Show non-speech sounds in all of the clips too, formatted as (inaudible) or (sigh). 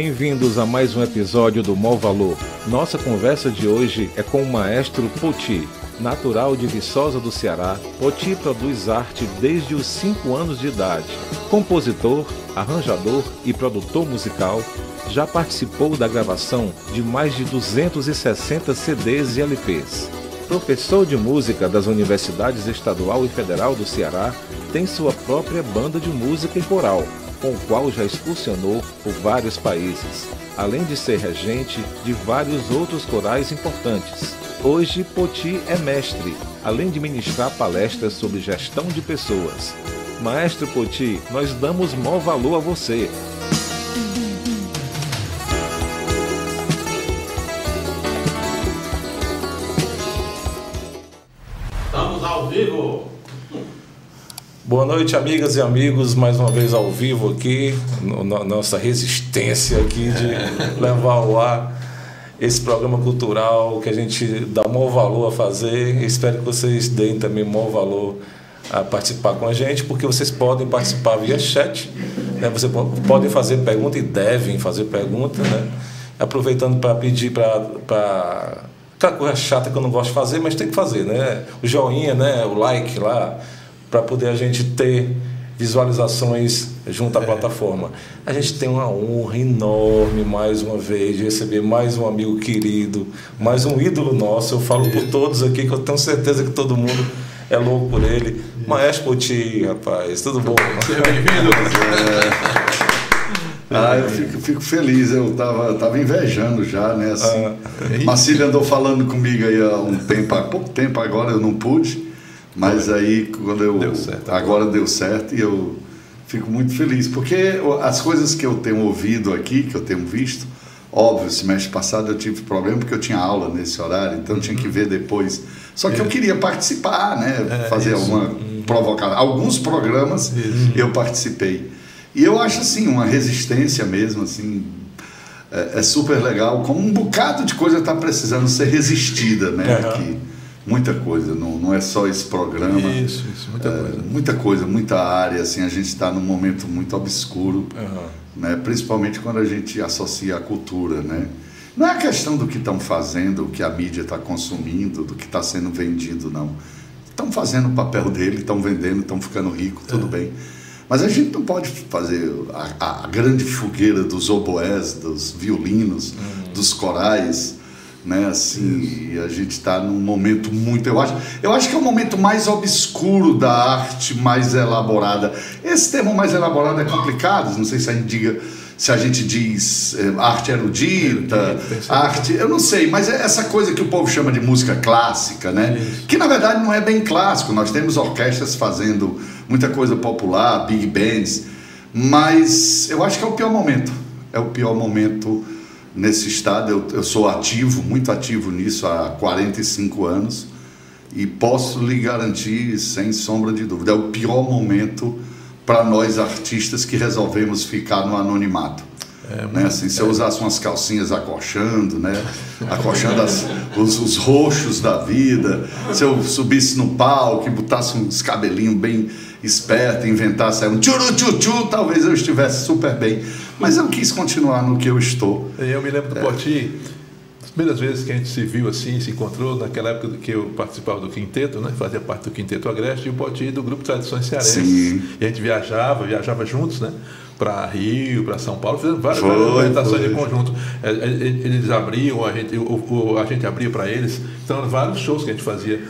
bem-vindos a mais um episódio do Mó Valor. Nossa conversa de hoje é com o maestro Poti. Natural de Viçosa do Ceará, Poti produz arte desde os 5 anos de idade. Compositor, arranjador e produtor musical, já participou da gravação de mais de 260 CDs e LPs. Professor de música das Universidades Estadual e Federal do Ceará, tem sua própria banda de música e coral, com o qual já excursionou por vários países, além de ser regente de vários outros corais importantes. Hoje, Poti é mestre, além de ministrar palestras sobre gestão de pessoas. Maestro Poti, nós damos maior valor a você. Boa noite, amigas e amigos, mais uma vez ao vivo aqui, na nossa resistência aqui de (laughs) levar ao ar esse programa cultural que a gente dá maior valor a fazer. Espero que vocês deem também maior valor a participar com a gente, porque vocês podem participar via chat, né? Vocês podem fazer pergunta e devem fazer pergunta, né? Aproveitando para pedir para aquela coisa chata que eu não gosto de fazer, mas tem que fazer, né? O joinha, né? O like lá para poder a gente ter visualizações junto à é. plataforma. A gente tem uma honra enorme, mais uma vez, de receber mais um amigo querido, mais um ídolo nosso. Eu falo por todos aqui, que eu tenho certeza que todo mundo é louco por ele. Maestro Poti, rapaz, tudo bom? Seja bem-vindo. (laughs) Ah, eu fico, fico, feliz, eu tava, tava invejando já, né? Assim, ah. Marcília andou falando comigo aí há um tempo, há pouco tempo agora eu não pude. Mas aí, quando eu. Deu certo, agora deu certo e eu fico muito feliz, porque as coisas que eu tenho ouvido aqui, que eu tenho visto, óbvio, semestre passado eu tive problema porque eu tinha aula nesse horário, então eu tinha que uhum. ver depois. Só que é. eu queria participar, né? É, fazer isso. alguma provocação. Alguns programas isso. eu participei. E eu acho assim, uma resistência mesmo, assim, é, é super legal, como um bocado de coisa está precisando ser resistida, né? Uhum. Aqui muita coisa, não, não é só esse programa. Isso, isso, muita é, coisa. Muita coisa, muita área, assim, a gente está num momento muito obscuro, uhum. né? principalmente quando a gente associa a cultura, né? Não é a questão do que estão fazendo, o que a mídia está consumindo, do que está sendo vendido, não. Estão fazendo o papel dele, estão vendendo, estão ficando ricos, tudo é. bem. Mas a gente não pode fazer a, a grande fogueira dos oboés, dos violinos, uhum. dos corais, né? Assim, a gente está num momento muito, eu acho, eu acho que é o momento mais obscuro da arte mais elaborada. Esse termo mais elaborado é complicado, não sei se a gente diga, se a gente diz é, arte erudita, arte, eu não sei, mas é essa coisa que o povo chama de música clássica, né? Isso. Que na verdade não é bem clássico. Nós temos orquestras fazendo muita coisa popular, big bands, mas eu acho que é o pior momento. É o pior momento nesse estado. Eu, eu sou ativo, muito ativo nisso há 45 anos e posso lhe garantir, sem sombra de dúvida, é o pior momento para nós artistas que resolvemos ficar no anonimato. É, né? assim, se eu é. usasse umas calcinhas acolchando, né? acolchando as, os, os roxos da vida, se eu subisse no palco e botasse uns cabelinhos bem espertos, inventasse um tchuru tchu talvez eu estivesse super bem. Mas eu quis continuar no que eu estou. Eu me lembro do é. Poti, as primeiras vezes que a gente se viu assim, se encontrou, naquela época que eu participava do quinteto, né? fazia parte do quinteto Agreste, e o Poti do grupo Tradições Cearenses. Sim. E a gente viajava, viajava juntos, né? para Rio, para São Paulo, fizemos várias, foi, apresentações de conjunto. É, é, eles abriam, a gente, a gente abria para eles. Então, vários shows que a gente fazia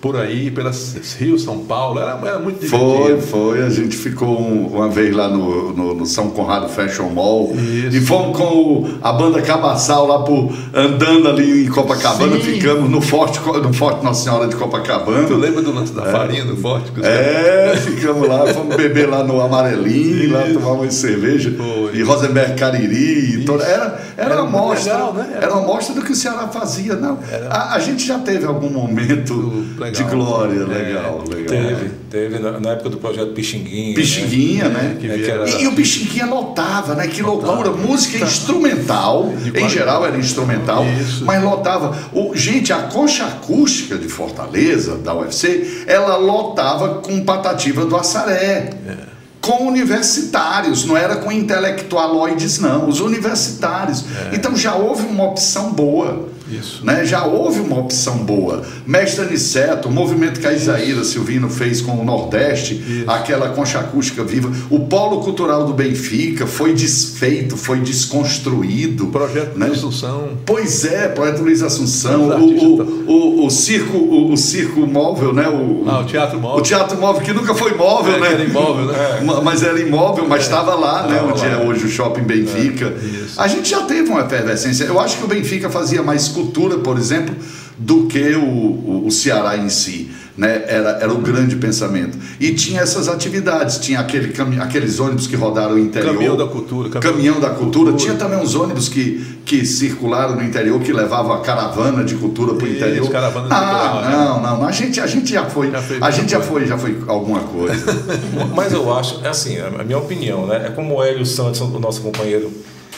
por aí, pelas Rio, São Paulo, era, era muito divertido. Foi, foi. A gente ficou uma vez lá no, no, no São Conrado Fashion Mall Isso. e fomos com o, a banda Cabaçal lá por, andando ali em Copacabana, Sim. ficamos no Forte, no Forte Nossa Senhora de Copacabana. Tu lembra do lance da é. farinha do Forte? É, ficamos lá, fomos beber lá no Amarelinho, Isso. lá tomar uma cerveja foi. e Rosenberg Cariri. Toda, era, era, era uma mostra, legal, né? era... era uma mostra do que o Ceará fazia. Não, era... a, a gente já teve algum momento legal. de glória, legal, é, legal. Teve, teve na, na, época do projeto Pixinguinha. Pixinguinha, né? né? É, era... e, e, o Pixinguinha lotava, né? Que loucura. Música instrumental, em geral era instrumental, Isso. mas lotava. O, gente, a concha acústica de Fortaleza, da UFC, ela lotava com patativa do Assaré. É. com universitários, não era com intelectualoides, não, os universitários. É. Então já houve uma opção boa. Isso. Né? Já houve uma opção boa. Mestre Aniceto, o movimento que a Isaíra Silvino fez com o Nordeste, Isso. aquela concha acústica viva, o polo cultural do Benfica foi desfeito, foi desconstruído. O projeto né? Luiz Assunção. Pois é, projeto Luiz Assunção, o, o, o, o, circo, o, o, circo móvel, né? O, ah, o teatro móvel. O teatro móvel, que nunca foi móvel, é, né? Era imóvel, né? (laughs) É. Mas era imóvel, mas estava é. lá, né? Onde é hoje o shopping Benfica. É, a gente já teve uma efervescência. Eu acho que o Benfica fazia mais cultura, por exemplo, do que o, o, o Ceará em si. Né? Era, era o grande pensamento. E tinha essas atividades, tinha aquele aqueles ônibus que rodaram o interior. Caminhão da cultura. Caminhão, caminhão da cultura. cultura. Tinha também uns ônibus que, que circularam no interior, que levavam a caravana de cultura para o interior. Caravana ah, de não, não, não. A gente, a gente já foi. Já a gente já foi, já foi alguma coisa. (laughs) Mas eu acho, é assim, a minha opinião, né? É como o Hélio Santos, o nosso companheiro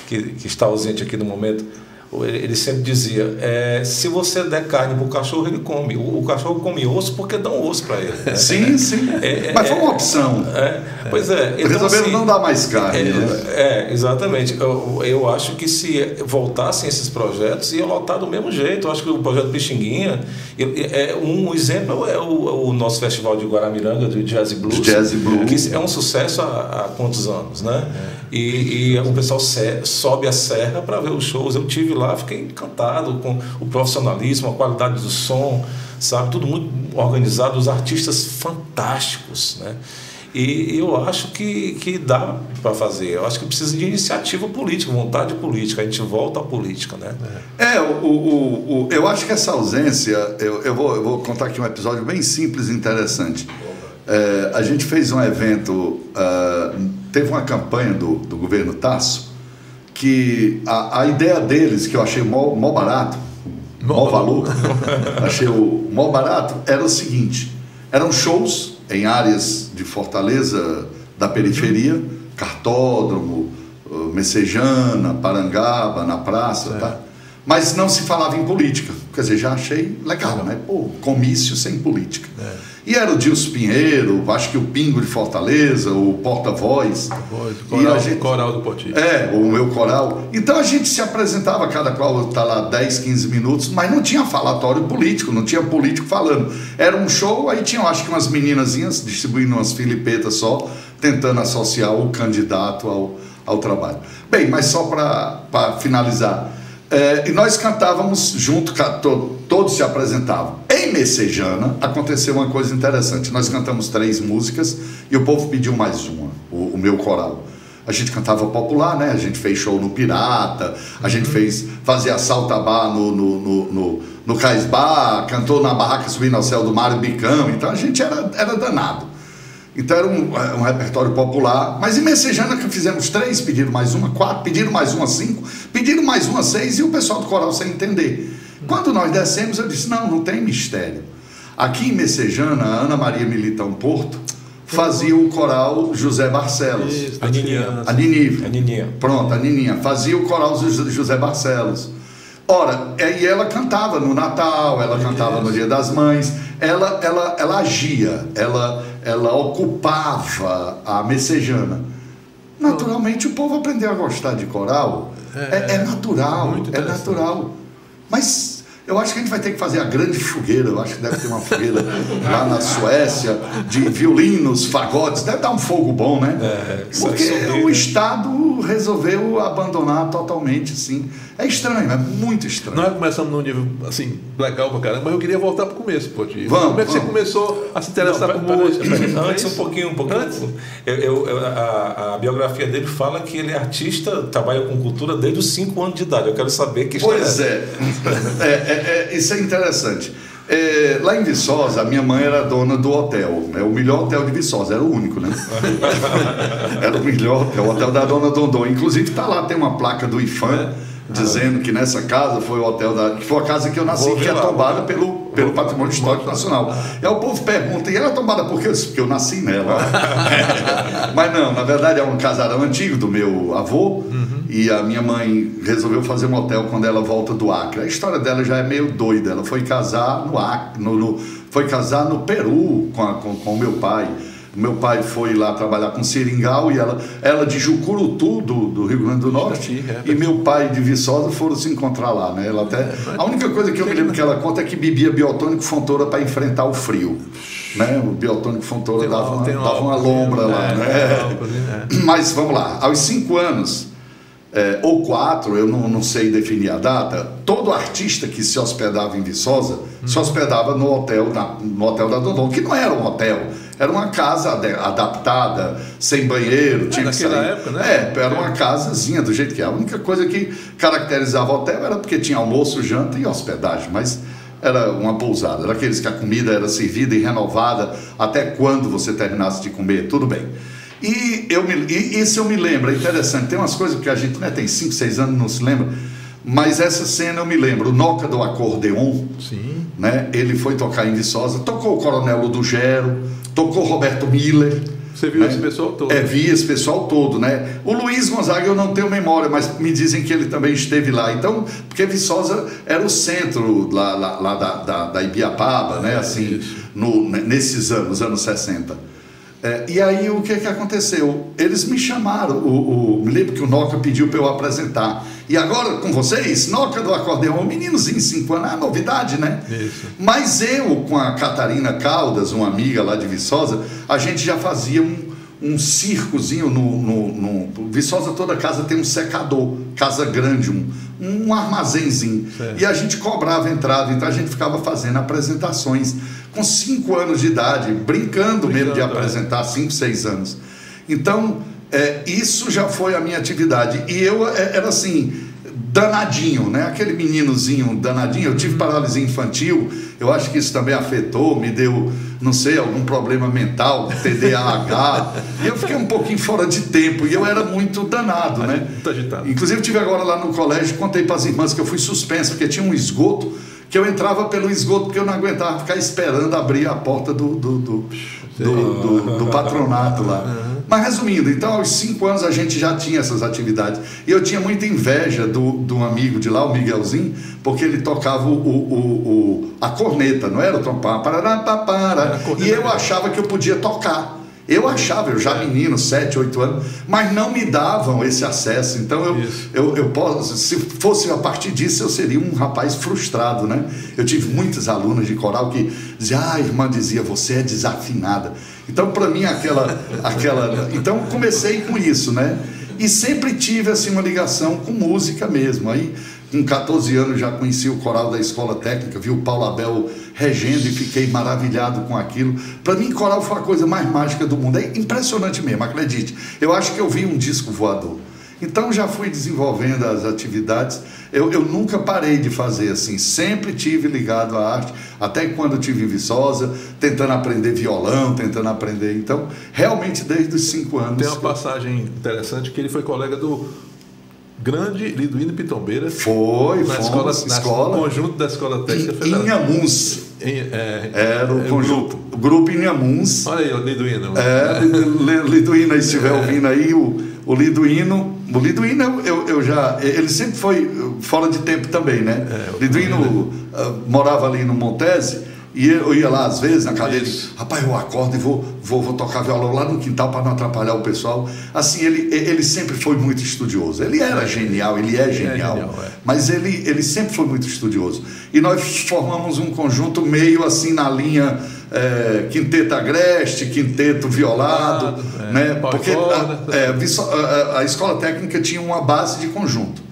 que, que está ausente aqui no momento ele sempre dizia: é, se você der carne para o cachorro, ele come. O, o, cachorro come osso porque dão osso para ele. Né? Sim, sim. É, é, Mas foi uma opção. É, pois é. Então, Resolveram assim, não dar mais carne. É, né? é exatamente. Eu, eu, acho que se voltassem esses projetos, ia lotar do mesmo jeito. Eu acho que o projeto Pixinguinha, é, um exemplo é o, o nosso festival de Guaramiranga, de Jazz Blues. Jazz Blues. Que é um sucesso há, há quantos anos, né? E, e o pessoal sobe a serra para ver os shows. Eu tive lá, fiquei encantado com o profissionalismo, a qualidade do som, sabe? Tudo muito organizado, os artistas fantásticos, né? E eu acho que, que dá para fazer. Eu acho que precisa de iniciativa política, vontade política. A gente volta à política, né? É, o, o, o eu acho que essa ausência. Eu, eu, vou, eu vou contar aqui um episódio bem simples e interessante. É, a gente fez um evento, uh, teve uma campanha do, do governo Tasso, que a, a ideia deles, que eu achei mó, mó barato, mó valor, (laughs) achei o mó barato, era o seguinte: eram shows em áreas de Fortaleza, da periferia, Cartódromo, Messejana, Parangaba, na praça, tá? mas não se falava em política. Quer dizer, já achei legal, né? Pô, comício sem política. É. E era o Dilson Pinheiro, acho que o Pingo de Fortaleza, o Porta-Voz. Porta a gente, coral do Poti. É, o meu coral. Então a gente se apresentava, cada qual está lá 10, 15 minutos, mas não tinha falatório político, não tinha político falando. Era um show, aí tinha, acho que umas meninazinhas distribuindo umas filipetas só, tentando associar o candidato ao, ao trabalho. Bem, mas só para finalizar. É, e nós cantávamos junto, todos se apresentavam. Em Messejana aconteceu uma coisa interessante. Nós cantamos três músicas e o povo pediu mais uma, o, o meu coral. A gente cantava popular, né? A gente fez show no Pirata, a gente uhum. fez fazia saltabá no, no, no, no, no Caisbar, cantou na barraca subindo ao céu do Mário Bicão. Então a gente era, era danado. Então era um, é, um, repertório popular. Mas em Messejana que fizemos três, pediram mais uma, quatro, pediram mais uma, cinco, pediram mais uma, seis, e o pessoal do coral sem entender. Quando nós descemos, eu disse: não, não tem mistério. Aqui em Messejana, a Ana Maria Militão Porto fazia o coral José Barcelos. Isso, a Nininha. A Nininha. A Nininha. Pronto, a Nininha. Fazia o coral José Barcelos. Ora, e ela cantava no Natal, ela cantava no Dia das Mães, ela, ela, ela agia, ela, ela ocupava a messejana. Naturalmente o povo aprendeu a gostar de coral. É, é, é natural, é natural. Mas eu acho que a gente vai ter que fazer a grande fogueira. Eu acho que deve ter uma fogueira lá na Suécia, de violinos, fagotes. Deve dar um fogo bom, né? É, Porque o Estado resolveu abandonar totalmente, assim. É estranho, é muito estranho. Nós começamos num nível, assim, legal pra caramba, mas eu queria voltar pro começo, Poti. Vamos, Como é que vamos. você começou a se interessar Não, por música? Antes, um pouquinho, um pouquinho. Antes? Eu, eu, a, a, biografia dele fala que ele é artista, trabalha com cultura desde os 5 anos de idade. Eu quero saber que Pois é. é, é é, isso é interessante. É, lá em Viçosa, a minha mãe era dona do hotel, né? o melhor hotel de Viçosa, era o único, né? (laughs) era o melhor hotel, o hotel da dona Dondon. Inclusive está lá, tem uma placa do IFAM dizendo que nessa casa foi o hotel da. que foi a casa que eu nasci, que é tombada pelo, pelo Patrimônio Histórico Nacional. E aí o povo pergunta, e ela é tombada por quê? Porque eu nasci nela. (laughs) Mas não, na verdade é um casarão antigo do meu avô, uhum. e a minha mãe resolveu fazer um hotel quando ela volta do Acre. A história dela já é meio doida. Ela foi casar no Acre, no, no foi casar no Peru com, a, com, com o meu pai meu pai foi lá trabalhar com seringal e ela, ela de Jucurutu, do, do Rio Grande do Norte, é, e meu pai de Viçosa foram se encontrar lá, né? Ela até, é, a única coisa que eu me lembro que ela conta é que bebia biotônico fontoura para enfrentar o frio. Né? O biotônico fontoura dava, uma, dava uma lombra lá. Né? né? (clears throat) Mas vamos lá, aos cinco anos, é, ou quatro, eu não, não, sei definir a data, todo artista que se hospedava em Viçosa hum. se hospedava no hotel, na, no hotel da Dodon, que não era um hotel, era uma casa adaptada, sem banheiro, é, tinha que sair. época, né? É, era uma casazinha do jeito que é. A única coisa que caracterizava o hotel era porque tinha almoço, janta e hospedagem, mas era uma pousada, era aqueles que a comida era servida e renovada até quando você terminasse de comer, tudo bem. E, eu me, e isso eu me lembro, é interessante, tem umas coisas que a gente né, tem 5, 6 anos não se lembra, mas essa cena eu me lembro, o Noca do Acordeon, Sim. Né, ele foi tocar em Viçosa, tocou o Coronel do Gero, tocou Roberto Miller. Você viu né? esse pessoal todo? É, vi esse pessoal todo, né? O Luiz Gonzaga eu não tenho memória, mas me dizem que ele também esteve lá. Então, porque Viçosa era o centro lá, lá, lá da, da, da, Ibiapaba, né? Assim, no, nesses anos, anos 60. É, e aí o que, que aconteceu? Eles me chamaram, o, o, me lembro que o Noca pediu para eu apresentar. E agora com vocês, Noca do acordeão, um meninozinho, 5 anos, é novidade, né? Isso. Mas eu, com a Catarina Caldas, uma amiga lá de Viçosa, a gente já fazia um, um circozinho no, no, no, Viçosa toda casa tem um secador, casa grande, um, um armazenzinho. Certo. E a gente cobrava entrada, então a gente ficava fazendo apresentações com 5 anos de idade, brincando, brincando mesmo de é. apresentar, 5, 6 anos. Então, é, isso já foi a minha atividade. E eu é, era assim, danadinho, né? Aquele meninozinho danadinho. Eu tive paralisia infantil, eu acho que isso também afetou, me deu, não sei, algum problema mental, TDAH. e eu fiquei um pouquinho fora de tempo. E eu era muito danado, né? Muito agitado. Inclusive, tive agora lá no colégio, contei para as irmãs que eu fui suspenso, porque tinha um esgoto que eu entrava pelo esgoto porque eu não aguentava ficar esperando abrir a porta do, do, do, do, do (laughs) patronato lá. Mas resumindo, então aos cinco anos a gente já tinha essas atividades. E eu tinha muita inveja do, do amigo de lá, o Miguelzinho, porque ele tocava o, o, o a corneta, não era o trompar, parará, para, e eu achava que eu podia tocar. Eu achava, eu já menino, 7, 8 anos, mas não me davam esse acesso. Então eu, eu, eu posso, se fosse a partir disso, eu seria um rapaz frustrado, né? Eu tive muitas alunas de coral que diziam, ah, a irmã dizia, você é desafinada. Então, para mim, aquela, aquela. Então, comecei com isso, né? E sempre tive assim, uma ligação com música mesmo. Aí com 14 anos já conheci o coral da escola técnica, vi o Paulo Abel regendo e fiquei maravilhado com aquilo. Para mim, coral foi a coisa mais mágica do mundo. É impressionante mesmo, acredite. Eu acho que eu vi um disco voador. Então já fui desenvolvendo as atividades. Eu, eu nunca parei de fazer assim, sempre tive ligado à arte, até quando tive em Viçosa, tentando aprender violão, tentando aprender. Então, realmente desde os cinco anos. Tem uma passagem interessante que ele foi colega do grande Liduíno Pitombeira. Foi, na escola, na escola. conjunto da Escola Técnica Federal. Inhamuns. Em, é, Era o é, conjunto. Grupo, grupo Inhamuns. Olha aí, o Liduíno. É, Liduíno, aí estiver é. ouvindo aí, o, o Liduíno. O Liduíno, eu, eu já. Ele sempre foi fora de tempo também, né? É, Liduíno uh, morava ali no Montese. E eu ia lá às vezes na cadeira, rapaz, eu acordo e vou, vou, vou tocar violão lá no quintal para não atrapalhar o pessoal. Assim, ele, ele sempre foi muito estudioso. Ele era genial, ele é genial, é genial é. mas ele, ele sempre foi muito estudioso. E nós formamos um conjunto meio assim na linha é, quinteto agreste, quinteto violado, é, né? Porque a, é, a, a escola técnica tinha uma base de conjunto.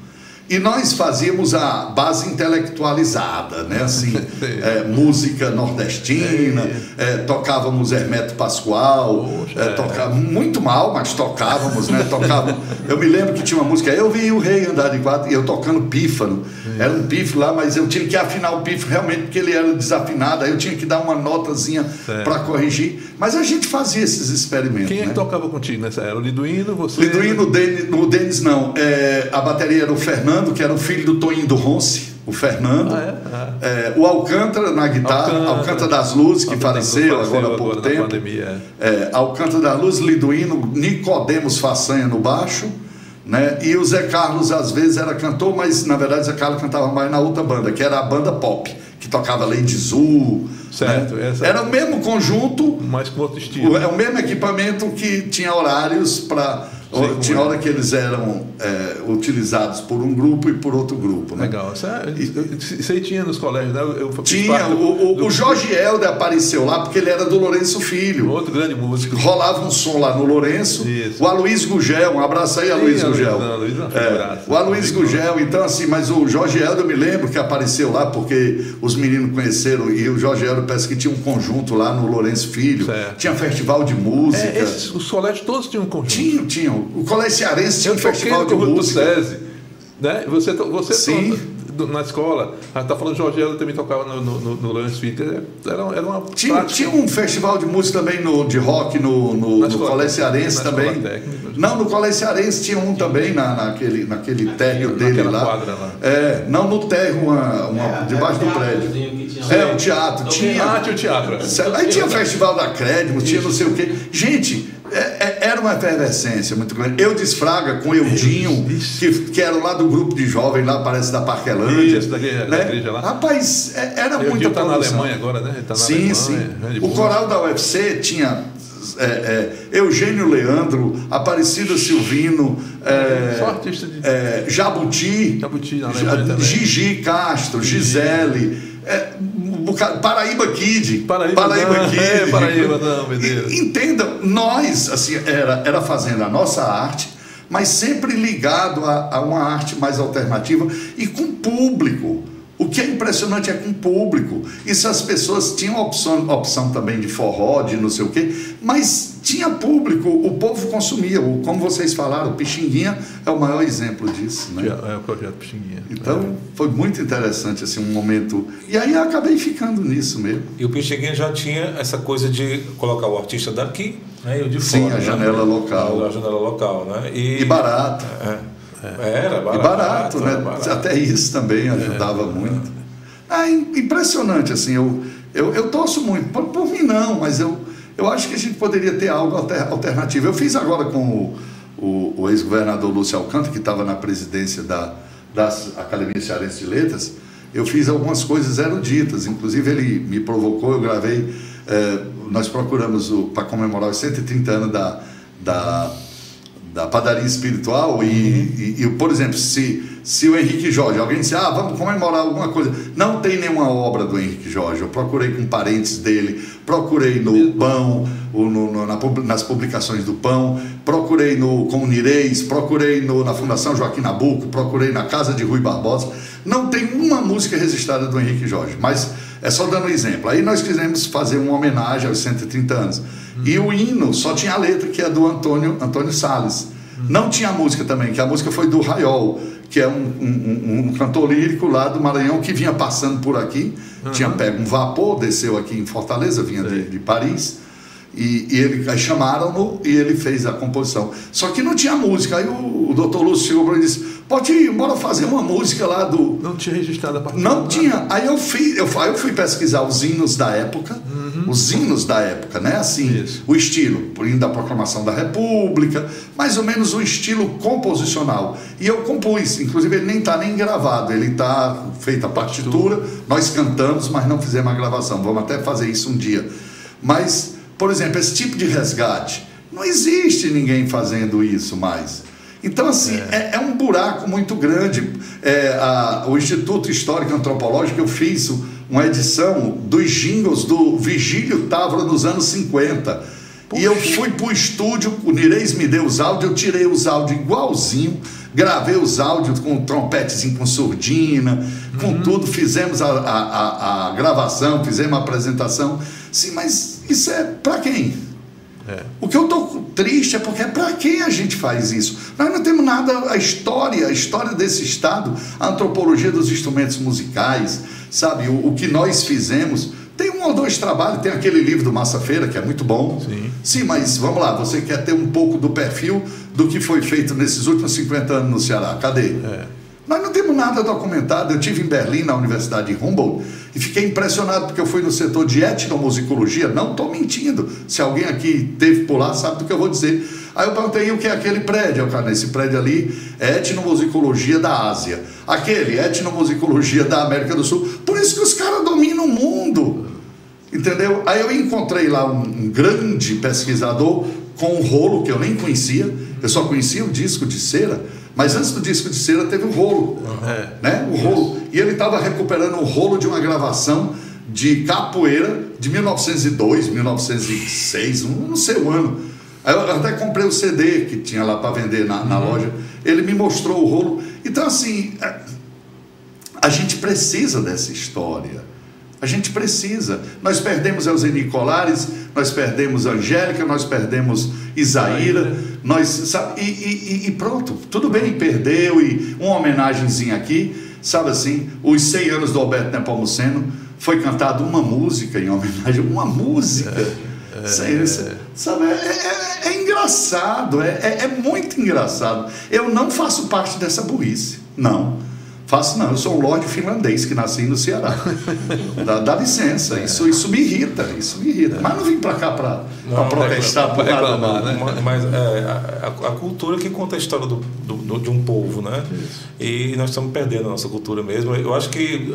E nós fazíamos a base intelectualizada, né? Assim, (laughs) é, música nordestina, é, tocávamos Hermeto Pascoal, Poxa, é, tocava, muito mal, mas tocávamos, né? Tocava, eu me lembro que tinha uma música, eu vi o rei andar de quatro, e eu tocando pífano. Era um pífano lá, mas eu tinha que afinar o pífano realmente porque ele era desafinado, aí eu tinha que dar uma notazinha para corrigir. Mas a gente fazia esses experimentos. Quem é que né? tocava contigo nessa era? O Liduíno, você? Liduíno, o Denis não. É, a bateria era o Fernando. Fernando, que era o filho do Toninho do Ronce, o Fernando. Ah, é? Ah. É, o Alcântara na guitarra, Alcântara, Alcântara das Luzes, que faleceu, faleceu, agora há pouco tempo. Pandemia, é. é. Alcântara das Luzes, Liduíno, Nicodemos Façanha no baixo. Né? E o Zé Carlos às vezes era cantor, mas na verdade o Zé Carlos cantava mais na outra banda, que era a banda pop, que tocava Lady Zu, Certo, né? essa- Era o mesmo conjunto, Mas com outro estilo. o- é o mesmo equipamento que tinha horários para. É. hora que eles eram é, utilizados por um grupo e por outro grupo. Né? Legal. Isso, é- isso aí tinha nos colégios, né? Eu, Tinha, do- o, o, do- o Jorge Helder apareceu lá porque ele era do Lourenço Filho. Outro grande músico. Rolava um som lá no Lourenço. Isso. O Aloysio Gugel, um abraço aí, Aloysio Gugel. não, é É, o Aloysio Gugel, então assim, mas o Jorge Helder eu me lembro que apareceu lá porque os meninos conheceram e o Jorge Helder parece que tinha um conjunto lá no Lourenço Filho. Certo. Tinha festival de música. É, esses, os colégios todos tinham um conjunto. Tinha, tinha. O Colégio Cearense tinha Eu um festival de música. SESI. Né? Você, você Sim. na escola, está falando Jorge Helder também tocava no, no, no, no Lawrence Field. Era, era uma Tinha, prática- tinha um festival de música também no, de rock no, no, Na no Colégio Cearense na também. técnica. Não, no Colégio Cearense tinha um também na, naquele, naquele térreo dele lá. quadra lá. É, não no térreo, uma, uma- debaixo do prédio. É, o teatro. Tinha. Ah, tinha o teatro. é. Aí tinha o Festival da Crédito, tinha não sei o quê. Gente, é- é- era uma efervescência muito grande. Eu desfraga com Eudinho, Isso. que, que era lá do grupo de jovens, lá parece da Parquelândia. Isso, da igreja- da né? igreja lá. Rapaz, é- era Eu muita está na. Alemanha agora, né? Ele tá na sim, Alemanha, sim. grande O coral da UFC tinha é, é, Eugênio Leandro, Aparecido Silvino, é, Só artista de- é, Jabuti. Gigi Castro, Gisele, é, Paraíba Kid. Paraíba, não, Kid. (laughs) é, Paraíba, não, meu Deus. Entenda, nós, assim, era, era fazendo a nossa arte, mas sempre ligado a, a uma arte mais alternativa e com público. O que é impressionante é com público. Isso as pessoas tinham opção, opção também de forró, de não sei o quê, mas tinha público, o povo consumia. O- Como vocês falaram, o Pixinguinha é o maior exemplo disso. Né? É o projeto Pixinguinha. Então, foi muito interessante assim, um momento. E aí eu acabei ficando nisso mesmo. E o Pixinguinha já tinha essa coisa de colocar o artista daqui né, e o de Sim, fora. a né? janela local. A janela local, né? E barato. É. Era barato. E barato, né? barato. Até isso também ajudava muito. Ah, im- impressionante, assim, eu, eu, eu torço muito. Por, por mim não, mas eu, eu acho que a gente poderia ter algo alter- alternativo. Eu fiz agora com o, o, o ex-governador Lúcio Alcântara, que estava na presidência da, da Academia Cearense de Letras, eu fiz algumas coisas eruditas, inclusive ele me provocou, eu gravei, eh, nós procuramos para comemorar os 130 anos da, da, da padaria espiritual e, e- e, por exemplo, se, se o Henrique Jorge, alguém disse, ah, vamos comemorar alguma coisa, não tem nenhuma obra do Henrique Jorge, eu procurei com parentes dele, procurei no Pão, o- no- no- na nas publicações do Pão, procurei no com o Nireis, procurei no, na Fundação Joaquim Nabuco, procurei na Casa de Rui Barbosa, não tem uma música registrada do Henrique Jorge, mas é só dando um exemplo. Aí nós quisemos fazer uma homenagem aos 130 anos. E o hino só tinha a letra, que é do Antônio, Antônio Salles. Não tinha a música também, que a música foi do Raiol, que é um, um- um- cantor lírico lá do Maranhão que vinha passando por aqui. Tinha pego um vapor, desceu aqui em Fortaleza, vinha de, de Paris. E, e ele, chamaram-no e ele fez a composição. Só que não tinha música. Aí o, o doutor Lúcio chegou para mim e disse: Pode ir, bora fazer uma música lá do, Não tinha registrado a partida. não tinha. Aí eu fui, eu, aí eu fui pesquisar os hinos da época, os hinos da época, né? Assim, Isso. o estilo, o hino da proclamação da República, mais ou menos o estilo composicional. E eu compus, inclusive ele nem está nem gravado, ele está feita a partitura, nós cantamos, mas não fizemos a gravação. Vamos até fazer isso um dia. Mas, por exemplo, esse tipo de resgate, não existe ninguém fazendo isso mais. Então, assim, é, é um buraco muito grande. É, a- o Instituto Histórico e Antropológico, eu fiz uma edição dos jingles do Vigílio Távora dos anos 50. E eu fui para o estúdio, o Nireis me deu os áudios, eu tirei os áudios igualzinho, gravei os áudios com trompetezinho com surdina, com tudo, fizemos a, a, a- a gravação, fizemos a apresentação. Sim, mas isso é para quem? É. O que eu tô triste é porque para quem a gente faz isso? Nós não temos nada, a história, a história desse estado, a antropologia dos instrumentos musicais, sabe? O, o que nós fizemos. Tem um ou dois trabalhos, tem aquele livro do Massa Feira, que é muito bom. Sim. Sim, mas vamos lá, você quer ter um pouco do perfil do que foi feito nesses últimos 50 anos no Ceará. Cadê? Nós não temos nada documentado. Eu tive em Berlim, na Universidade de Humboldt, e fiquei impressionado porque eu fui no setor de etnomusicologia. Não estou mentindo. Se alguém aqui teve por lá, sabe do que eu vou dizer. Aí eu perguntei o que é aquele prédio. Eu, cara, esse prédio ali é etnomusicologia da Ásia. Aquele, etnomusicologia da América do Sul. Por isso que os caras dominam o mundo. Entendeu? Aí eu encontrei lá um grande pesquisador com um rolo que eu nem conhecia, eu só conhecia o disco de cera, mas antes do disco de cera teve o rolo, É. né? O rolo. E ele estava recuperando o rolo de uma gravação de capoeira de 1902, 1906, um- não sei o ano. Aí eu até comprei o CD que tinha lá para vender na, na loja. Ele me mostrou o rolo. Então, assim, é, a gente precisa dessa história. A gente precisa. Nós perdemos Euseni Colares, nós perdemos Angélica, nós perdemos Isaíra, nós, sabe, e, e- e- pronto, tudo bem, perdeu, e uma homenagenzinha aqui, sabe assim, os 100 anos do Alberto Nepomuceno, foi cantada uma música em homenagem, uma música. Sabe, sabe, é, é- é engraçado, é, é- é muito engraçado. Eu não faço parte dessa burrice, não. Faço não, eu sou um lorde finlandês que nasci no Ceará. (laughs) Dá, dá licença, isso, isso me irrita, isso me irrita. Mas não vim para cá para protestar nada, reclamar, não. né? Ma- Mas é, a, a- cultura que conta a história do, do- de um povo, né? E nós estamos perdendo a nossa cultura mesmo. Eu acho que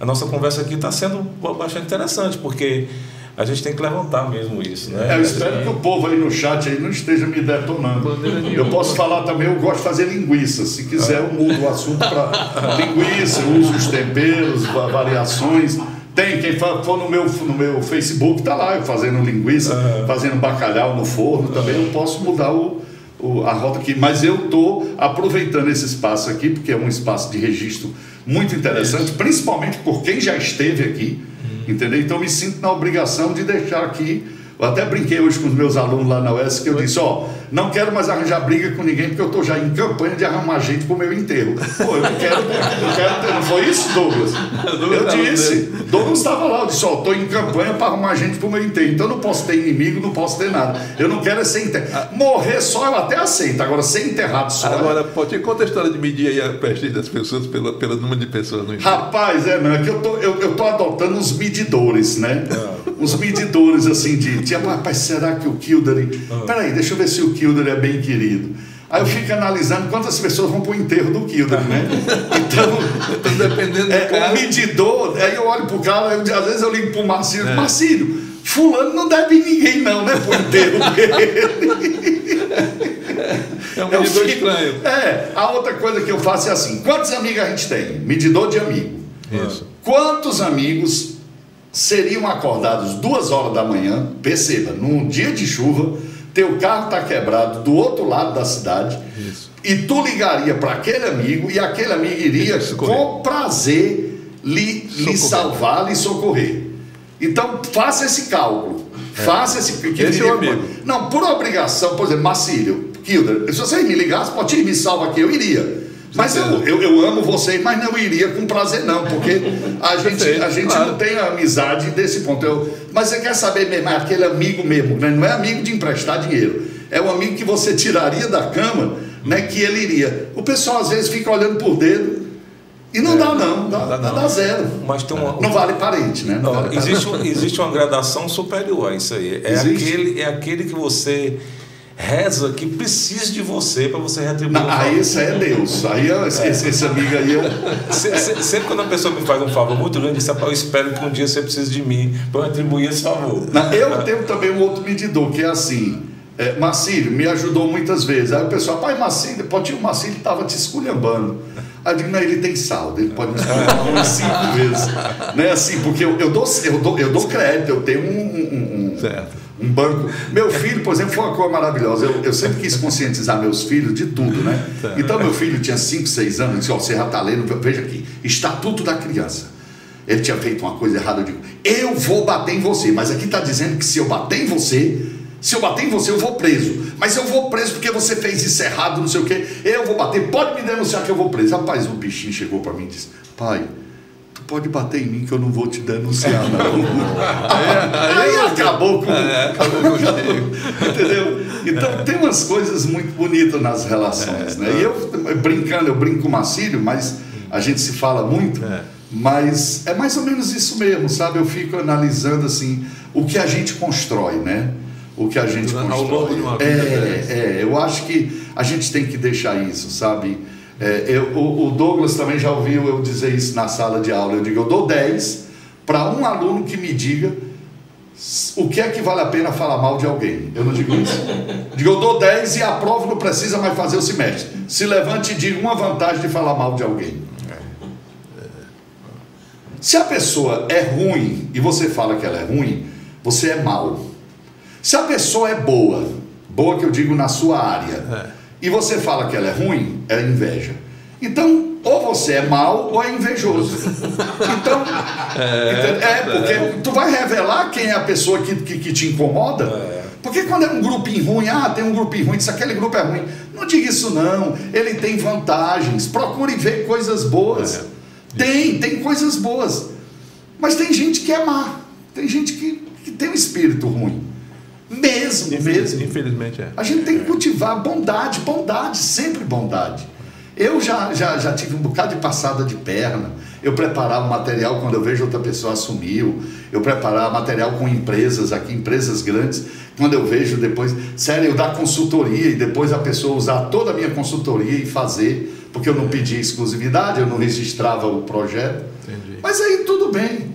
a nossa conversa aqui está sendo bastante interessante, porque a gente tem que levantar mesmo isso, né? É, eu espero que o povo aí no chat aí não esteja me detonando. Eu posso falar também, eu gosto de fazer linguiça. Se quiser, eu mudo o assunto para (laughs) linguiça, eu uso os temperos, va- variações. Tem, quem for no meu, no meu Facebook, tá lá, eu fazendo linguiça, fazendo bacalhau no forno, também eu posso mudar o, o- a rota aqui. Mas eu estou aproveitando esse espaço aqui, porque é um espaço de registro muito interessante, principalmente por quem já esteve aqui. Entendeu? Então me sinto na obrigação de deixar aqui. Eu até brinquei hoje com os meus alunos lá na UES que eu disse, ó, não quero mais arranjar briga com ninguém, porque eu estou já em campanha de arrumar gente para o meu enterro. Pô, eu não quero, eu quero ter. Não foi isso, Douglas? (laughs) Eu disse. Douglas estava lá, eu disse, ó, estou em campanha para arrumar gente para o meu enterro. Então eu não posso ter inimigo, não posso ter nada. Eu não quero é ser enterrado. Morrer só eu até aceito. Agora, ser enterrado só. Agora, pode conta a história de medir aí a prestígio das pessoas pelo, pelo número de pessoas no enterro. Rapaz, é, não, é que eu tô, eu, eu tô adotando uns medidores, né? Uns medidores assim de. Tipo, rapaz, será que o Kildare. Peraí, deixa eu ver se o Kildare é bem querido. Aí eu fico analisando quantas pessoas vão pro enterro do Kildare, né? (laughs) Então, Então, dependendo do é, o cara. medidor, aí eu olho pro cara, eu- às vezes eu ligo pro Marcílio, Marcílio, fulano não deve ninguém não, né? Pro enterro dele. É um medidor fico- estranho. É, a outra coisa que eu faço é assim: quantos amigos a gente tem? Medidor de amigo. Isso. Quantos amigos seriam acordados duas horas da manhã? Perceba, num dia de chuva, teu carro está quebrado do outro lado da cidade. Isso. E tu ligaria para aquele amigo e aquele amigo iria com prazer lhe, lhe salvar, lhe socorrer. Então faça esse cálculo. Faça esse que Esse é o amigo. Não, por obrigação, por exemplo, Marcílio, Kilder, se vocês me ligassem, pode me salva aqui, eu iria. Mas eu, eu, eu amo vocês, mas não iria com prazer, não, porque a (laughs) gente, a gente claro. não tem amizade desse ponto. Eu, mas você quer saber mesmo, é aquele amigo mesmo, né? não é amigo de emprestar dinheiro, é um amigo que você tiraria da cama, né? Que ele iria. O pessoal às vezes fica olhando por dedo e não dá, não, dá, É. Não dá, não. dá zero. Mas tem uma, Não vale parente, né? Não Ó, vale existe, um- existe uma gradação superior a isso aí. É Existe? aquele, é aquele que você reza que precisa de você para você retribuir. Não, aí esse aí é Deus. Aí é- esse, esse, esse amigo aí é. (laughs) Se- se- Sempre quando a pessoa me faz um favor muito grande, diz, "Rapaz, eu espero que um dia você precise de mim para eu retribuir esse favor. Eu tenho também um outro medidor, que é assim. É, Marcílio me ajudou muitas vezes. Aí o pessoal, pai, Marcílio, pode o Marcílio estava te esculhambando. Aí eu digo, não, ele tem saldo, ele pode me esculhambar (laughs) umas cinco vezes. Não é assim, porque eu, eu, dou, eu, dou, eu dou crédito, eu tenho um, um- um- Certo. Um banco. Meu filho, por exemplo, foi uma coisa maravilhosa. Eu, eu sempre quis conscientizar meus filhos de tudo, né? Então, meu filho tinha 5, 6 anos, disse, ó, você já está lendo, veja aqui, Estatuto da Criança. Ele tinha feito uma coisa errada, eu digo, eu vou bater em você, mas aqui está dizendo que se eu bater em você, se eu bater em você, eu vou preso. Mas eu vou preso porque você fez isso errado, não sei o quê. Eu vou bater, pode me denunciar que eu vou preso. Rapaz, o bichinho chegou para mim e disse, pai, pode bater em mim que eu não vou te denunciar, não. (laughs) aí, acabou com... É, acabou contigo. (laughs) Entendeu? Então tem umas coisas muito bonitas nas relações, né? E eu brincando, eu brinco com o Marcílio, mas a gente se fala muito, É. mas é mais ou menos isso mesmo, sabe? Eu fico analisando assim o que a gente constrói, né? O que a gente Ao constrói. longo de uma vida, é, é, eu acho que a gente tem que deixar isso, sabe? É, eu- o, Douglas também já ouviu eu dizer isso na sala de aula. Eu digo, eu dou 10 para um aluno que me diga o que é que vale a pena falar mal de alguém? Eu não digo isso. Digo, eu dou 10 e a prova não precisa mais fazer o semestre. Se levante e diga uma vantagem de falar mal de alguém. Se a pessoa é ruim e você fala que ela é ruim, você é mal. Se a pessoa é boa, boa que eu digo na sua área, é. E você fala que ela é ruim, é inveja. Então, ou você é mal ou é invejoso. (laughs) Então, é, é porque tu vai revelar quem é a pessoa que, que, que te incomoda. É. Porque quando é um grupinho ruim, ah, tem um grupinho ruim, se aquele grupo é ruim, não diga isso não. Ele tem vantagens. Procure ver coisas boas. É. Tem, tem coisas boas. Mas tem gente que é má. Tem gente que, que tem um espírito ruim. Mesmo, Infeliz, mesmo. Infelizmente é. A gente tem que cultivar bondade, bondade, sempre bondade. Eu já, já, já tive um bocado de passada de perna. Eu preparava material quando eu vejo outra pessoa assumiu. Eu preparava material com empresas aqui, empresas grandes. Quando eu vejo depois, sério, eu dar consultoria e depois a pessoa usar toda a minha consultoria e fazer, porque eu não pedi exclusividade, eu não registrava o projeto. Entendi. Mas aí tudo bem.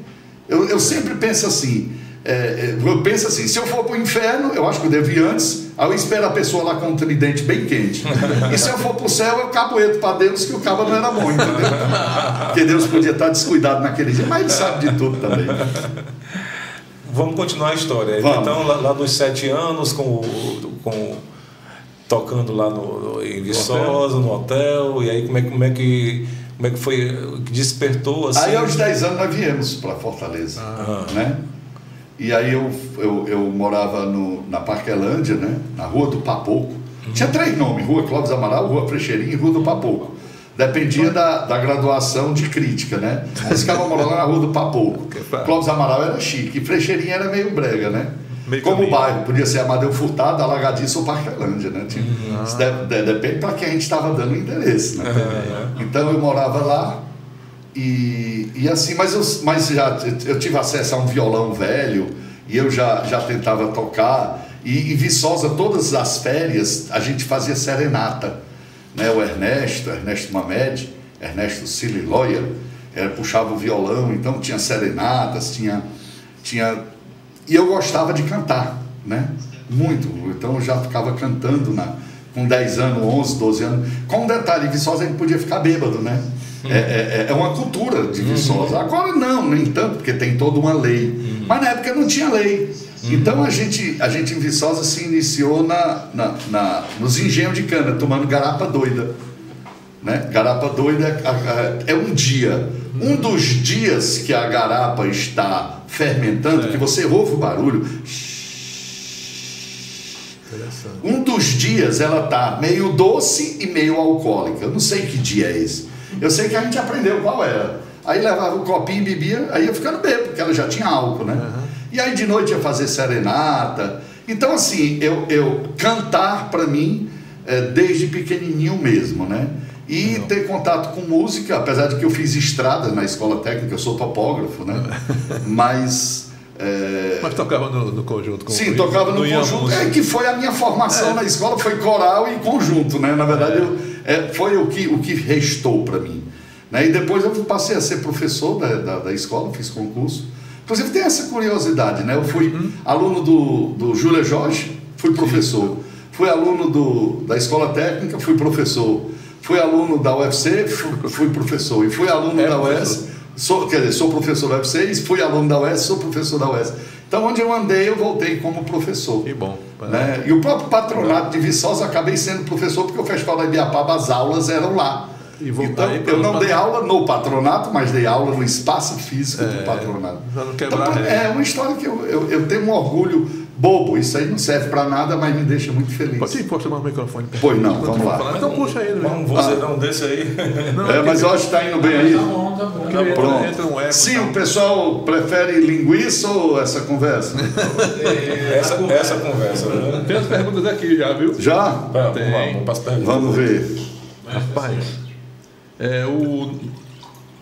Eu, eu sempre penso assim, é, é, eu penso assim, se eu for para o inferno, eu acho que eu devo ir antes, aí eu espero a pessoa lá com um tridente bem quente. E se eu for para o céu, eu caboeto para Deus que o cabo não era bom, entendeu? Porque Deus podia estar descuidado naquele dia, mas ele sabe de tudo também. Vamos continuar a história. Vamos. Então, lá, lá, dos sete anos, com, com tocando lá no, em Viçosa, no hotel, e aí como é, como é que como é que foi que despertou assim? Aí aos 10 anos nós viemos para Fortaleza, ah. né? E aí eu, eu, eu morava no, na Parquelândia, né? na Rua do Papoco. Uhum. Tinha três nomes, Rua Clóvis Amaral, Rua Frecheirinha e Rua do Papoco. Dependia da, da graduação de crítica, né? Mas ficava morando na Rua do Papoco. Clóvis Amaral era chique, e Frecheirinha era meio brega, né? Meio Como o bairro, podia ser Amadeu Furtado, Alagadiço ou Parquelândia, né? Tinha, uhum. Isso de, de, depende para quem a gente estava dando o endereço, né? Uhum. Então eu morava lá, e, e assim, mas, eu, mas já eu tive acesso a um violão velho e eu já, já tentava tocar. E em Viçosa, todas as férias, a gente fazia serenata. Né? O Ernesto, Ernesto Mamed, Ernesto Sililoia, era, puxava o violão, então tinha serenatas, tinha, tinha. E eu gostava de cantar, né? Muito. Então eu já ficava cantando na, com 10 anos, 11, 12 anos. Com um detalhe, Viçosa a gente podia ficar bêbado, né? É, é, é, uma cultura de Viçosa. Uhum. Agora não, nem tanto, porque tem toda uma lei. Uhum. Mas na época não tinha lei. Uhum. Então a gente, a gente em Viçosa se iniciou na, na, na, nos engenhos de cana, tomando garapa doida. Né? Garapa doida é, é um dia. Um dos dias que a garapa está fermentando, é. que você ouve o barulho. Um dos dias ela está meio doce e meio alcoólica. Eu não sei que dia é esse. Eu sei que a gente aprendeu qual era. Aí levava o copinho e bebia, aí ia ficando bem, porque ela já tinha álcool, né? Uhum. E aí de noite ia fazer serenata. Então, assim, eu, eu cantar para mim é, desde pequenininho mesmo, né? E Não. ter contato com música, apesar de que eu fiz estrada na escola técnica, eu sou topógrafo, né? (laughs) Mas. É... Mas tocava no, no conjunto com Sim, tocava no, no conjunto. É que foi a minha formação é. na escola, foi coral e conjunto, né? Na verdade, é. eu, é, foi o que, o que restou para mim. Né? E depois eu passei a ser professor da, da, da, escola, fiz concurso. Inclusive tem essa curiosidade, né? Eu fui uhum. aluno do, do Júlia Jorge, fui professor. Sim. Fui aluno do, da escola técnica, fui professor. Fui aluno da UFC, fui, fui professor. E fui aluno é, da UES, sou, quer dizer, sou professor da UFC, e fui aluno da UES, sou professor da UES. Então, onde eu andei, eu voltei como professor. Que bom. Né? E o próprio patronato de Viçosa, acabei sendo professor, porque o Festival da Ibiapaba, as aulas eram lá. então, eu não dei aula no patronato, mas dei aula no espaço físico é, do patronato. Então, é uma história que eu, eu, eu tenho um orgulho bobo, isso aí não serve para nada, mas me deixa muito feliz. Pode ir, pode tomar o microfone. Pois não, vamos lá. Então puxa ele. Um vozeirão ah. desse aí. (laughs) Não, é, mas eu acho que está indo bem aí. Tá bom, tá bom. Tá pronto. Entra um eco, Sim, tá. o pessoal prefere linguiça ou essa conversa? essa, essa conversa. Né? Tem as perguntas aqui já, viu? Já? Tem. Vamos, lá, vamos, vamos ver. Rapaz, é, o,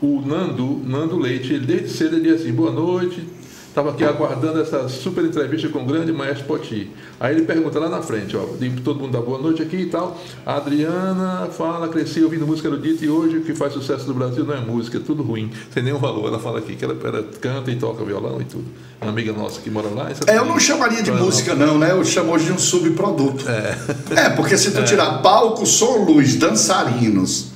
o Nando, Nando Leite, ele desde cedo ele diz assim, boa noite, Estava aqui aguardando essa super entrevista com o grande maestro Poti. Aí ele pergunta lá na frente, ó, todo mundo dá boa noite aqui e tal. A Adriana fala, cresci ouvindo música erudita e hoje o que faz sucesso no Brasil não é música, é tudo ruim, sem nenhum valor. Ela fala aqui que ela, ela canta e toca violão e tudo. Uma amiga nossa que mora lá. É, eu não chamaria de música não, né? Eu chamo hoje de um subproduto. É, é porque se tu é. tirar palco, som, luz, dançarinos,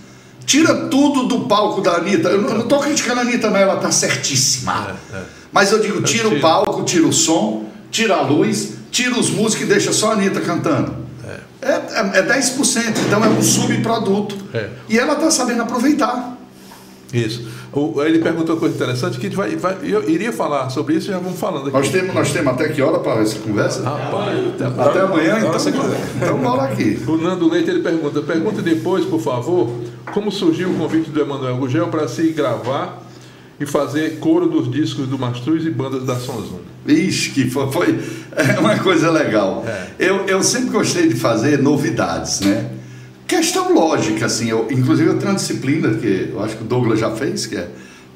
tira tudo do palco da Anitta. Eu não estou criticando a Anitta, não, ela está certíssima. É, é. Mas eu digo, tira o palco, tira o som, tira a luz, tira os músicos e deixa só a Anitta cantando. É, é, é 10%, então é um subproduto. É. E ela está sabendo aproveitar. Isso. O, ele perguntou uma coisa interessante que vai, vai, eu iria falar sobre isso e já vamos falando aqui. Nós temos, nós temos até que hora para essa conversa? Rapaz, até, até amanhã, então. Então bora aqui. O Nando Leite ele pergunta: pergunte depois, por favor, como surgiu o convite do Emanuel Gugel para se gravar e fazer coro dos discos do Mastruz e bandas da Sonzum. Ixi, que foi, foi é uma coisa legal. É. Eu, eu sempre gostei de fazer novidades, né? Questão lógica, assim, eu, inclusive eu tenho uma disciplina que eu acho que o Douglas já fez, que é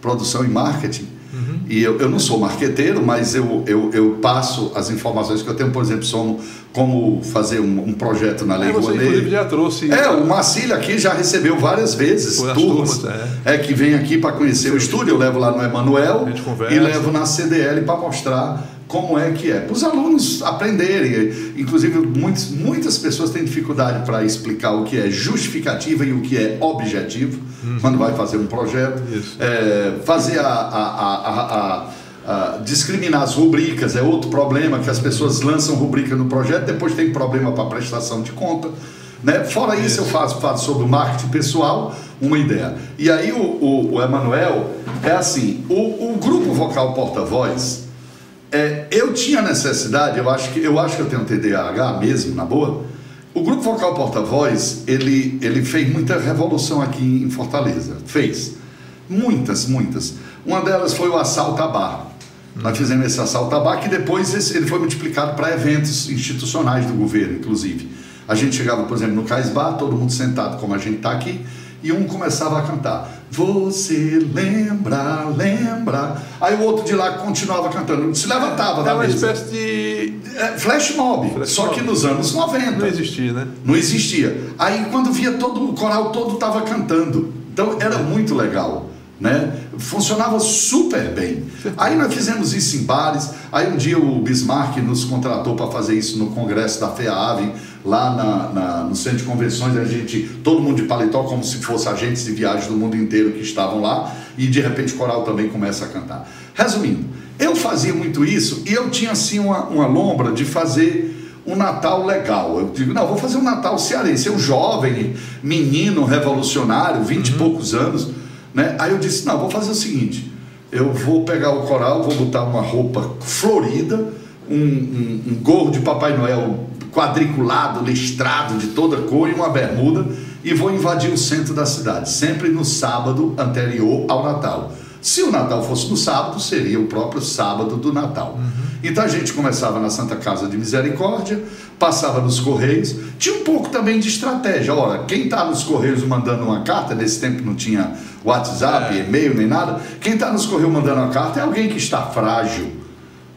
produção e marketing. Uhum. E eu, eu não sou marqueteiro, mas eu, eu, eu passo as informações que eu tenho, por exemplo, como, como fazer um, um projeto na Lei é, você, Rouanet. já trouxe. É, o Marcílio aqui já recebeu várias vezes turmas. turmas é. é. que vem aqui para conhecer Sim. o estúdio, eu levo lá no Emanuel e levo na CDL para mostrar como é que é. Para os alunos aprenderem. Inclusive, muitos, muitas pessoas têm dificuldade para explicar o que é justificativa e o que é objetivo uhum. quando vai fazer um projeto. É, fazer a, a, a, a, discriminar as rubricas é outro problema, que as pessoas lançam rubrica no projeto, depois tem problema para prestação de conta. Né? Fora isso, eu faço, faço sobre o marketing pessoal, uma ideia. E aí o, o, o Emanuel é assim, o, o grupo vocal porta-voz é, eu tinha necessidade, eu acho que eu acho que eu tenho TDAH mesmo, na boa. O grupo vocal porta-voz, ele, ele fez muita revolução aqui em Fortaleza. Fez. Muitas, muitas. Uma delas foi o assalto a bar. Nós fizemos esse assalto a bar que depois ele foi multiplicado para eventos institucionais do governo, inclusive. A gente chegava, por exemplo, no Cais Bar, todo mundo sentado como a gente está aqui, e um começava a cantar. Você lembra, lembra. Aí o outro de lá continuava cantando, se levantava é, da uma mesa. espécie de. É, flash mob, flash só mob. que nos anos 90. Não existia, né? Não existia. Aí quando via todo o coral todo estava cantando. Então era muito legal. Né? Funcionava super bem. Aí nós fizemos isso em bares. Aí um dia o Bismarck nos contratou para fazer isso no congresso da FEAV, lá na, na, no centro de convenções. A gente, todo mundo de paletó, como se fosse agentes de viagem do mundo inteiro que estavam lá. E de repente o coral também começa a cantar. Resumindo, eu fazia muito isso e eu tinha assim uma, uma lombra de fazer um Natal legal. Eu digo, não, vou fazer um Natal cearense. Eu jovem, menino, revolucionário, vinte uhum. e poucos anos né? Aí eu disse: não, vou fazer o seguinte: eu vou pegar o coral, vou botar uma roupa florida, um, um, um gorro de Papai Noel quadriculado, listrado de toda cor e uma bermuda e vou invadir o centro da cidade, sempre no sábado anterior ao Natal. Se o Natal fosse no sábado, seria o próprio sábado do Natal. Uhum. Então a gente começava na Santa Casa de Misericórdia, passava nos Correios, tinha um pouco também de estratégia. Ora, quem está nos Correios mandando uma carta, nesse tempo não tinha WhatsApp, é. e-mail nem nada, quem está nos Correios mandando uma carta é alguém que está frágil.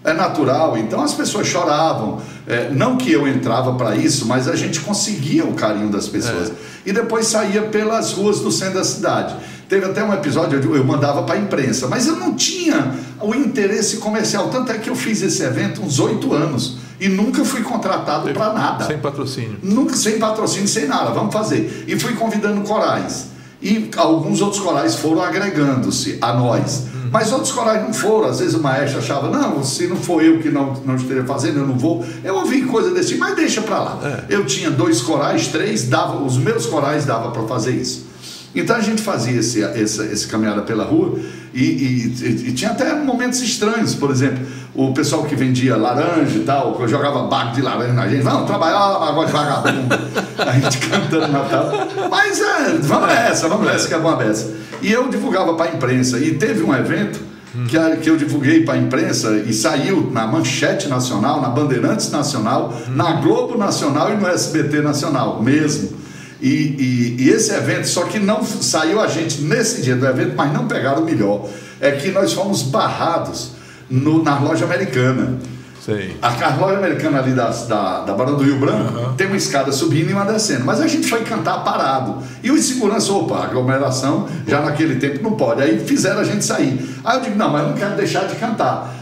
É natural, então as pessoas choravam. É, não que eu entrava para isso, mas a gente conseguia o carinho das pessoas. É. E depois saía pelas ruas do centro da cidade. Teve até um episódio, eu, eu mandava para a imprensa, mas eu não tinha o interesse comercial. Tanto é que eu fiz esse evento uns oito anos e nunca fui contratado para nada. Sem patrocínio. Nunca, sem patrocínio, sem nada. Vamos fazer. E fui convidando corais. E alguns outros corais foram agregando-se a nós. Mas outros corais não foram. Às vezes o maestro achava, não, se não for eu que não, não esteja fazendo, eu não vou. Eu ouvi coisa desse tipo, mas deixa para lá. É. Eu tinha dois corais, três, dava, os meus corais dava para fazer isso. Então a gente fazia esse, esse, esse caminhada pela rua e, e, e, tinha até momentos estranhos, por exemplo, o pessoal que vendia laranja e tal, que jogava bago de laranja na gente, vamos trabalhar agora de vagabundo, (laughs) a gente cantando Natal. Mas é, vamos nessa, vamos nessa que é uma beça. E eu divulgava para a imprensa, e teve um evento que, que eu divulguei para a imprensa e saiu na Manchete Nacional, na Bandeirantes Nacional, na Globo Nacional e no SBT Nacional mesmo e, e, e, esse evento, só que não saiu a gente nesse dia do evento, mas não pegaram o melhor. É que nós fomos barrados no, na loja americana. Sei. A, a loja americana ali da, da, da Barão do Rio Branco Uhum. tem uma escada subindo e uma descendo. Mas a gente foi cantar parado. E o segurança, opa, aglomeração, já naquele tempo não pode. Aí fizeram a gente sair. Aí eu digo, não, mas eu não quero deixar de cantar.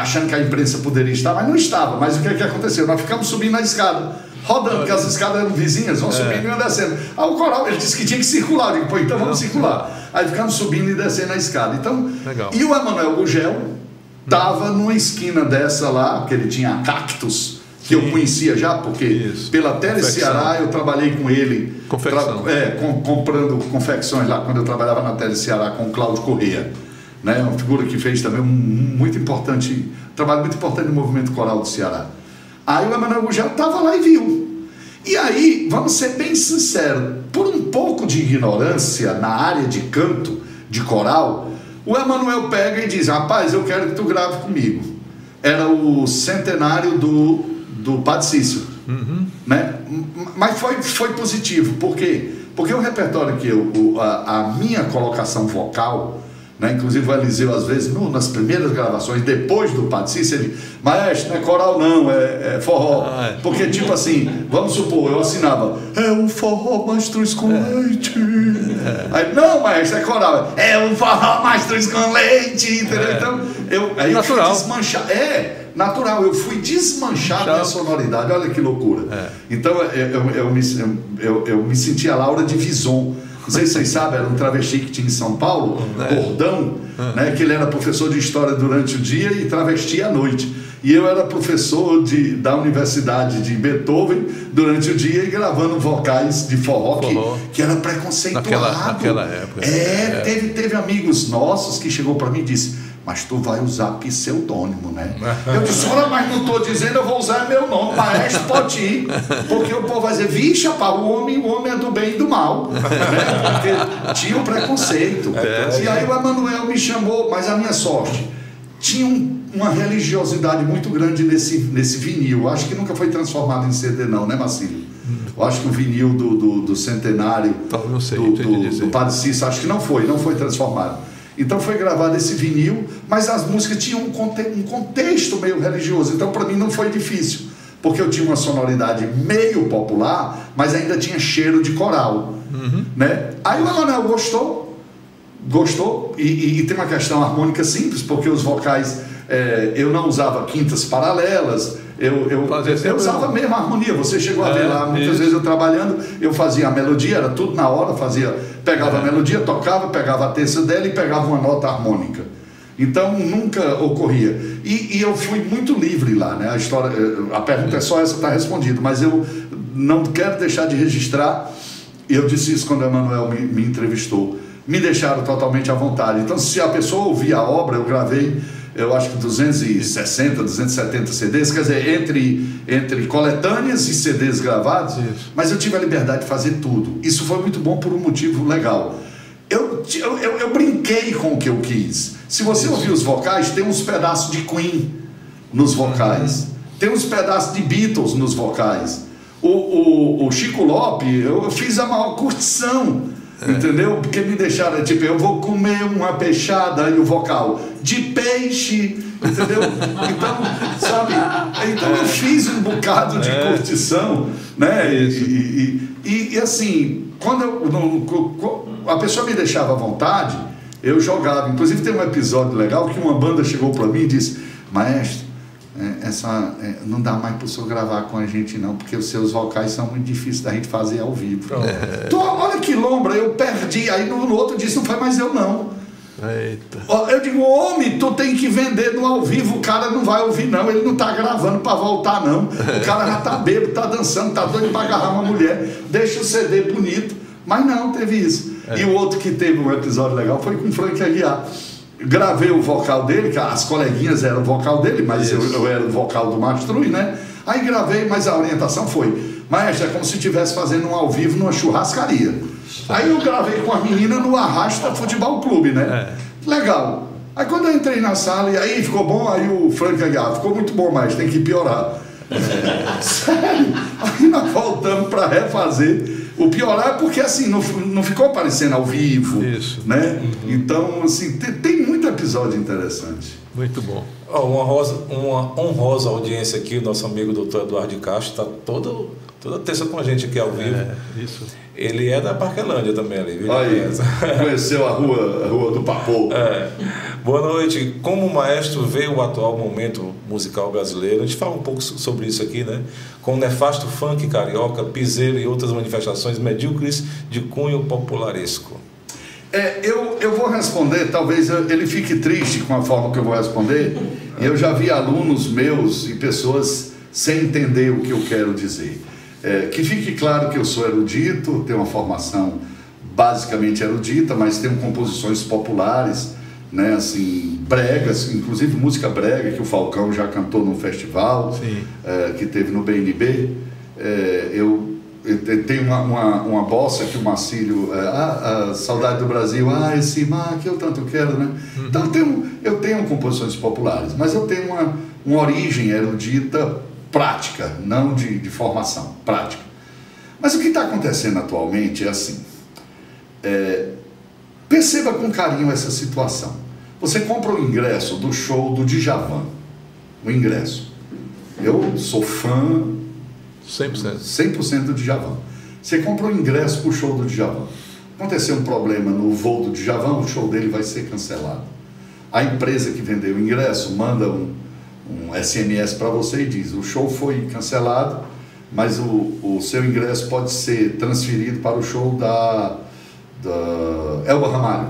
Achando que a imprensa poderia estar, mas não estava. Mas o que, que aconteceu? Nós ficamos subindo na escada. Rodando, porque as escadas eram vizinhas, vão subindo e vão descendo. Aí o coral, ele disse que tinha que circular. Eu digo, pô, então vamos circular. Aí ficamos subindo e descendo a escada. Então, Legal. e o Emanuel Gugel estava numa esquina dessa lá, que ele tinha cactus, que eu conhecia já, porque Isso. pela Tele. Ceará eu trabalhei com ele. Confecção. tra- é, com- comprando confecções lá, quando eu trabalhava na Tele Ceará com o Cláudio Corrêa. Né? Uma figura que fez também um muito importante, trabalho muito importante no movimento coral do Ceará. Aí o Emanuel Gugel estava lá e viu. E aí, vamos ser bem sinceros, por um pouco de ignorância na área de canto, de coral, o Emanuel pega e diz: Rapaz, eu quero que tu grave comigo. Era o centenário do, do Padre Cícero. Né? M- Mas foi, foi positivo, por quê? Porque o repertório que eu, a, a minha colocação vocal, né? inclusive o Eliseu, às vezes, no- nas primeiras gravações, depois do Padre Cícero, ele, maestro, não é coral não, é, é forró. Ah, é. Porque, tipo assim, vamos supor, eu assinava, é o forró mastruz com leite. Aí, não, maestro, é coral. É o forró mastruz com leite, entendeu? Então, eu, aí eu fui Natural. desmanchar. É, natural, eu fui desmanchar Tchau. minha sonoridade, olha que loucura. É. Então, eu, eu, eu me, eu, eu me senti a Laura de Vison. Não sei se vocês sabem, era um travesti que tinha em São Paulo, É. Gordão, né, que ele era professor de história durante o dia e travesti à noite. E eu era professor de, da Universidade de Beethoven durante o dia e gravando vocais de forró, Forró. Que, que era preconceituado. Naquela- naquela época. É, Teve, teve amigos nossos que chegou para mim e disse, mas tu vai usar pseudônimo, né? Eu disse, olha, mas não estou dizendo, eu vou usar meu nome, maestro pode ir, porque o povo vai dizer, vixe, rapaz, o homem, o homem é do bem e do mal, né? Porque tinha o preconceito. É, e aí o Emanuel me chamou, mas a minha sorte, tinha um- uma religiosidade muito grande nesse, nesse vinil, acho que nunca foi transformado em CD não, né Marcílio? Eu acho que o vinil do, do, do centenário Talvez não sei, do, do, do Padre Cícero, acho que não foi, não foi transformado. Então foi gravado esse vinil, mas as músicas tinham um, conte um contexto meio religioso. Então para mim não foi difícil, porque eu tinha uma sonoridade meio popular, mas ainda tinha cheiro de coral. Né? Aí o Emanuel gostou, gostou, e, e- e tem uma questão harmônica simples, porque os vocais, eh, eu não usava quintas paralelas, eu, eu, eu usava a mesma harmonia. Você chegou a É, ver lá, muitas isso. vezes eu trabalhando, eu fazia a melodia, era tudo na hora, fazia, pegava a melodia, tocava, pegava a terça dela e pegava uma nota harmônica. Então nunca ocorria. E, e eu fui muito livre lá, né? A história, eh, a pergunta é só essa, está respondida, mas eu não quero deixar de registrar. Eu disse isso quando o Emanuel me, me entrevistou. Me deixaram totalmente à vontade. Então, se a pessoa ouvir a obra, eu gravei, eu acho que 260, 270 CDs, quer dizer, entre, entre coletâneas e CDs gravados, Isso. mas eu tive a liberdade de fazer tudo. Isso foi muito bom por um motivo legal. Eu, eu, eu, eu brinquei com o que eu quis. Se você ouvir os vocais, tem uns pedaços de Queen nos vocais, tem uns pedaços de Beatles nos vocais. O, o, o Chico Lope, eu fiz a maior curtição, entendeu? Porque me deixaram, tipo, eu vou comer uma peixada e o vocal de peixe, entendeu? (laughs) Então, sabe? Então eu fiz um bocado de curtição, né? E, e, e, e, assim, quando eu, no- a pessoa me deixava à vontade, eu jogava. Inclusive tem um episódio legal que uma banda chegou para mim e disse, maestro, é, essa, é, não dá mais para o senhor gravar com a gente não, porque os seus vocais são muito difíceis da gente fazer ao vivo. Então, olha que lombra, eu perdi. Aí no, no outro disse, não foi mais eu não. Eita. Eu digo, homem, tu tem que vender no ao vivo, o cara não vai ouvir, não. Ele não tá gravando para voltar, não. O cara já tá bêbado, tá dançando, tá doido para agarrar uma mulher, deixa o CD bonito. Mas não, teve isso. E o outro que teve um episódio legal foi com o Frank Aguiar. Gravei o vocal dele, que as coleguinhas eram o vocal dele, mas eu, eu era o vocal do Mastruz, né? Aí gravei, mas a orientação foi, maestro, é como se estivesse fazendo um ao vivo numa churrascaria. Aí eu gravei com a menina no Arrasta Futebol Clube, né? Legal. Aí quando eu entrei na sala, e aí ficou bom, aí o Frank Aguiar, ficou muito bom, mas tem que piorar. (laughs) Sério? Aí nós voltamos para refazer. O piorar é porque assim, não, não ficou aparecendo ao vivo. Isso. Né? Então, assim, tem, tem muito episódio interessante. Muito bom. Oh, uma, rosa, uma honrosa audiência aqui, nosso amigo doutor Eduardo de Castro está toda terça com a gente aqui ao vivo. É, isso. Ele é da Parquelândia também ali, viu? Aí, (laughs) conheceu a rua, a rua do Papo. É. Boa noite. Como o maestro vê o atual momento musical brasileiro? A gente fala um pouco sobre isso aqui, né? Com o nefasto funk carioca, piseiro e outras manifestações medíocres de cunho popularesco. É, eu, eu vou responder, talvez ele fique triste com a forma que eu vou responder. E eu já vi alunos meus e pessoas sem entender o que eu quero dizer. É, que fique claro que eu sou erudito, tenho uma formação basicamente erudita, mas tenho composições populares, né, assim, bregas, inclusive música brega, que o Falcão já cantou no festival, é, que teve no BNB. É, eu, eu tenho uma, uma, uma, bossa que o Marcílio, é, ah, saudade do Brasil, ah, esse mar que eu tanto quero, né? Uhum. Então eu tenho, eu tenho composições populares, mas eu tenho uma, uma origem erudita prática, não de, de formação, prática. Mas o que está acontecendo atualmente é assim: é, perceba com carinho essa situação. Você compra o ingresso do show do Djavan, o ingresso. Eu sou fã 100%, 100% do Djavan. Você compra o ingresso para o show do Djavan. Aconteceu um problema no voo do Djavan, o show dele vai ser cancelado. A empresa que vendeu o ingresso manda um, um SMS para você e diz: o show foi cancelado, mas o, o seu ingresso pode ser transferido para o show da, da Elba Ramalho.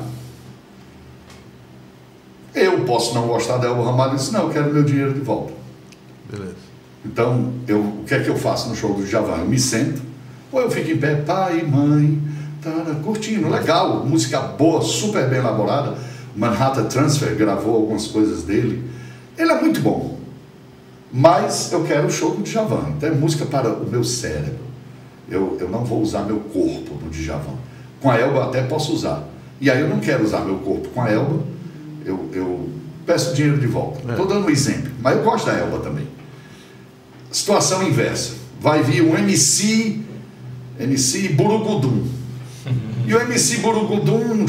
Eu posso não gostar da Elba Ramalho e disse: não, eu quero meu dinheiro de volta. Beleza. Então, eu, o que é que eu faço no show do Javan? Eu me sento, ou eu fico em pé, pai, mãe, tá, curtindo, legal, música boa, super bem elaborada. Manhattan Transfer gravou algumas coisas dele. Ele é muito bom. Mas eu quero o show do Djavan. Então é música para o meu cérebro. Eu, eu não vou usar meu corpo no Djavan. Com a Elba até posso usar. E aí eu não quero usar meu corpo com a Elba. Eu, eu peço dinheiro de volta. Estou é. dando um exemplo. Mas eu gosto da Elba também. Situação inversa. Vai vir um MC, MC Burugudum. E o MC Burugudum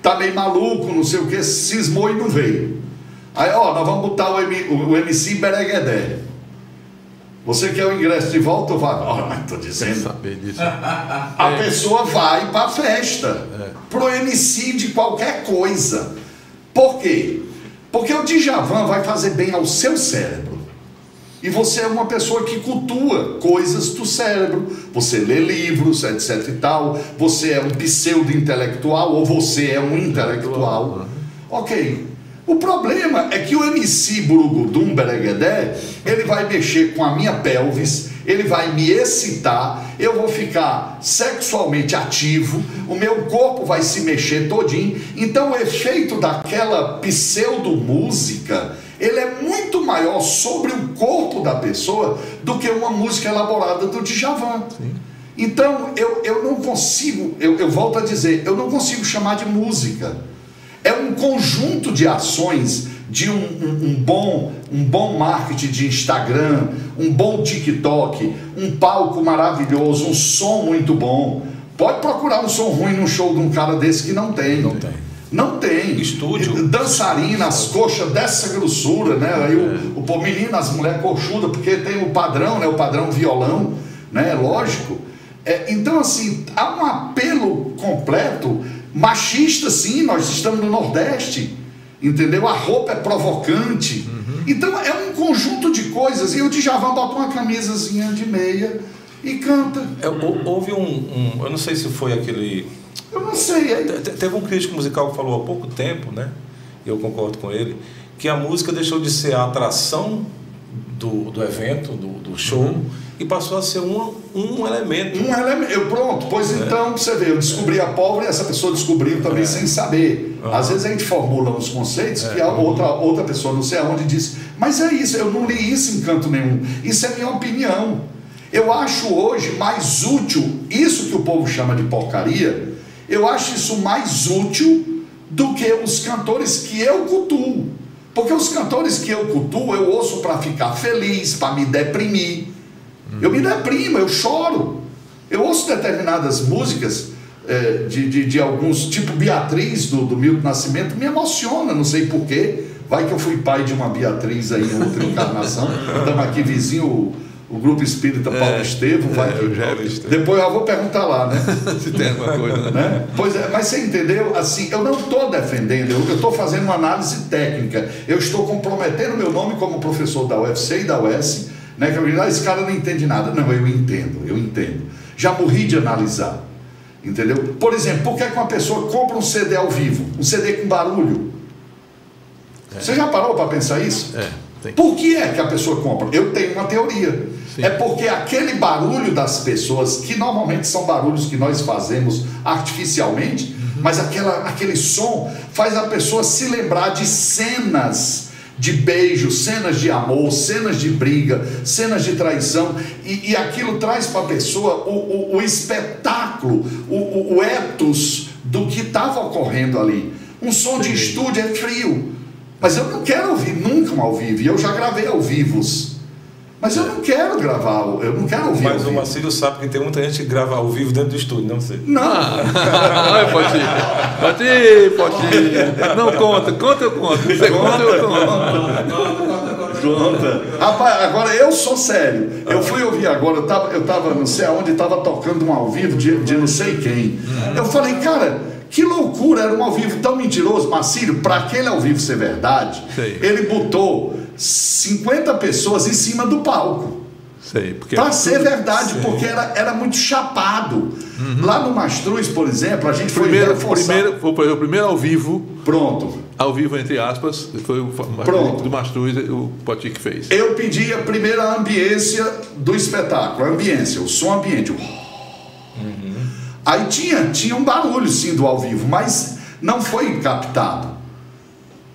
tá meio maluco, não sei o que, cismou e não veio. Aí, ó, nós vamos botar o, M, o MC Bereguedé. Você quer o ingresso de volta ou vai? Ó, mas tô dizendo. Saber disso. (laughs) A é. pessoa vai para a festa, é. pro MC de qualquer coisa. Por quê? Porque o Djavan vai fazer bem ao seu cérebro. E você é uma pessoa que cultua coisas do cérebro. Você lê livros, etc e tal. Você é um pseudo-intelectual ou você é um intelectual. Ok. O problema é que o MC Burugudum Bereguedé, ele vai mexer com a minha pelvis, ele vai me excitar, eu vou ficar sexualmente ativo, o meu corpo vai se mexer todinho. Então o efeito daquela pseudo-música, ele é muito maior sobre o corpo da pessoa do que uma música elaborada do Djavan. Sim. Então eu, eu não consigo, eu, eu volto a dizer, eu não consigo chamar de música é um conjunto de ações de um, um, um, bom, um bom marketing de Instagram, um bom TikTok, um palco maravilhoso, um som muito bom. Pode procurar um som ruim num show de um cara desse que não tem. Não tem. Não tem. Estúdio. Dançarina, as coxas dessa grossura, né? Aí o, o, menino, as mulheres coxudas, porque tem o padrão, né? O padrão violão, né? Lógico. É, então, assim, há um apelo completo Machista, sim, nós estamos no Nordeste, entendeu? A roupa é provocante. Uhum. Então é um conjunto de coisas. E o Djavan bota uma camisazinha de meia e canta. É, houve um, um, Eu não sei se foi aquele. Eu não sei. É... Teve um crítico musical que falou há pouco tempo, né? E eu concordo com ele, que a música deixou de ser a atração do, do evento, do, do show. Uhum e passou a ser um, um elemento. Um elemento. Eu, pronto, pois é. então você vê, eu descobri a pólvora e essa pessoa descobriu também é. sem saber. Uhum. Às vezes a gente formula uns conceitos é. que a outra, outra pessoa não sei aonde disse, mas é isso, eu não li isso em canto nenhum. Isso é minha opinião. Eu acho hoje mais útil, isso que o povo chama de porcaria, eu acho isso mais útil do que os cantores que eu cultuo. Porque os cantores que eu cultuo, eu ouço para ficar feliz, para me deprimir. Eu me deprimo, eu choro. Eu ouço determinadas músicas é, de, de, de, alguns, tipo Beatriz do, do Milton Nascimento, me emociona, não sei porquê. Vai que eu fui pai de uma Beatriz aí em outra encarnação. Estamos aqui vizinho, o, o Grupo Espírita Paulo é, Estevam. Vai é, que, depois eu vou perguntar lá, né? (laughs) Se tem alguma coisa. Né? né? Pois é, mas você entendeu? Assim, eu não estou defendendo, eu estou fazendo uma análise técnica. Eu estou comprometendo meu nome como professor da UFC e da UES. Né, que digo, ah, esse cara não entende nada. Não, eu entendo, eu entendo. Já morri de analisar. Entendeu? Por exemplo, por que uma pessoa compra um CD ao vivo? Um CD com barulho? É. Você já parou para pensar isso? É, por que é que a pessoa compra? Eu tenho uma teoria. Sim. É porque aquele barulho das pessoas, que normalmente são barulhos que nós fazemos artificialmente, uhum. mas aquela, aquele som faz a pessoa se lembrar de cenas de beijo, cenas de amor, cenas de briga, cenas de traição, e, e aquilo traz para a pessoa o, o, o espetáculo, o, o, o etos do que estava ocorrendo ali. Um som de estúdio é frio, mas eu não quero ouvir nunca um ao vivo, e eu já gravei ao vivos. Mas eu não quero gravar, eu não quero ouvir. Mas o Marcílio sabe que tem muita gente que grava ao vivo dentro do estúdio, não sei. Não! (laughs) pode ir. Pode ir, pode ir. Não conta, conta eu conto. Você conta, eu conto. Conta. Rapaz, agora eu sou sério. Eu fui ouvir agora, eu tava, eu tava não sei aonde, tava tocando um ao vivo de, de não sei quem. Eu falei, cara, que loucura, era um ao vivo tão mentiroso. Marcílio, para aquele ao vivo ser verdade, Sei. ele botou 50 pessoas em cima do palco. Para ser verdade, Sei. porque era, era muito chapado. Uhum. Lá no Mastruz, por exemplo, a gente primeiro, foi primeiro, foi o primeiro ao vivo. Pronto. Ao vivo, entre aspas, foi o Pronto. do Mastruz o Poti que fez. Eu pedi a primeira ambiência do espetáculo, a ambiência, o som ambiente. Uhum. Aí tinha, tinha um barulho sim do ao vivo, mas não foi captado.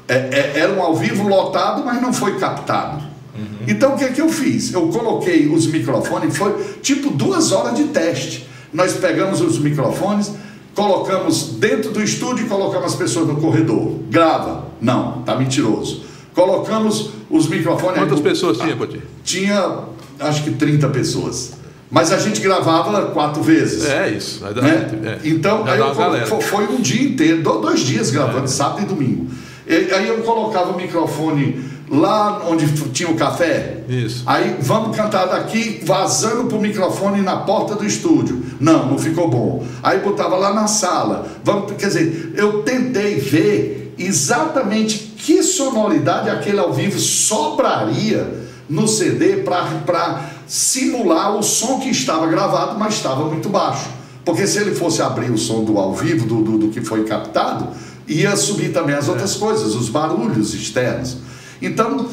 É, é, era um ao vivo lotado, mas não foi captado. Uhum. Então o que é que eu fiz? Eu coloquei os microfones, foi tipo duas horas de teste. Nós pegamos os microfones, colocamos dentro do estúdio e colocamos as pessoas no corredor. Grava. Não, tá mentiroso. Colocamos os microfones. Quantas pessoas tinha, Poti? Tinha, acho que 30 pessoas. Mas a gente gravava quatro vezes. É isso. Né? É. Então, aí eu, foi, foi, um dia inteiro, dois dias gravando, é. sábado e domingo. E, aí eu colocava o microfone lá onde tinha o café. Isso. Aí vamos cantar daqui, vazando pro microfone na porta do estúdio. Não, não ficou bom. Aí botava lá na sala. Vamos, quer dizer, eu tentei ver exatamente que sonoridade aquele ao vivo sobraria no CD para simular o som que estava gravado, mas estava muito baixo. Porque se ele fosse abrir o som do ao vivo, do, do, do que foi captado, ia subir também as outras é. coisas, os barulhos externos. Então,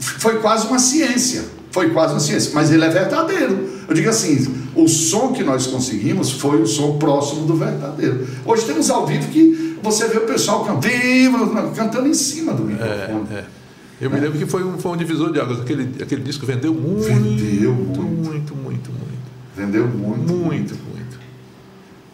foi quase uma ciência. Foi quase uma ciência, mas ele é verdadeiro. Eu digo assim, o som que nós conseguimos foi o som próximo do verdadeiro. Hoje temos ao vivo que você vê o pessoal cantando, cantando em cima do microfone. É, é. Eu me lembro que foi um, foi um divisor de águas. Aquele, aquele disco vendeu muito. Vendeu muito. Muito, muito, muito. Vendeu muito. Muito, muito. muito.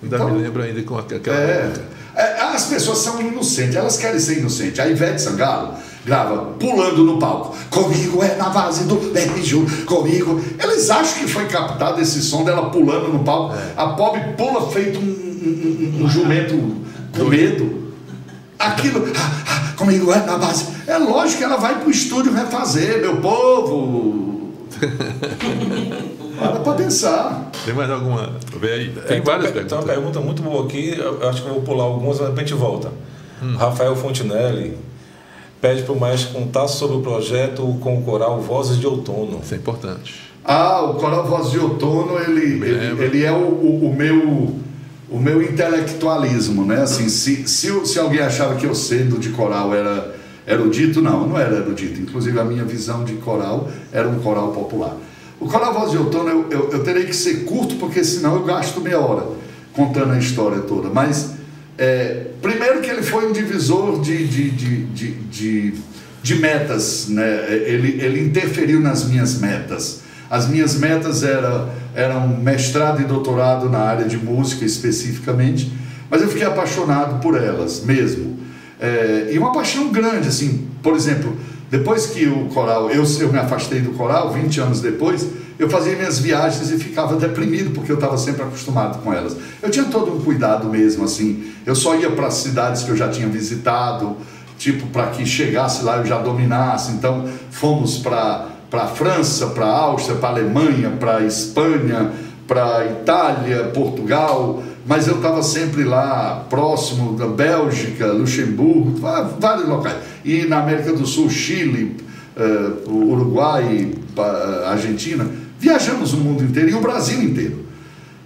Ainda então, me lembro ainda com aquela. É, é, as pessoas são inocentes, elas querem ser inocentes. A Ivete Sangalo grava pulando no palco. Comigo é na base do beijo, comigo. Eles acham que foi captado esse som dela pulando no palco. É. A pobre pula feito um, um, um, um jumento com medo. Aquilo, ah, ah, comigo é na base. É lógico que ela vai para o estúdio refazer, meu povo. (laughs) Para para pensar. Tem mais alguma? Vê aí. Tem, várias perguntas. Tem uma pergunta muito boa aqui, eu acho que eu vou pular algumas, mas a gente volta. Hum. Rafael Fontinelli pede para o maestro contar sobre o projeto com o coral Vozes de Outono. Isso é importante. Ah, o coral Vozes de Outono, ele, ele, ele, é o, o, o, meu o meu intelectualismo, né? Assim, se, se, se alguém achava que eu sendo de coral era erudito, não, não era erudito. Inclusive a minha visão de coral era um coral popular. O Coral Voz de Outono eu, eu, eu, terei que ser curto, porque senão eu gasto meia hora contando a história toda. Mas, é, primeiro que ele foi um divisor de, de, de, de, de, de metas, né? ele, ele interferiu nas minhas metas. As minhas metas eram, eram mestrado e doutorado na área de música especificamente, mas eu fiquei apaixonado por elas mesmo. É, e uma paixão grande, assim, por exemplo, depois que o coral, eu, eu me afastei do coral, 20 anos depois, eu fazia minhas viagens e ficava deprimido porque eu estava sempre acostumado com elas. Eu tinha todo um cuidado mesmo, assim. Eu só ia para cidades que eu já tinha visitado, tipo para que chegasse lá eu já dominasse. Então fomos para para França, para Áustria, para Alemanha, para Espanha, para Itália, Portugal, mas eu estava sempre lá próximo da Bélgica, Luxemburgo, vários locais. E na América do Sul, Chile, uh, Uruguai, uh, Argentina. Viajamos o mundo inteiro e o Brasil inteiro.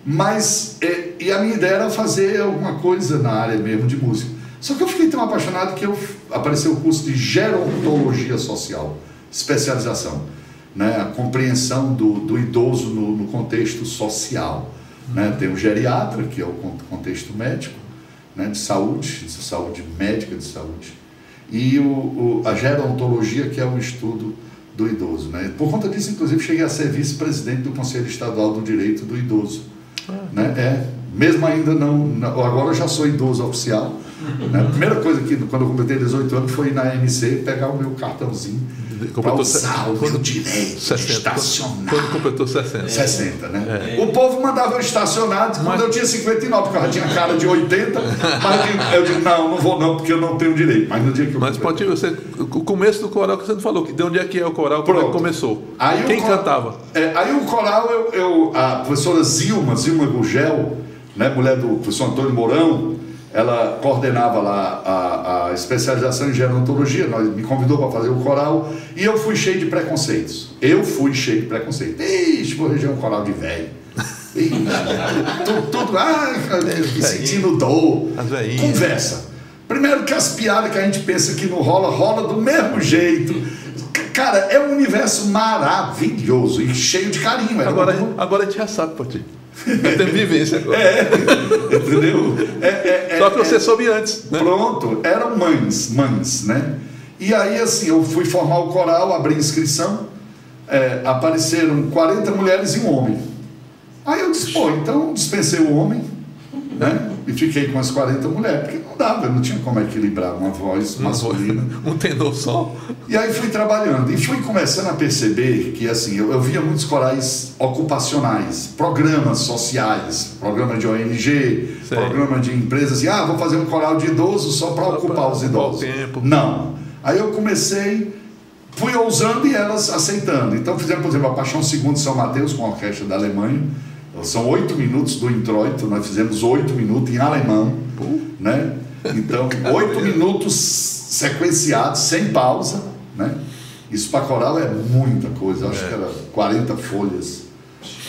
Mas, e, e a minha ideia era fazer alguma coisa na área mesmo de música. Só que eu fiquei tão apaixonado que eu apareceu o curso de gerontologia social, especialização, né? a compreensão do, do idoso no, no contexto social. Né? Tem o geriatra, que é o contexto médico, né? de saúde, de saúde médica de saúde, e o, o, a gerontologia, que é o estudo do idoso. Né? Por conta disso, inclusive, cheguei a ser vice-presidente do Conselho Estadual do Direito do Idoso. Ah. Né? É, mesmo ainda não, agora eu já sou idoso oficial. Né? A primeira coisa que, quando eu completei 18 anos, foi na MC pegar o meu cartãozinho para usar o direito 60, de estacionar. Quando completou 60. 60, né? É. O povo mandava eu estacionar quando mas... eu tinha 59, porque eu já tinha cara de 80, mas eu digo, não, não vou não, porque eu não tenho direito. Mas no dia que eu Mas pode você, o começo do coral que você não falou, que de onde é que é o coral, como é que começou? Aí Quem cantava? É, aí o coral, eu, eu, a professora Zilma, Zilma Gugel, né, mulher do professor Antônio Mourão, ela coordenava lá a, a especialização em gerontologia, nós, me convidou para fazer o coral e eu fui cheio de preconceitos. Eu fui cheio de preconceitos. Ixi, vou reger um coral de velho. tudo, tudo, ah, sentindo dor. Conversa. Primeiro que as piadas que a gente pensa que não rola, rola do mesmo jeito. Cara, é um universo maravilhoso e cheio de carinho. Agora, agora a gente já sabe, Poti. Eu tenho vivência agora. É, (laughs) entendeu? É, é, é, Só que você é. soube antes. Né? Pronto, eram mães, mães, né? E aí, assim, eu fui formar o coral, abri inscrição, é, apareceram 40 mulheres e um homem. Aí eu disse, pô, então dispensei o homem, né? E fiquei com as 40 mulheres, porque não dava, não tinha como equilibrar uma voz masculina. (laughs) um tenor só. E aí fui trabalhando e fui começando a perceber que assim, eu, eu via muitos corais ocupacionais, programas sociais, programa de ONG, Sei. programa de empresas, e ah, vou fazer um coral de idosos só para ocupar os idosos. Tempo. Não. Aí eu comecei, fui ousando e elas aceitando. Então fizemos, por exemplo, a Paixão Segundo São Mateus com a orquestra da Alemanha são oito minutos do introito, nós fizemos oito minutos em alemão, né? Então, oito minutos sequenciados, sem pausa, né? Isso para coral é muita coisa, acho é. que era 40 folhas.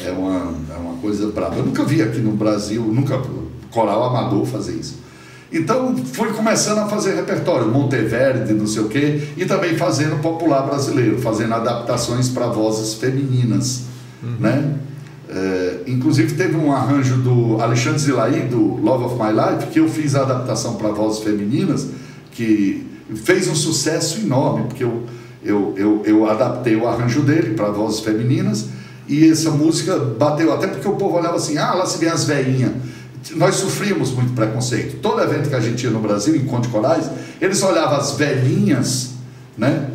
É uma, é uma coisa brava. Eu nunca vi aqui no Brasil, nunca coral amador fazer isso. Então fui começando a fazer repertório, Monteverde, não sei o quê, e também fazendo popular brasileiro, fazendo adaptações para vozes femininas, uhum. né? É, inclusive teve um arranjo do Alexandre Zilaí, do Love of My Life, que eu fiz a adaptação para vozes femininas, que fez um sucesso enorme, porque eu, eu, eu, eu adaptei o arranjo dele para vozes femininas, e essa música bateu, até porque o povo olhava assim, ah, lá se vem as veinhas. Nós sofríamos muito preconceito. Todo evento que a gente ia no Brasil, em Conde Corais, eles olhavam as velhinhas, né?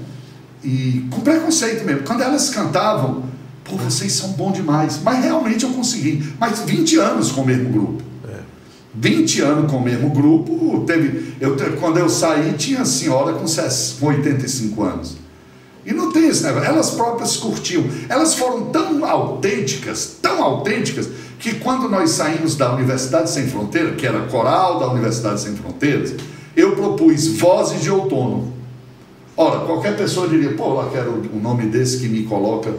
E com preconceito mesmo. Quando elas cantavam, Pô, vocês são bons demais. Mas realmente eu consegui. Mas 20 anos com o mesmo grupo. É. 20 anos com o mesmo grupo. Teve, eu, quando eu saí, tinha senhora com, com 85 anos. E não tem esse negócio. Elas próprias curtiam. Elas foram tão autênticas, tão autênticas, que quando nós saímos da Universidade Sem Fronteira, que era coral da Universidade Sem Fronteiras, eu propus Vozes de Outono. Ora, qualquer pessoa diria, pô, lá quero um nome desse que me coloca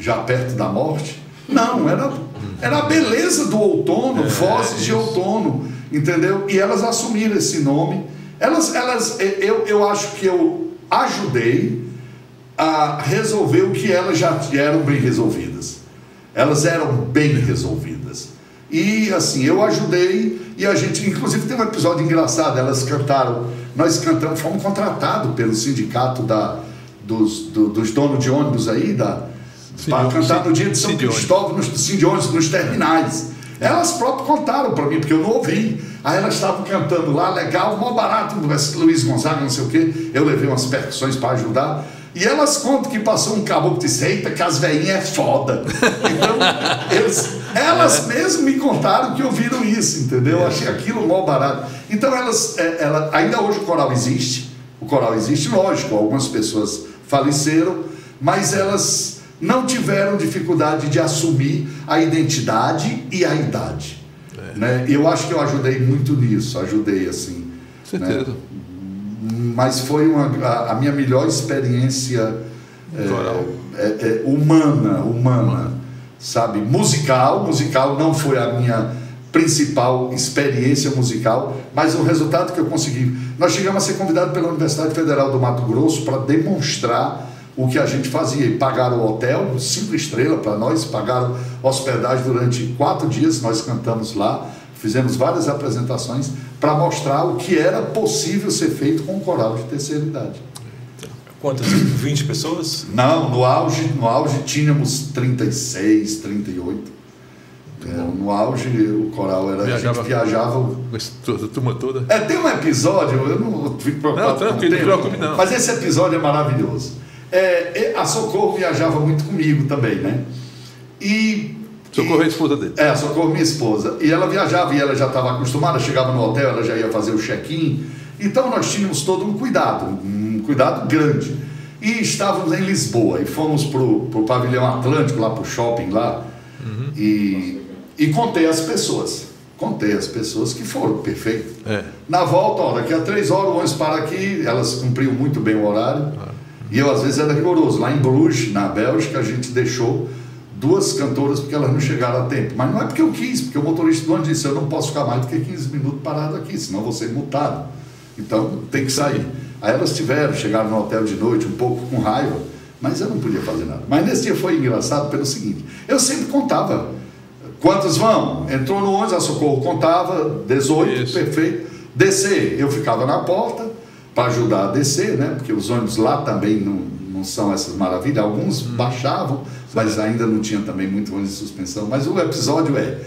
já perto da morte. Não, era, era a beleza do outono, é, vozes de outono, entendeu? E elas assumiram esse nome. Elas, elas, eu, eu acho que eu ajudei a resolver o que elas já eram bem resolvidas. Elas eram bem resolvidas. E assim, eu ajudei e a gente, inclusive tem um episódio engraçado, elas cantaram, nós cantamos, fomos contratados pelo sindicato da, dos, do, dos donos de ônibus aí, da, para cantar no dia de São Cristóvão, nos Cindiões, nos terminais. Elas próprias contaram para mim, porque eu não ouvi. Aí elas estavam cantando lá, legal, mó barato, Luiz Gonzaga, não sei o quê. Eu levei umas percussões para ajudar. E elas contam que passou um caboclo e disse, eita, que as velhinhas é foda. Então, (laughs) eles, elas é. mesmas me contaram que ouviram isso, entendeu? Eu achei aquilo mal barato. Então, elas, é, ela, ainda hoje o coral existe, o coral existe, lógico, algumas pessoas faleceram, mas elas não tiveram dificuldade de assumir a identidade e a idade. É. Né? Eu acho que eu ajudei muito nisso, ajudei assim. Certeza. Né? mas foi uma, a, a minha melhor experiência é, é, é, humana, humana, sabe? Musical, musical não foi a minha principal experiência musical, mas o resultado que eu consegui. Nós chegamos a ser convidados pela Universidade Federal do Mato Grosso para demonstrar o que a gente fazia. E pagaram o hotel, cinco estrelas para nós, pagaram hospedagem durante quatro dias, nós cantamos lá, fizemos várias apresentações para mostrar o que era possível ser feito com um coral de terceira idade. Quantas? 20 pessoas? Não, no auge, no auge tínhamos 36, 38. É, no auge o coral era viajava, a gente viajava. A turma toda. É, tem um episódio, eu não fico preocupado. Não, tranquilo, não preocupe não. Mas esse episódio é maravilhoso. É, a Socorro viajava muito comigo também, né? E Socorro é a esposa dele. É, Socorro minha esposa. E ela viajava e ela já estava acostumada, chegava no hotel, ela já ia fazer o check-in. Então nós tínhamos todo um cuidado, um cuidado grande. E estávamos em Lisboa e fomos para o pavilhão Atlântico, lá para o shopping lá. Uhum. E, e contei as pessoas. Contei as pessoas que foram, perfeito. É. Na volta, ó, daqui a três horas o ônibus para aqui, elas cumpriam muito bem o horário. Ah. E eu às vezes era rigoroso. Lá em Bruges, na Bélgica, a gente deixou duas cantoras porque elas não chegaram a tempo. Mas não é porque eu quis, porque o motorista do ônibus disse: eu não posso ficar mais do que 15 minutos parado aqui, senão vou ser multado. Então tem que sair. Aí elas tiveram, chegaram no hotel de noite um pouco com raiva, mas eu não podia fazer nada. Mas nesse dia foi engraçado pelo seguinte: eu sempre contava. Quantos vão? Entrou no ônibus, a Socorro contava, 18, Isso. perfeito. Descer, eu ficava na porta para ajudar a descer, né? Porque os ônibus lá também não, não são essas maravilhas. Alguns hum. baixavam, mas ainda não tinha também muito ônibus de suspensão. Mas o episódio é: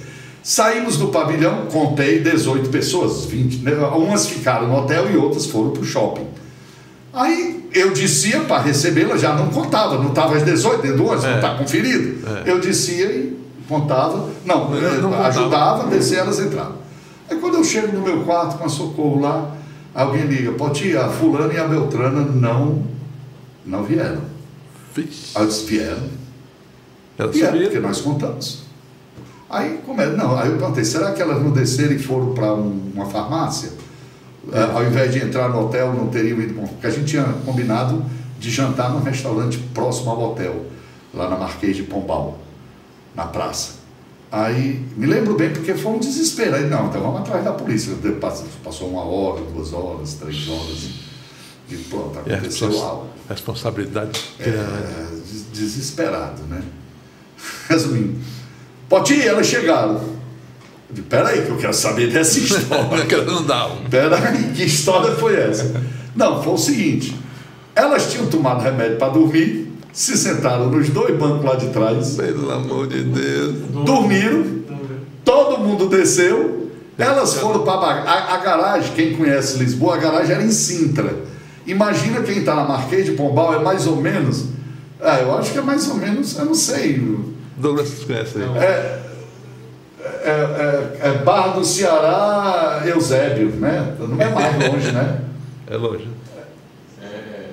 saímos do pavilhão, contei 18 pessoas, 20, né? umas ficaram no hotel e outras foram para o shopping. Aí eu descia para recebê-la, já não contava, não estava às 18 dentro do ônibus, é. não está conferido. É. Eu descia e contava, não, não ajudava, descer elas entravam. Aí quando eu chego no meu quarto com a socorro lá, alguém liga, pode ir, a fulana e a Beltrana não, não vieram. Vixe. Disse, vieram. Ela e é, porque nós contamos. Aí, como é? Não, aí eu perguntei, será que elas não desceram e foram para um, uma farmácia? É. ao invés de entrar no hotel, não teriam ido. Porque a gente tinha combinado de jantar num restaurante próximo ao hotel, lá na Marquês de Pombal, na praça. Aí, me lembro bem porque foi um desespero. Aí, não, então vamos atrás da polícia. Passou uma hora, duas horas, três horas. E pronto, aconteceu e algo. Responsabilidade. É, desesperado, né? (laughs) Resumindo, Poti, elas chegaram. Eu peraí, que eu quero saber dessa (laughs) história. não dá. Peraí, que história foi essa? Não, foi o seguinte: elas tinham tomado remédio para dormir, se sentaram nos dois bancos lá de trás. Pelo amor de Deus. Dormiram, todo mundo desceu, elas foram para a, a garagem. Quem conhece Lisboa, a garagem era em Sintra. Imagina quem está na Marquês de Pombal, é mais ou menos. Ah, eu acho que é mais ou menos, eu não sei. Douglas conhece aí. É, é, é, é Barra do Ceará, Eusébio, né? Não é mais longe, né? É longe.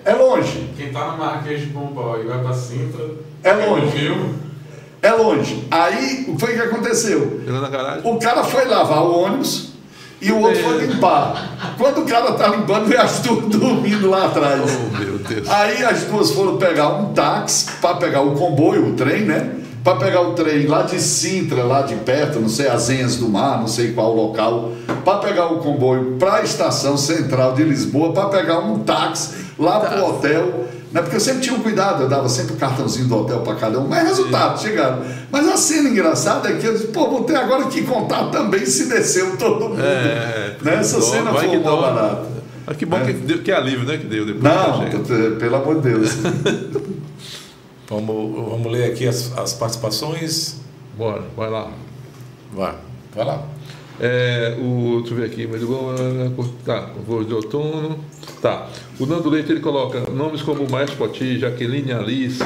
É, longe. Quem está no Marquês de Pombal e vai para Sintra. É longe. É longe. Aí, o que foi que aconteceu? O cara foi lavar o ônibus e o outro foi limpar. Quando o cara tá limpando, vem as duas (laughs) dormindo lá atrás. Oh, meu Deus. Aí as duas foram pegar um táxi para pegar o comboio, o trem, né? para pegar o trem lá de Sintra, lá de perto, não sei, Azenhas do Mar, não sei qual local, para pegar o comboio para a estação central de Lisboa, para pegar um táxi lá para o hotel. Né? Porque eu sempre tinha um cuidado, eu dava sempre o um cartãozinho do hotel para cada um, mas resultado, chegaram. Mas a cena engraçada é que eu disse, pô, vou ter agora que contar também se desceu todo mundo. É, né? Essa cena foi uma barata. Mas que bom é. que, deu, que alívio, né, que deu depois. Não, pelo amor de Deus. (laughs) Vamos, vamos ler aqui as, as participações. Bora, vai lá. Vai, vai lá. É, o, deixa eu ver aqui, mas igual. Tá, voz de outono. Tá. O Nando Leite ele coloca nomes como Maestro Poti, Jaqueline Alice,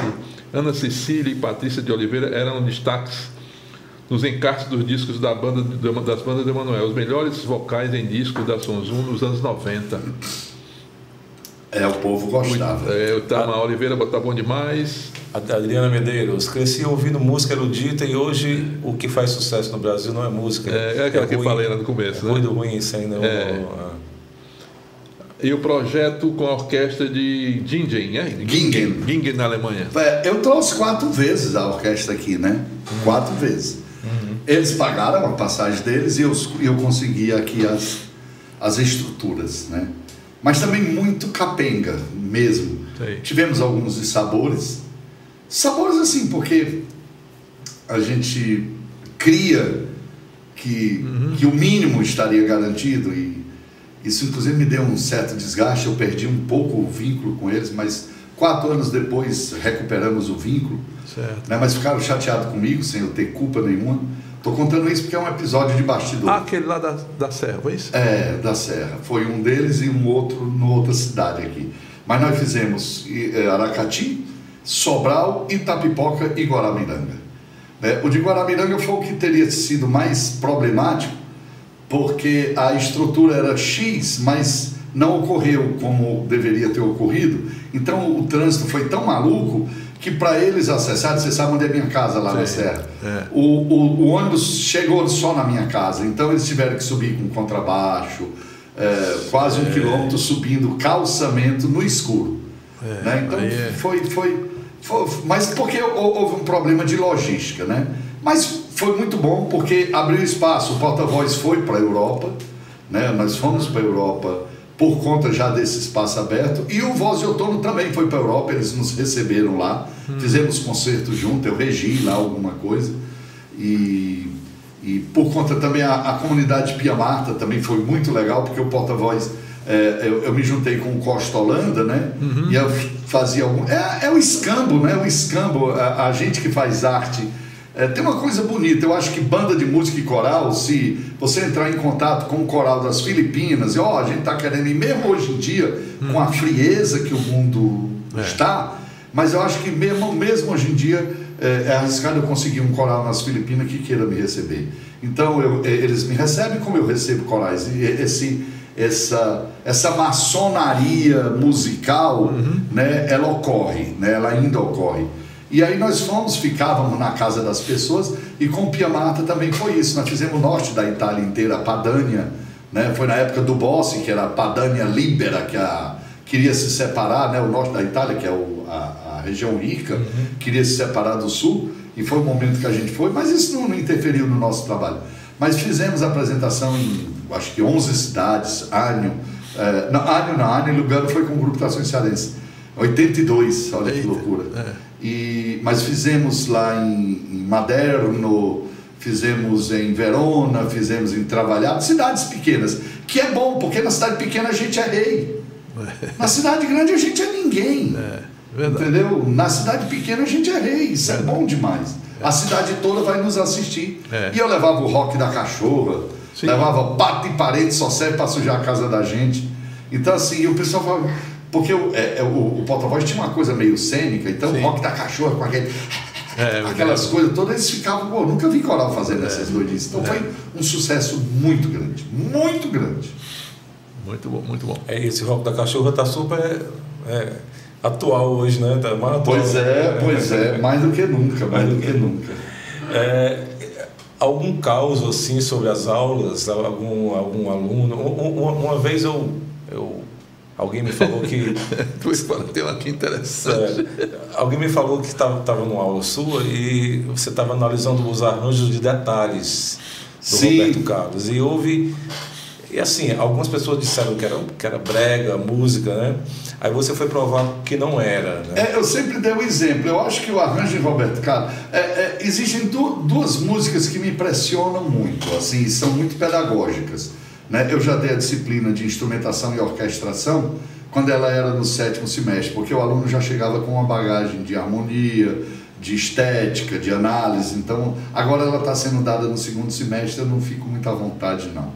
Ana Cecília e Patrícia de Oliveira eram destaques nos encartes dos discos da banda, das bandas de Emanuel. Os melhores vocais em disco da Sonzum nos anos 90. É, o povo gostava. É, o Tama Oliveira tá bom demais. A Adriana Medeiros, cresci ouvindo música erudita e hoje o que faz sucesso no Brasil não é música. É, é aquela é que eu falei lá no começo, é né? Ruído ruim, sem ainda. É. E o projeto com a orquestra de Gingen, é? Gingen. Gingen na Alemanha. É, eu trouxe quatro vezes a orquestra aqui, né? Uhum. Quatro vezes. Uhum. Eles pagaram a passagem deles e eu, eu consegui aqui as, as estruturas, né? Mas também muito capenga mesmo. Sei. Tivemos alguns sabores. Sabores assim, porque a gente cria que, uhum. que o mínimo estaria garantido e isso, inclusive, me deu um certo desgaste. Eu perdi um pouco o vínculo com eles, mas quatro anos depois recuperamos o vínculo. Né? Mas ficaram chateados comigo, sem eu ter culpa nenhuma. Estou contando isso porque é um episódio de bastidor. Ah, aquele lá da, da Serra, foi isso? É, da Serra. Foi um deles e um outro em outra cidade aqui. Mas nós fizemos é, Aracati, Sobral, Itapipoca e Guaramiranga. É, o de Guaramiranga foi o que teria sido mais problemático, porque a estrutura era X, mas não ocorreu como deveria ter ocorrido. Então o trânsito foi tão maluco que para eles acessarem, você sabe onde é minha casa lá Sim, na Serra. É. O, o, o, ônibus chegou só na minha casa, então eles tiveram que subir com contrabaixo, é, quase um é. quilômetro subindo calçamento no escuro. É, né? Então é. foi, foi, foi, Mas porque houve um problema de logística, né? Mas foi muito bom porque abriu espaço, o porta-voz foi para a Europa, né? nós fomos para a Europa por conta já desse espaço aberto, e o Voz de Outono também foi para a Europa, eles nos receberam lá, hum. fizemos concerto junto, eu regi lá alguma coisa, e, e por conta também a, a comunidade Pia Marta também foi muito legal, porque o porta-voz, é, eu, eu, me juntei com o Costa Holanda, né, uhum. e eu fazia algum... É, é o escambo, né, o escambo, a, a gente que faz arte é, tem uma coisa bonita, eu acho que banda de música e coral, se você entrar em contato com o coral das Filipinas, e ó, a gente está querendo, e mesmo hoje em dia, hum. com a frieza que o mundo é. está, mas eu acho que mesmo, mesmo hoje em dia é, é, arriscado eu conseguir um coral nas Filipinas que queira me receber. Então eu, eles me recebem como eu recebo corais. E esse, essa, essa maçonaria musical, uhum. né, ela ocorre, né, ela ainda ocorre. E aí nós fomos, ficávamos na casa das pessoas e com Piamata também foi isso. Nós fizemos o norte da Itália inteira, Padania, né? Foi na época do Bossi, que era a Padania Libera, que a, queria se separar, né? O norte da Itália, que é o, a, a, região rica, uhum. queria se separar do sul e foi o momento que a gente foi, mas isso não, não interferiu no nosso trabalho. Mas fizemos a apresentação em, acho que 11 cidades, Ânio, é, não, Ânio não, Ânio Lugano foi com o grupo Trações Cearense. 82, olha Eita, que loucura. É. E, mas fizemos lá em, em Maderno, fizemos em Verona, fizemos em Trabalhado, cidades pequenas, que é bom, porque na cidade pequena a gente é rei. Na cidade grande a gente é ninguém. É, entendeu? Na cidade pequena a gente é rei, isso é, é bom demais. A cidade toda vai nos assistir. É. E eu levava o rock da cachorra, Sim. levava bate e parede, só serve para sujar a casa da gente. Então, assim, o pessoal fala, porque o, é, é, o, o porta-voz tinha uma coisa meio cênica, então Sim. o rock da cachorra com aquele. É, é (laughs) aquelas coisas todas, eles ficavam, pô, nunca vi coral fazendo é, essas doidices. Então foi um sucesso muito grande, muito grande. Muito bom, muito bom. É, esse rock da cachorra tá super é, atual hoje, né? Tá mais atual. Pois é, pois é, mais do que nunca, mais do que nunca. É, algum caos assim sobre as aulas, algum, algum aluno. Uma, uma vez eu, eu Alguém me falou que. (laughs) tem uma aqui interessante. É, alguém me falou que estava numa aula sua e você estava analisando os arranjos de detalhes do Sim. Roberto Carlos. E houve. E assim, algumas pessoas disseram que era, que era brega, música, né? Aí você foi provar que não era. Né? É, eu sempre dei o um exemplo. Eu acho que o arranjo de Roberto Carlos. É, é, existem du duas músicas que me impressionam muito, assim, são muito pedagógicas. Né? Eu já dei a disciplina de instrumentação e orquestração quando ela era no sétimo semestre, porque o aluno já chegava com uma bagagem de harmonia, de estética, de análise. Então, agora ela está sendo dada no segundo semestre, eu não fico muito à vontade, não.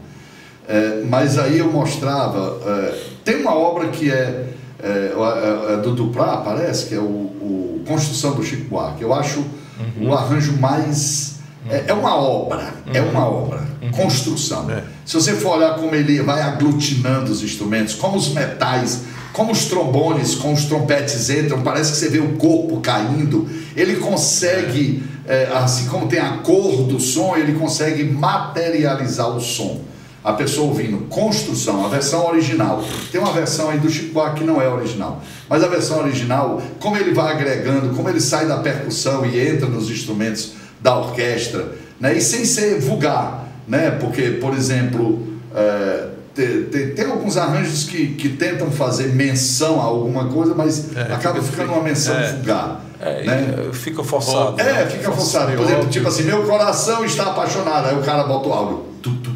É, mas aí eu mostrava. É, tem uma obra que é, é, do Duprá, parece, que é o, o Construção do Chico Buarque. Eu acho uhum. o arranjo mais. É, é uma obra, uhum. é uma obra, uhum. construção. É. Se você for olhar como ele vai aglutinando os instrumentos, como os metais, como os trombones com os trompetes entram, parece que você vê o corpo caindo. Ele consegue, é, assim como tem a cor do som, ele consegue materializar o som a pessoa ouvindo construção, a versão original. Tem uma versão aí do Chico que não é original, mas a versão original, como ele vai agregando, como ele sai da percussão e entra nos instrumentos da orquestra, né? e sem ser vulgar, né? porque, por exemplo, é, tem, tem, tem, alguns arranjos que, que tentam fazer menção a alguma coisa, mas é, acaba ficando uma menção é, vulgar. É, né? Fica forçado. É, né? fica forçado. Por exemplo, tipo assim, meu coração está apaixonado, aí o cara bota o áudio. Tu, tu,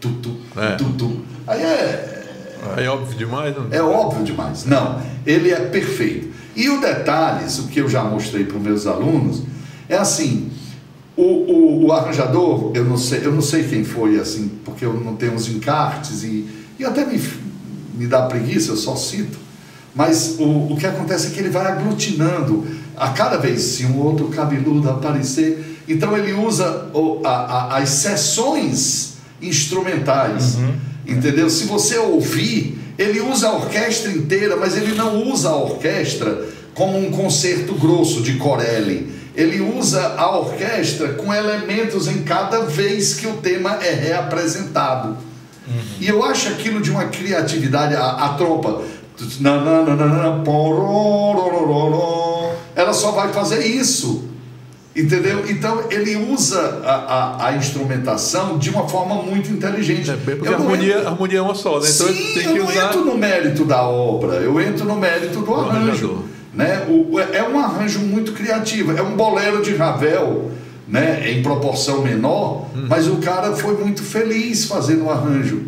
tu, tu, é. tu, tu. Aí é. É óbvio demais, não? É óbvio demais. Não, ele é perfeito. E o detalhes, o que eu já mostrei para os meus alunos, é assim: o, o, o, arranjador, eu não, sei, eu não sei quem foi, assim, porque eu não tenho os encartes e, e até me, me dá preguiça, eu só cito. Mas o, o que acontece é que ele vai aglutinando a cada vez, se um outro cabeludo aparecer, então ele usa o, a, a, as sessões instrumentais. Uhum. Entendeu? Se você ouvir, ele usa a orquestra inteira, mas ele não usa a orquestra como um concerto grosso de Corelli. Ele usa a orquestra com elementos em cada vez que o tema é reapresentado. Uhum. E eu acho aquilo de uma criatividade, a, a trompa. Ela só vai fazer isso. Entendeu? Então ele usa a, a, a, instrumentação de uma forma muito inteligente. É, porque a harmonia, entro... harmonia é uma só, né? Então Sim, que eu não usar... entro no mérito da obra, eu entro no mérito do arranjo. Né? O, é um arranjo muito criativo, é um bolero de Ravel, né? em proporção menor, hum. mas o cara foi muito feliz fazendo o arranjo.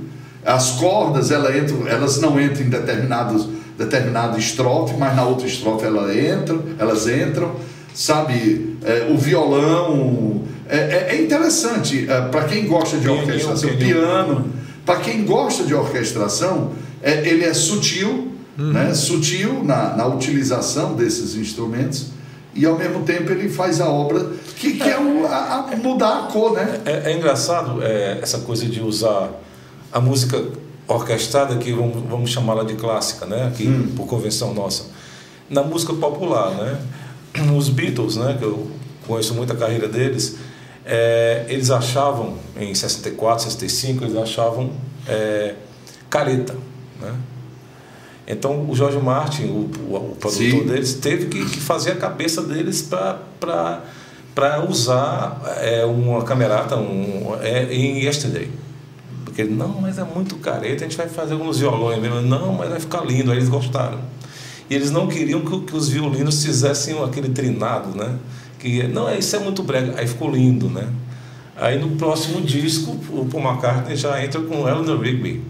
As cordas ela entra, elas não entram em determinados, determinada estrofe, mas na outra estrofe ela entra, elas entram sabe? É, o violão. É, é, é interessante é, para quem gosta de orquestração, piano. Para quem gosta de orquestração, ele é sutil, uhum. né? sutil na, na utilização desses instrumentos e ao mesmo tempo ele faz a obra que quer a, a mudar a cor, né? É, é engraçado é, essa coisa de usar a música orquestrada, que vamos, vamos chamá-la de clássica, né? Aqui, hum. por convenção nossa. Na música popular, né? os Beatles, né, que eu conheço muito a carreira deles, é, eles achavam, em 64, 65, eles achavam é, careta. Né? Então o George Martin, o, o, o produtor Sim. deles, teve que, que, fazer a cabeça deles para usar é, uma camerata um, é, em Yesterday. Porque não, mas é muito careta, a gente vai fazer uns violões mesmo. Não, mas vai ficar lindo. Aí eles gostaram. E eles não queriam que, que os violinos fizessem aquele trinado, né? Que não, isso é muito brega. Aí ficou lindo, né? Aí no próximo disco, o Paul McCartney já entra com Eleanor Rigby,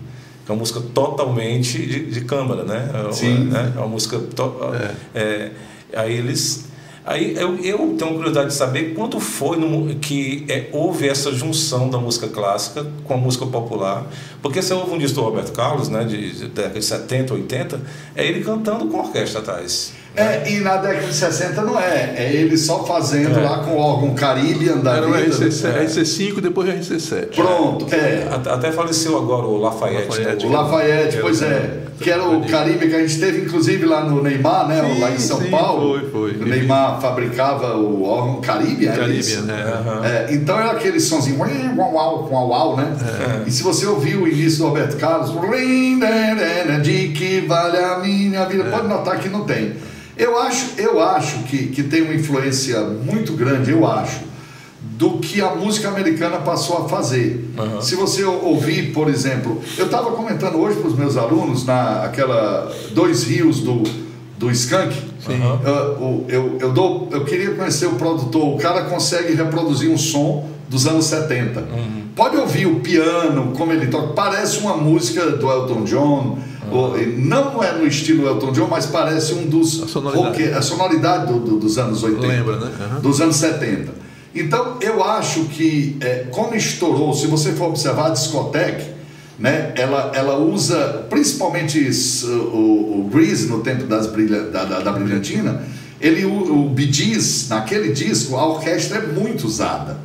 é uma música totalmente de, de câmara, né? É Sim. Né? É uma música. To, é. É, aí eles Aí eu, eu tenho curiosidade de saber quando foi no, que é, houve essa junção da música clássica com a música popular. Porque você ouve um disco do Roberto Carlos, né, de, de década de 70, 80, é ele cantando com a orquestra atrás. É, e na década de 60 não é. É ele só fazendo é. lá com o órgão Caribbean da Era o RC, é. RC5, depois o RC7. Pronto. É. Até faleceu agora o Lafayette. Lafayette né? O Lafayette, pois é. Que era o Caribe que a gente teve, inclusive, lá no Neymar, né? Sim, lá em São sim, Paulo. Foi, foi. O Neymar fabricava o órgão Caribe, Caribe, né? Uhum. É, então era aquele sonzinho, uau, uau, uau, uau, né? É. E se você ouvir o início do Roberto Carlos, de que vale a minha vida, é. pode notar que não tem. Eu acho, eu acho que, que tem uma influência muito grande, eu acho, do que a música americana passou a fazer. Uhum. Se você ouvir, por exemplo, eu estava comentando hoje para os meus alunos na aquela dois rios do do Skank, uhum. eu, eu, eu, dou, eu queria conhecer o produtor. O cara consegue reproduzir um som dos anos 70. Uhum. Pode ouvir o piano, como ele toca. Parece uma música do Elton John, não é no estilo Elton John, mas parece um dos. A sonoridade, a sonoridade do, do, dos anos 80. Lembra, né? Dos anos 70. Então, eu acho que, é, como estourou, se você for observar a discoteca, né? ela, ela usa principalmente o, o, o Grease no tempo das brilha, da, da, da brilhantina, ele, o, o Gees, naquele disco, a orquestra é muito usada.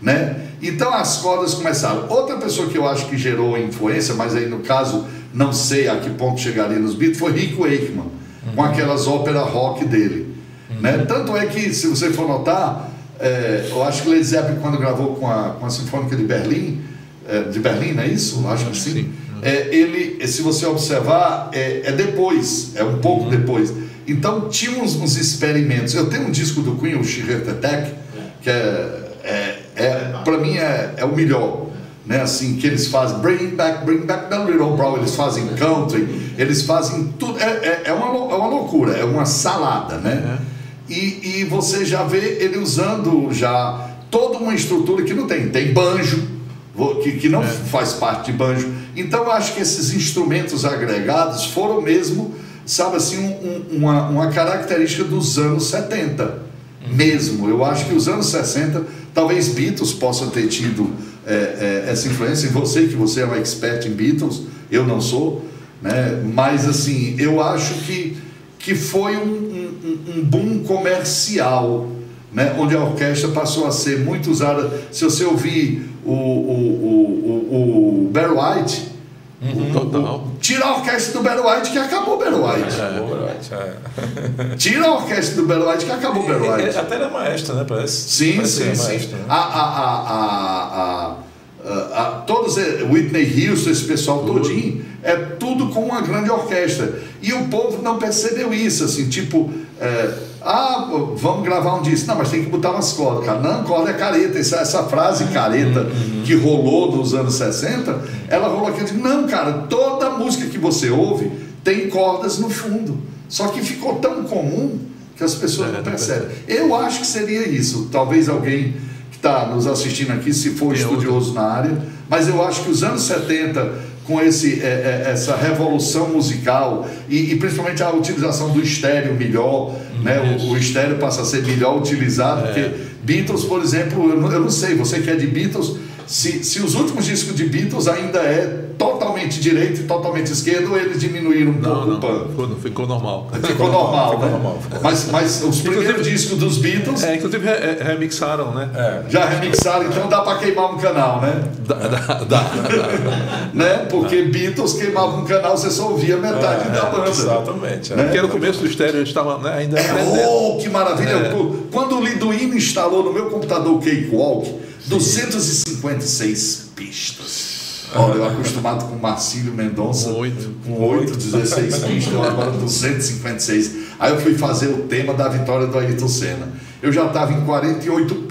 Né? Então as cordas começaram. Outra pessoa que eu acho que gerou influência, mas aí no caso não sei a que ponto chegaria nos Beatles, foi Rick Wakeman, uhum. com aquelas óperas rock dele. Uhum. Né? Tanto é que, se você for notar, é, eu acho que Led Zeppelin, quando gravou com a, com a Sinfônica de Berlim, é, de Berlim, não é isso? Eu acho que sim. sim. É, ele, se você observar, é, é depois, é um pouco uhum. depois. Então tinha uns, experimentos. Eu tenho um disco do Queen, o Sheer Attack, que é, é, é para mim é, é o melhor né, assim, que eles fazem bring back, bring back the little bro, eles fazem country, eles fazem tudo, é, é, é, uma, é uma loucura, é uma salada, né? Uhum. E, e você já vê ele usando já toda uma estrutura que não tem, tem banjo, que, que não é. faz parte de banjo. Então eu acho que esses instrumentos agregados foram mesmo, sabe assim, um, uma, uma característica dos anos 70 uhum. mesmo. Eu acho que os anos 60, talvez Beatles possam ter tido é, é, essa influência em você, que você é um expert em Beatles, eu não sou, né? mas assim, eu acho que, que foi um, um, um boom comercial, né? onde a orquestra passou a ser muito usada. Se você ouvir o, o, o, o, o Barry White, Uhum, total. Tira a orquestra do Barry White que acabou o Barry White. É, é. (laughs) Tira a orquestra do Barry White que acabou o Barry White. Até era maestro, né? Parece. Sim, Parece sim, sim. Maestro, né? a, a, a, a, a, todos, Whitney Houston, esse pessoal tudo. todinho, é tudo com uma grande orquestra. E o povo não percebeu isso, assim, tipo. É, ah, vamos gravar um disco. Não, mas tem que botar umas cordas, cara. Não, corda é careta. Essa, essa frase careta uhum. que rolou nos anos 60, ela rolou aqui. Não, cara, toda música que você ouve tem cordas no fundo. Só que ficou tão comum que as pessoas é, não percebem. Eu acho que seria isso. Talvez alguém que está nos assistindo aqui, se for estudioso na área, mas eu acho que os anos 70 com esse, é, é, essa revolução musical e, e, principalmente a utilização do estéreo melhor, né? o, o, estéreo passa a ser melhor utilizado, é. porque Beatles, por exemplo, eu não, eu não sei, você que é de Beatles, se, se os últimos discos de Beatles ainda é totalmente direito e totalmente esquerdo, eles diminuíram um não, pouco não, o pano. Ficou, ficou normal. Ficou normal, ficou né? normal. Mas, mas os primeiros discos dos Beatles. É, inclusive re, remixaram, né? É. Já remixaram, então dá para queimar um canal, né? Dá, dá, dá. (laughs) né? Porque Beatles queimava um canal, você só ouvia metade é, da banda. Exatamente. É. Né? Porque no começo do estéreo eles estavam né, ainda. É, oh, que maravilha! É. Quando o Liduino instalou no meu computador o Cakewalk, 256 pistas. Olha, eu acostumado com Marcílio Mendonça, com 8, 16 (laughs) pistas, agora 256. Aí eu fui fazer o tema da vitória do Ayrton Senna. Eu já estava em 48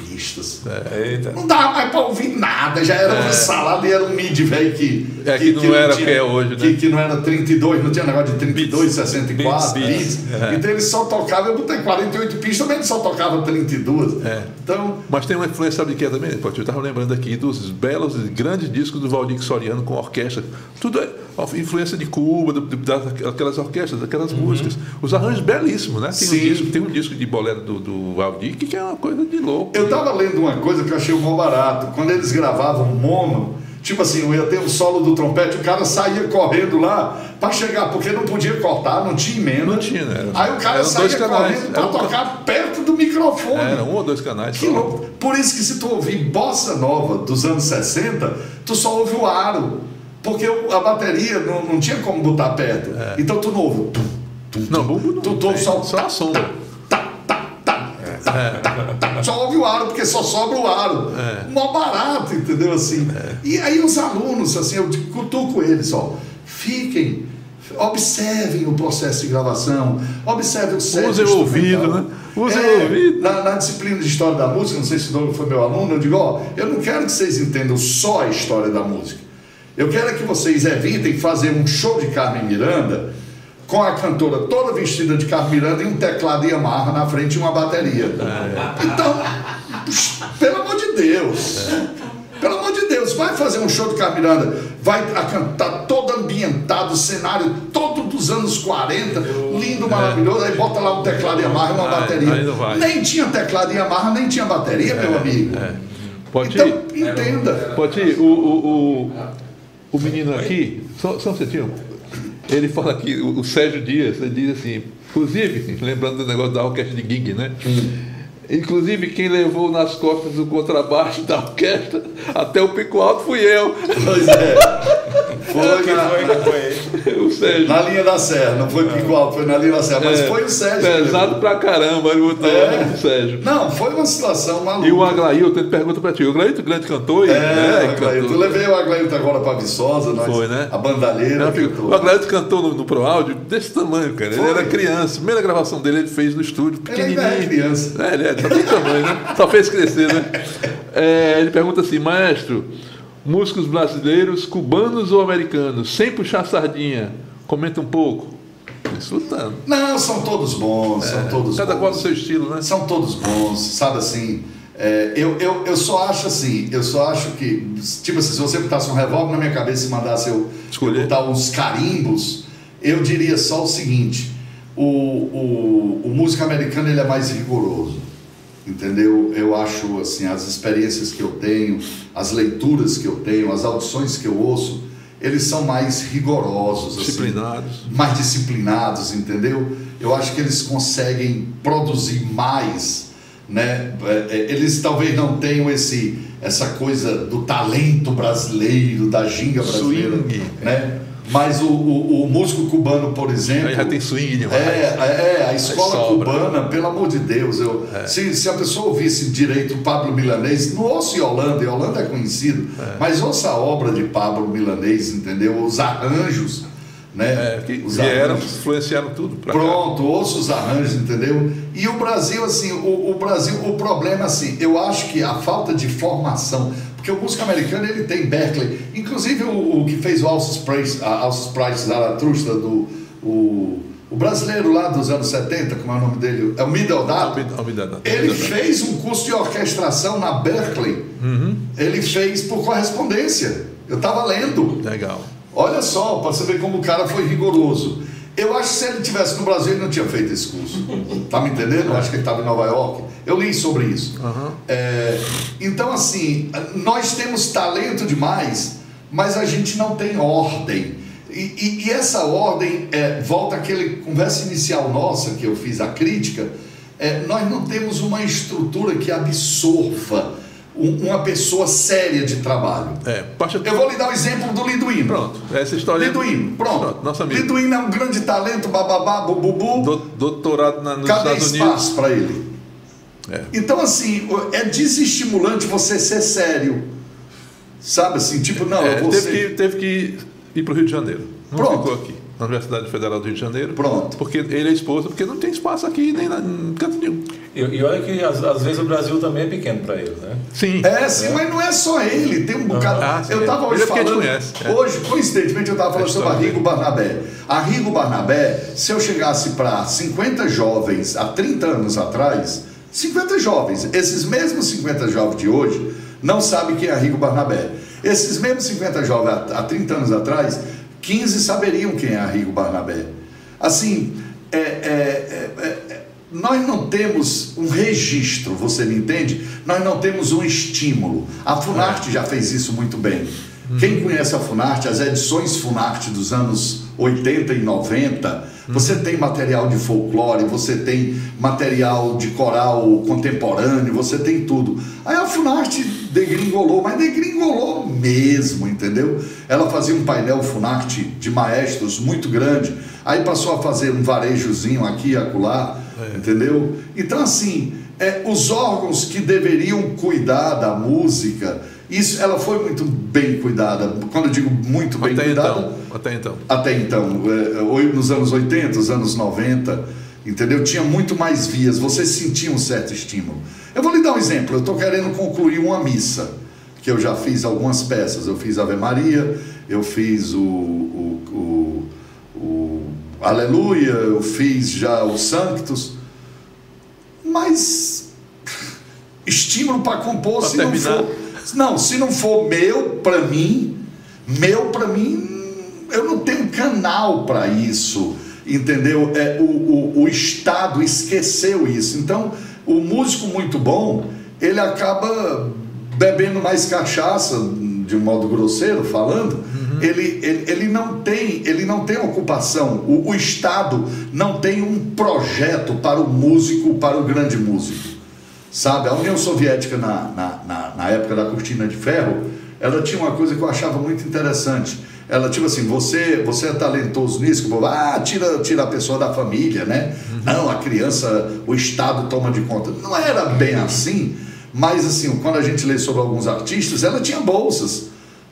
É, não dava mais para ouvir nada, já era é. uma salada e era um mid velho que, é, que, que, não era o que é hoje, né? Que, que, não era 32, não tinha negócio de 32, beats, 64 beats. beats. É. Então ele só tocava, eu botei 48 pistas, também ele só tocava 32. É. Então, Mas tem uma influência, sabe de que é também? Eu estava lembrando aqui dos belos e grandes discos do Valdir Soriano com orquestra. Tudo é influência de Cuba, do, daquelas orquestras, daquelas uhum. músicas. Os arranjos belíssimos, né? Tem, Sim. Um disco, tem um disco de bolero do, do Valdir que é uma coisa de louco. Eu estava lendo uma coisa que eu achei um barato. Quando eles gravavam mono, tipo assim, eu ia ter um solo do trompete, o cara saía correndo lá para chegar, porque não podia cortar, não tinha emenda. Não tinha, né? Aí o cara saía correndo para tocar perto do microfone. Era um ou dois canais. Que louco. Por isso que se tu ouvir bossa nova dos anos 60, tu só ouve o aro. Porque a bateria não, não tinha como botar perto. É. Então tu não ouve. Tum, tum. Não, bumbo não. Tu, tu só, só a sombra. Tá, tá, tá, tá, é. tá, tá, Só ouve o aro, porque só sobra o aro. É. Mó barato, entendeu? Assim. É. E aí os alunos, assim, eu cutuco eles, ó. Fiquem observem o processo de gravação, observem o set Usem o ouvido, né? Usem é, o ouvido. Na, na, disciplina de História da Música, não sei se o Douglas foi meu aluno, eu digo, ó, eu não quero que vocês entendam só a história da música. Eu quero que vocês evitem fazer um show de Carmen Miranda com a cantora toda vestida de Carmen Miranda e um teclado Yamaha na frente e uma bateria. É. Então, pelo amor de Deus. Pelo amor de Deus, vai fazer um show de Carmen Miranda, vai cantar todo ambientado, cenário todo dos anos 40, lindo, maravilhoso, aí bota lá um teclado Yamaha e uma bateria. Nem tinha teclado Yamaha, nem tinha bateria, meu é, amigo. É. Pode então, ir. entenda. Pode ir. O, o, o O menino aqui, só, só um minutinho, ele fala aqui, o, o Sérgio Dias, ele diz assim, inclusive, lembrando do negócio da orquestra de Gig, né? Inclusive, quem levou nas costas o contrabaixo da orquestra (laughs) até o pico alto fui eu. Pois é. (laughs) Foi, Quem na, foi na- que foi ele? (laughs) o Sérgio. na linha da serra, não foi pico alto, foi na linha da serra, mas É, foi o Sérgio. que Pesado pra caramba, ele botou É. o Sérgio. Não, foi uma situação maluca. E o Aglailton, ele pergunta pra ti, o Aglailton grande cantor? e- É, né, o Aglailton. cantor. Eu levei o Aglailton agora pra Viçosa, nós, Foi, né? a bandalheira. Não, filho, cantou. o Aglailton cantou no, no Pro Áudio desse tamanho, cara. Ele Foi. era criança. A primeira gravação dele ele fez no estúdio, Ele ainda pequenininho. é criança. É, ele é só tem tamanho, né? Só fez crescer, né? (laughs) É, ele pergunta assim, maestro, músicos brasileiros, cubanos ou americanos, sem puxar sardinha, comenta um pouco. Desfrutando. Não, são todos bons, são todos É, Cada qual bons. no seu estilo, né? São todos bons, sabe assim. é, eu, eu, eu só acho assim, eu só acho que, tipo assim, se você botasse um revólver na minha cabeça e mandasse eu, Escolher. botar uns carimbos, eu diria só o seguinte: o, o, o músico americano ele é mais rigoroso, entendeu? Eu acho assim, as experiências que eu tenho, as leituras que eu tenho, as audições que eu ouço, eles são mais rigorosos, assim Disciplinados. mais disciplinados, entendeu? Eu acho que eles conseguem produzir mais, né? É, é, Eles talvez não tenham esse essa coisa do talento brasileiro, da ginga brasileira, Swing. né? Mas o, o, o músico cubano, por exemplo, Aí já tem swing demais. é, é, a escola cubana, pelo amor de Deus, eu, se, se a pessoa ouvisse direito o Pablo Milanês, não ouça Yolanda, Yolanda é conhecido, mas ouça a obra de Pablo Milanês, entendeu? Os arranjos, né? É, que Os vieram, arranjos. influenciaram tudo cá. Pronto, ouça os arranjos, entendeu? E o Brasil, assim, o, o Brasil, o problema, assim, eu acho que a falta de formação, porque o músico americano, ele tem Berkeley, inclusive o, o que fez o Alces Price, Alces Price Zaratrusta, do, o, o brasileiro lá dos anos 70, como é o nome dele? É o Middledato. Almidada. Ele fez um curso de orquestração na Berkeley. Ele fez por correspondência. Eu estava lendo. Legal. Olha só, para você ver como o cara foi rigoroso. Eu acho que se ele tivesse no Brasil, ele não tinha feito esse curso. (laughs) Tá me entendendo? Eu acho que ele estava em Nova York. Eu li sobre isso. É, então, assim, nós temos talento demais, mas a gente não tem ordem. E, e- e essa ordem, é, volta àquele conversa inicial nossa que eu fiz a crítica, é, nós não temos uma estrutura que absorva uma pessoa séria de trabalho. É, Pacha... Eu vou lhe dar o exemplo do Liduíno. Pronto, essa história. Liduíno, pronto. Nosso amigo. Liduíno é um grande talento, bababá, bububu. Do- doutorado na, nos Cadê Estados espaço para ele? É. Então, assim, é desestimulante você ser sério. Sabe assim, tipo, não, É, eu vou teve, que, teve que ir para o Rio de Janeiro. Não Pronto. ficou aqui, na Universidade Federal do Rio de Janeiro. Pronto. Porque ele é esposa, porque não tem espaço aqui nem na, em canto nenhum. E, e olha que às, às vezes o Brasil também é pequeno para eles, né? Sim. É, sim, mas não é só ele, tem um bocado. Ah, sim, eu é. estava Ele hoje é falando. conhece, é. Hoje, coincidentemente, eu estava falando sobre a Rigo Barnabé. A Rigo Barnabé, se eu chegasse para 50 jovens há 30 anos atrás, 50 jovens, esses mesmos 50 jovens de hoje, não sabem quem é a Rigo Barnabé. Esses mesmos 50 jovens há 30 anos atrás, 15 saberiam quem é a Rigo Barnabé. Assim, é, é, é, é, nós não temos um registro, você me entende? Nós não temos um estímulo. A Funarte já fez isso muito bem. Quem conhece a Funarte, as edições Funarte dos anos 80 e 90, você tem material de folclore, você tem material de coral contemporâneo, você tem tudo. Aí a Funarte degringolou, mas degringolou mesmo, entendeu? Ela fazia um painel Funarte de maestros muito grande, aí passou a fazer um varejozinho aqui e acolá, entendeu? Então, assim, é, os órgãos que deveriam cuidar da música, isso, ela foi muito bem cuidada. Quando eu digo muito bem Até cuidada, então. Até então. até então, é, oi- nos anos 80, os anos 90, entendeu? Tinha muito mais vias, você sentia um certo estímulo. Eu vou lhe dar um exemplo, eu estou querendo concluir uma missa, que eu já fiz algumas peças, eu fiz Ave Maria, eu fiz o, o, o, o Aleluia, eu fiz já o Sanctus, mas (laughs) estímulo para compor, Pra se não terminar. for... Não, se não for meu, para mim, meu para mim, eu não tenho canal para isso, entendeu? É, o, o, o Estado esqueceu isso. Então, o músico muito bom, ele acaba bebendo mais cachaça de um modo grosseiro falando, uhum. ele, ele, ele, não tem, ele não tem ocupação. O, o Estado não tem um projeto para o músico, para o grande músico. Sabe, a União Soviética, na, na, na, na época da cortina de ferro, ela tinha uma coisa que eu achava muito interessante. Ela, tipo assim, você, você é talentoso nisso, que ah, tira, tira a pessoa da família, né? Uhum. Não, a criança, o Estado toma de conta. Não era bem assim, mas assim, quando a gente lê sobre alguns artistas, ela tinha bolsas.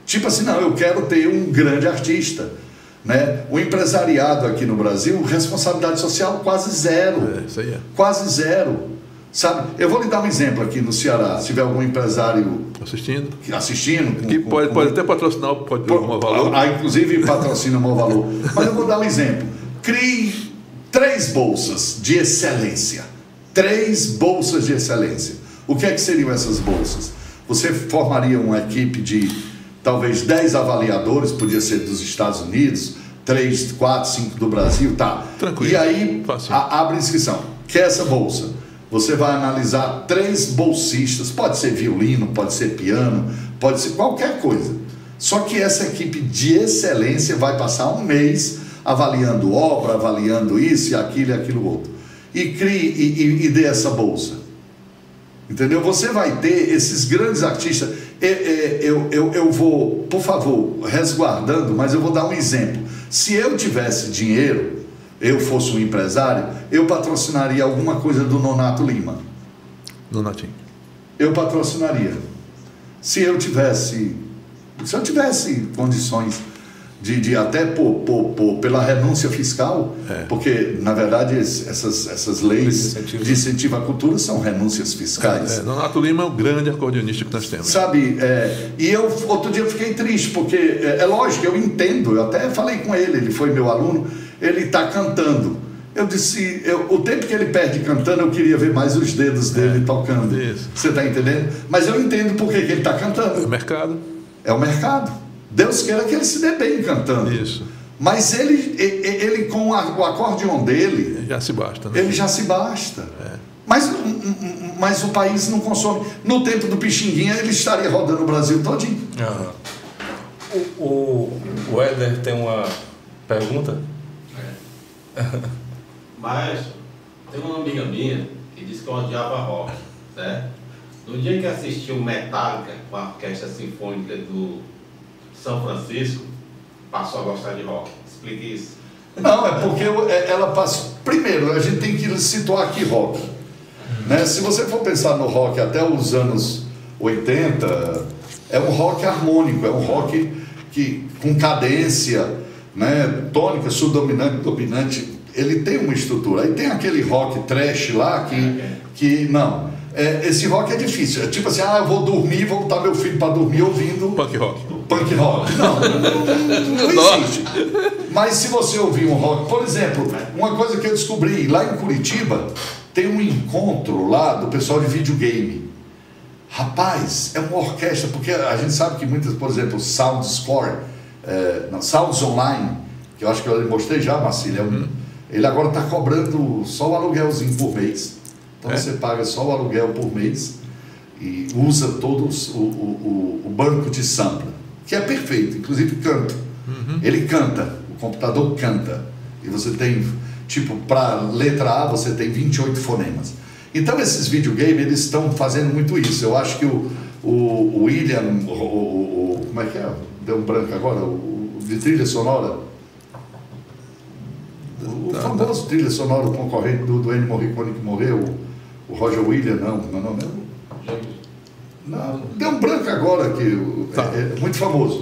Tipo assim, não, eu quero ter um grande artista. Né? O empresariado aqui no Brasil, responsabilidade social quase zero. É, isso aí é. Quase zero. Sabe? Eu vou lhe dar um exemplo aqui no Ceará. Se tiver algum empresário assistindo, assistindo que pode, pode até patrocinar pode por, o valor. Ah, inclusive patrocina o mau valor. Mas eu vou dar um exemplo. Crie três bolsas de excelência. Três bolsas de excelência. O que é que seriam essas bolsas? Você formaria uma equipe de talvez 10 avaliadores, podia ser dos Estados Unidos, 3, 4, 5 do Brasil, tá. Tranquilo. E aí a, abre inscrição. Quer essa bolsa? Você vai analisar três bolsistas, pode ser violino, pode ser piano, pode ser qualquer coisa. Só que essa equipe de excelência vai passar um mês avaliando obra, avaliando isso e aquilo e aquilo outro. E crie e, e, e dê essa bolsa. Entendeu? Você vai ter esses grandes artistas. Eu, eu, eu vou, por favor, resguardando, mas eu vou dar um exemplo. Se eu tivesse dinheiro, eu fosse um empresário, eu patrocinaria alguma coisa do Nonato Lima. Nonatinho. Eu patrocinaria. Se eu tivesse, se eu tivesse condições de, de até por, por, por, pela renúncia fiscal, é. porque na verdade essas, essas leis de incentivo à cultura são renúncias fiscais. É, é. Nonato Lima é o grande acordeonista que nós temos. Sabe, é, e eu outro dia eu fiquei triste, porque é, é lógico, eu entendo, eu até falei com ele, ele foi meu aluno ele está cantando. Eu disse, eu, o tempo que ele perde cantando, eu queria ver mais os dedos dele é, tocando. Isso. Você está entendendo? Mas eu entendo por que, que ele está cantando. É o mercado. É o mercado. Deus queira que ele se dê bem cantando. Isso. Mas ele, ele, ele com a, o acordeon dele. Já se basta, né? Ele já se basta. É. Mas, mas o país não consome. No tempo do Pixinguinha, ele estaria rodando o Brasil todinho. Uhum. O, o, o Éder tem uma pergunta? (laughs) Mas tem uma amiga minha que disse que odiava rock, certo? No dia que assistiu Metallica com a Orquestra Sinfônica do São Francisco, passou a gostar de rock. Explique isso. Não, é porque é, ela passa. Primeiro, a gente tem que situar aqui rock. Né? Se você for pensar no rock até os anos 80, é um rock harmônico, é um rock que, com cadência, né, tônica, subdominante, dominante, ele tem uma estrutura. Aí tem aquele rock trash lá que, que não. É, esse rock é difícil. É tipo assim, ah, eu vou dormir, vou botar meu filho para dormir ouvindo. Punk rock. Punk rock. Não, não, não existe. Mas se você ouvir um rock, por exemplo, uma coisa que eu descobri lá em Curitiba, tem um encontro lá do pessoal de videogame. Rapaz, é uma orquestra, porque a gente sabe que muitas, por exemplo, Sound Score é, Sounds Online, que eu acho que eu mostrei já, Marcílio, é um, ele agora está cobrando só o aluguelzinho por mês. Então é? você paga só o aluguel por mês e usa todo o, o, o banco de sampler, que é perfeito, inclusive canta. Uhum. Ele canta, o computador canta. E você tem, tipo, para letra A você tem 28 fonemas. Então esses videogames, eles estão fazendo muito isso. Eu acho que o, o, o William, o, o, como é que é? Deu um branco agora, o, de trilha sonora. O tá, famoso tá. trilha sonora concorrente do, do Ennio Morricone que morreu, o Roger Williams, não, não, não, não. não deu um branco agora que tá. é, é, muito famoso.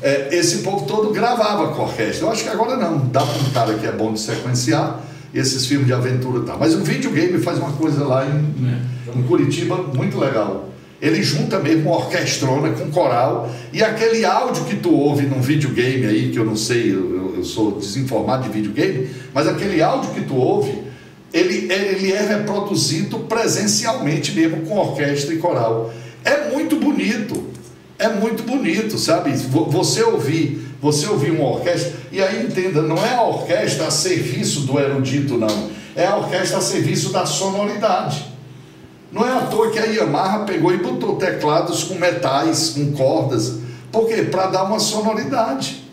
É, esse povo todo gravava com orquestra. Eu acho que agora não. Dá para um cara que é bom de sequenciar esses filmes de aventura e tal. Mas o videogame faz uma coisa lá em, é. em Curitiba muito legal. Ele junta mesmo uma orquestrona com coral e aquele áudio que tu ouve num videogame aí, que eu não sei, eu, eu sou desinformado de videogame, mas aquele áudio que tu ouve, ele, ele é reproduzido presencialmente mesmo com orquestra e coral. É muito bonito, é muito bonito, sabe? Você ouvir, você ouvir uma orquestra, e aí entenda, não é a orquestra a serviço do erudito, não. É a orquestra a serviço da sonoridade. Não é à toa que a Yamaha pegou e botou teclados com metais, com cordas, Por quê? Para dar uma sonoridade.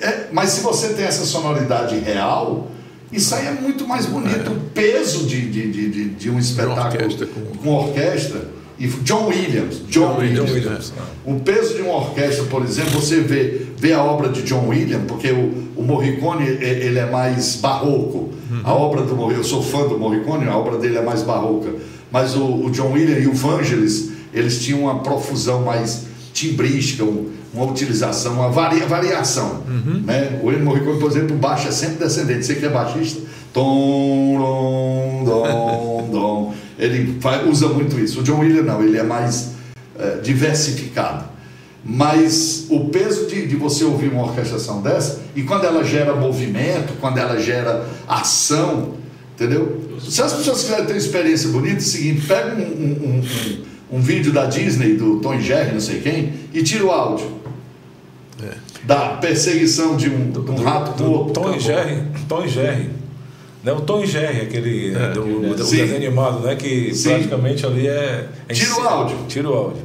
É, mas se você tem essa sonoridade real, isso aí é muito mais bonito. O peso de, de, de, de, de um espetáculo orquestra com- com orquestra. E John Williams, John, John Williams. Williams, né? O peso de uma orquestra, por exemplo, você vê, vê a obra de John Williams, porque o, o Morricone é- ele é mais barroco. A obra do Morricone, eu sou fã do Morricone, a obra dele é mais barroca. Mas o, o John Williams e o Vangelis, eles tinham uma profusão mais timbrística, um- uma utilização, uma varia, variação. Né? O Ennio Morricone, por exemplo, baixo é sempre descendente. Você que é baixista, tom, dom, dom, dom. (laughs) Ele fa- usa muito isso. O John Williams não, ele é mais eh, diversificado. Mas o peso de, de você ouvir uma orquestração dessa, e quando ela gera movimento, quando ela gera ação, entendeu? Se as pessoas quiserem ter uma experiência bonita, é o seguinte: pega um, um- um- um- vídeo da Disney, do Tom e Jerry, não sei quem, e tira o áudio. Da perseguição de um, de um rato do morto. Tom e acabou. Jerry. Tom e Jerry. Né? O Tom e Jerry, aquele É, do, aquele- do Sim. desenho animado, né? Que Sim. praticamente ali é. é Tira o áudio. Tira o áudio.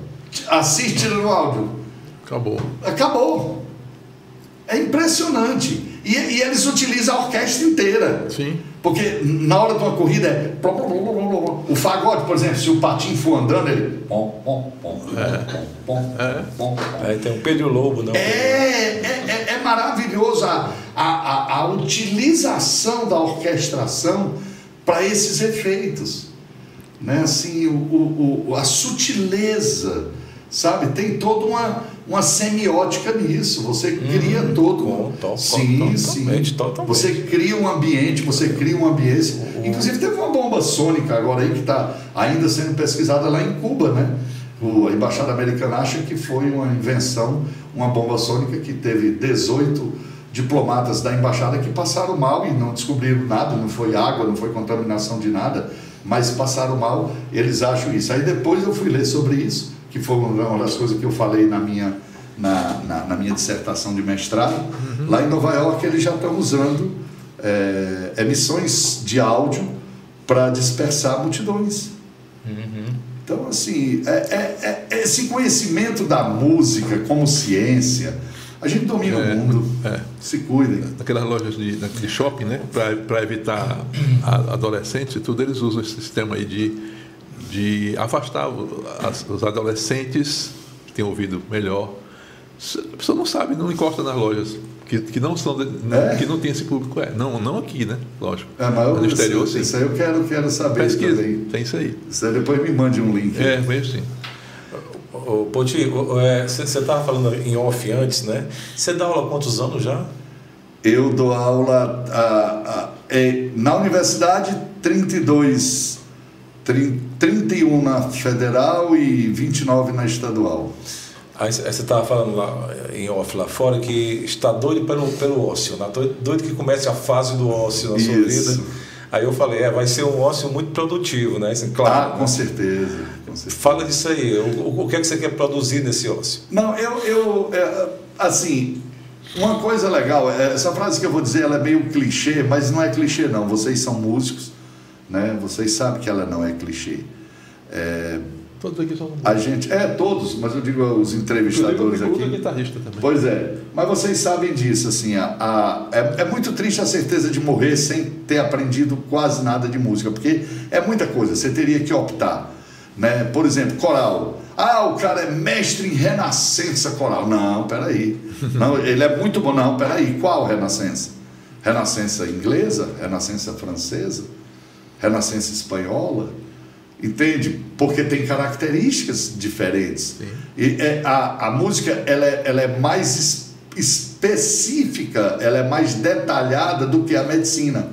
Assiste no áudio. Acabou. Acabou. É impressionante. E, e eles utilizam a orquestra inteira. Sim. Porque na hora de uma corrida é. O fagode, por exemplo, se o patinho for andando, ele. É. pom. Aí tem o Pedro Lobo, não. É, é, é- é maravilhoso a, a, a, a utilização da orquestração para esses efeitos. Né? Assim, o, o, o- a sutileza, sabe? Tem toda uma, uma semiótica nisso. Você cria todo. com- to- sim, totalmente, sim. totalmente. Você cria um ambiente, você cria uma ambiência. Inclusive teve uma bomba sônica agora aí que está ainda sendo pesquisada lá em Cuba, né? O, a embaixada americana acha que foi uma invenção, uma bomba sônica que teve 18 diplomatas da embaixada que passaram mal e não descobriram nada, não foi água, não foi contaminação de nada, mas passaram mal, eles acham isso. Aí depois eu fui ler sobre isso, que foi uma das coisas que eu falei na minha, na, na, na minha dissertação de mestrado. Lá em Nova York eles já estão usando é, emissões de áudio para dispersar multidões. Então, assim, é, é- é- esse conhecimento da música como ciência, a gente domina É, o mundo. é. Se cuidem. Naquelas lojas de, de shopping, né? Para evitar adolescentes e tudo, eles usam esse sistema aí de, de afastar o- as- os adolescentes que têm ouvido melhor. A pessoa não sabe, não encosta nas lojas. Que, que não são de- É? que não tem esse público é não não aqui né lógico É, mas eu, no exterior isso, sim isso aí eu quero, quero saber pesquisa também. tem isso aí Isso aí depois me mande um link. é mesmo sim Ô, Poti, você estava falando em off antes, né? Você dá aula há quantos anos já? Eu dou aula a- a- é, na universidade 32, trin- 31 na federal e 29 na estadual. Aí você estava falando lá em off lá fora que está doido pelo, pelo ócio, né? doido, que comece a fase do ócio na sua Isso. vida. Aí eu falei, é, vai ser um ócio muito produtivo, né? Assim, claro. Ah, né? com certeza, com certeza. Fala disso aí, o, o- o que é que você quer produzir nesse ócio? Não, eu, eu é, assim, uma coisa legal, é, essa frase que eu vou dizer, ela é meio clichê, mas não é clichê não. Vocês são músicos, né? Vocês sabem que ela não é clichê. É, todos aqui são a gente, é todos, mas eu digo os entrevistadores Inclusive, o Bicuda é aqui. guitarrista também Pois é, mas vocês sabem disso, assim, a, a- é, é muito triste a certeza de morrer sem ter aprendido quase nada de música, porque é muita coisa, você teria que optar, né? Por exemplo, coral. Ah, o cara é mestre em renascença coral. Não, peraí. (laughs) Não, ele é muito bom. Não, peraí, qual renascença? Renascença inglesa? Renascença francesa? Renascença espanhola? Entende? Porque tem características diferentes. Sim. E é, a, a música ela é, ela é mais es- específica, ela é mais detalhada do que a medicina.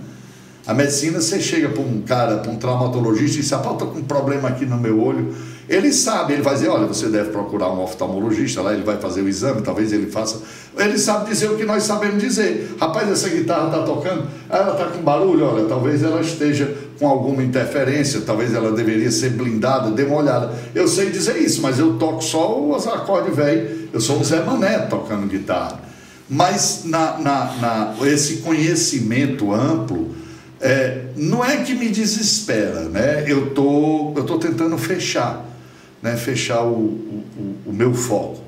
A medicina, você chega para um cara, para um traumatologista e diz, ah, eu estou com um problema aqui no meu olho. Ele sabe, ele vai dizer, olha, você deve procurar um oftalmologista lá, ele vai fazer o exame, talvez ele faça. Ele sabe dizer o que nós sabemos dizer. Rapaz, essa guitarra está tocando, ela está com barulho, olha, talvez ela esteja com alguma interferência, talvez ela deveria ser blindada, dê uma olhada. Eu sei dizer isso, mas eu toco só os acordes velho. Eu sou o Zé Mané tocando guitarra. Mas na, na, na, esse conhecimento amplo, é, não é que me desespera, né? Eu tô, eu tô tentando fechar, né? Fechar o, o, o- meu foco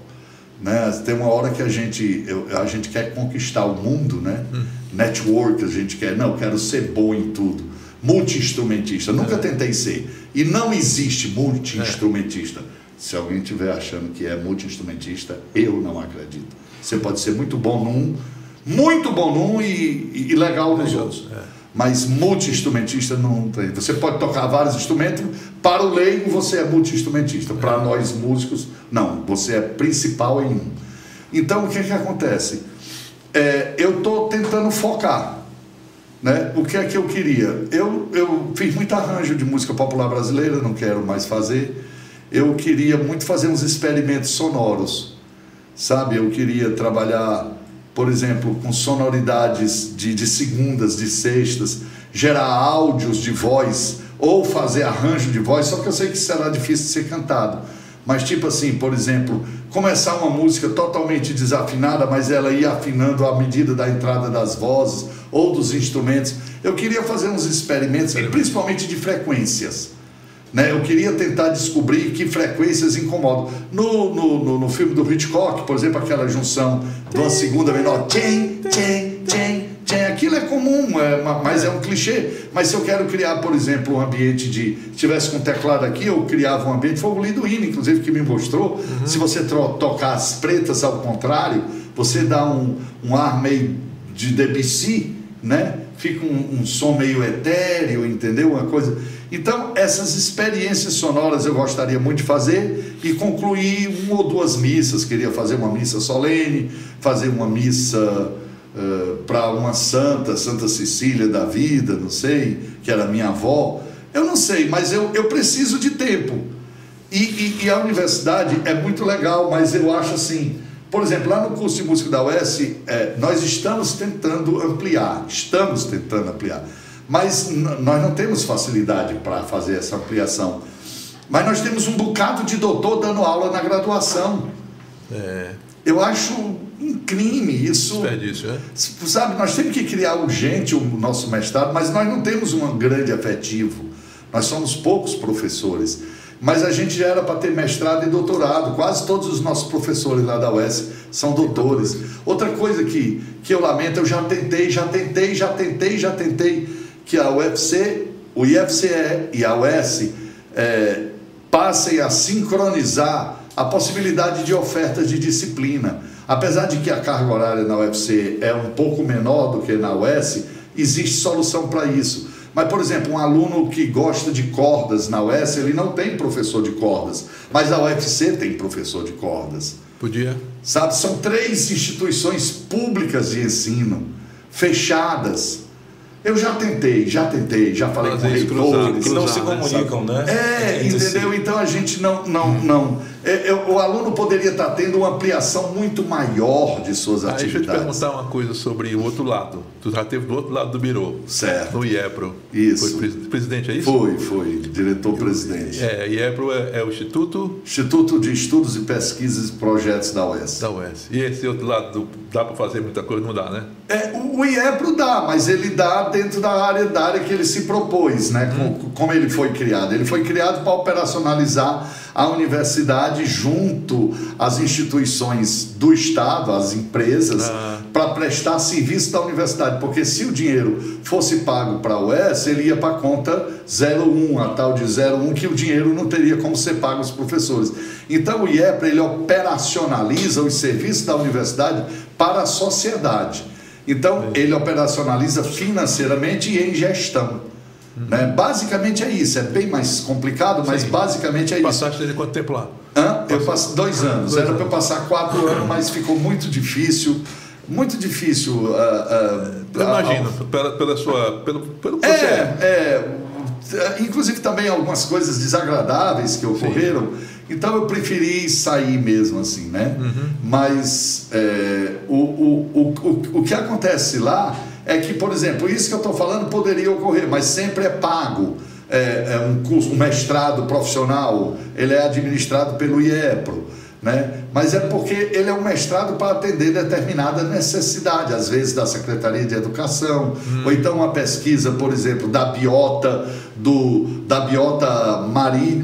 Né? Tem uma hora que a gente, eu, a gente quer conquistar o mundo, né? Hum. Network, a gente quer, não, eu quero ser bom em tudo. Multi-instrumentista, nunca é. tentei ser. E não existe multi-instrumentista. É. Se alguém estiver achando que é multi-instrumentista, eu não acredito. Você pode ser muito bom num, muito bom num e, e legal nos outros. É. Mas multi-instrumentista não tem. Você pode tocar vários instrumentos, para o leigo você é multi-instrumentista. Para é. nós músicos, não. Você é principal em um. Então o que, que acontece? É, eu estou tentando focar. Né? O que é que eu queria? Eu, eu fiz muito arranjo de música popular brasileira, não quero mais fazer. Eu queria muito fazer uns experimentos sonoros, sabe? Eu queria trabalhar, por exemplo, com sonoridades de, de segundas, de sextas, gerar áudios de voz ou fazer arranjo de voz, só que eu sei que será difícil de ser cantado. Mas, tipo assim, por exemplo, começar uma música totalmente desafinada, mas ela ir afinando à medida da entrada das vozes ou dos instrumentos. Eu queria fazer uns experimentos, principalmente de frequências. Né? Eu queria tentar descobrir que frequências incomodam. No, no, no, no filme do Hitchcock, por exemplo, aquela junção de uma segunda menor, tchen, tchen, tchen, tchen, aquilo é comum, é, mas é um clichê. Mas se eu quero criar, por exemplo, um ambiente de. Se tivesse com um teclado aqui, eu criava um ambiente. Foi o Liduino, inclusive, que me mostrou. Uhum. Se você tocar as pretas ao contrário, você dá um, um ar meio de Debussy, né? Fica um, um som meio etéreo, entendeu? Uma coisa. Então, essas experiências sonoras eu gostaria muito de fazer e concluir uma ou duas missas. Queria fazer uma missa solene, fazer uma missa uh, para uma santa, Santa Cecília da vida, não sei, que era minha avó. Eu não sei, mas eu, eu preciso de tempo. E, e, e a universidade é muito legal, mas eu acho assim. Por exemplo, lá no curso de música da UES, é, nós estamos tentando ampliar, estamos tentando ampliar mas nós não temos facilidade para fazer essa ampliação. Mas nós temos um bocado de doutor dando aula na graduação. É. Eu acho um crime isso. Desperdício, é? Sabe, nós temos que criar urgente o nosso mestrado, mas nós não temos um grande efetivo. Nós somos poucos professores. Mas a gente já era para ter mestrado e doutorado. Quase todos os nossos professores lá da UES são doutores. Outra coisa que, que eu lamento, eu já tentei, já tentei, já tentei, já tentei que a UFC, o IFCE e a UES é, passem a sincronizar a possibilidade de ofertas de disciplina. Apesar de que a carga horária na UFC é um pouco menor do que na UES, existe solução para isso. Mas, por exemplo, um aluno que gosta de cordas na UES, ele não tem professor de cordas, mas a UFC tem professor de cordas. Podia. Sabe, são três instituições públicas de ensino, fechadas, eu já tentei, já tentei, já falei com reitores. Que não se comunicam, né? É, entendeu? Então a gente não. não, hum. não é, é, o aluno poderia estar tendo uma ampliação muito maior de suas atividades. Deixa eu te perguntar uma coisa sobre o outro lado. Tu já teve do outro lado do Biro. Certo. No IEPRO. Isso. Foi presidente, é isso? Foi, foi. Diretor-presidente. É, IEPRO é, é, o Instituto? Instituto de Estudos e Pesquisas e Projetos da UES. Da UES. E esse outro lado, do, dá para fazer muita coisa? Não dá, né? É, o IEPRO dá, mas ele dá dentro da área, da área que ele se propôs, né? Hum. Como, como ele foi criado. Ele foi criado para operacionalizar a universidade junto às instituições do Estado, às empresas, ah. para prestar serviço da universidade. Porque se o dinheiro fosse pago para a UES, ele ia para a conta 01, a tal de 01, que o dinheiro não teria como ser pago aos professores. Então o IEPRA ele operacionaliza os serviços da universidade para a sociedade. Então ele operacionaliza financeiramente e em gestão. Né? Basicamente é isso, é bem mais complicado, mas Sim. basicamente é isso. Passaste desde quanto tempo lá? Hã? Eu passei dois anos, dois era para eu passar quatro anos, (clears throat) mas ficou muito difícil. Muito difícil. Uh, uh, eu imagino, uh, pela, pela sua. Pelo, pelo é, é, inclusive também algumas coisas desagradáveis que ocorreram. Sim. Então eu preferi sair mesmo assim, né? Uhum. Mas é, o, o, o, o, o que acontece lá é que, por exemplo, isso que eu estou falando poderia ocorrer, mas sempre é pago. É, é, um curso, um mestrado profissional, ele é administrado pelo IEPRO. Né? Mas é porque ele é um mestrado para atender determinada necessidade, às vezes da Secretaria de Educação, hum. ou então uma pesquisa, por exemplo, da biota, do, da biota marí,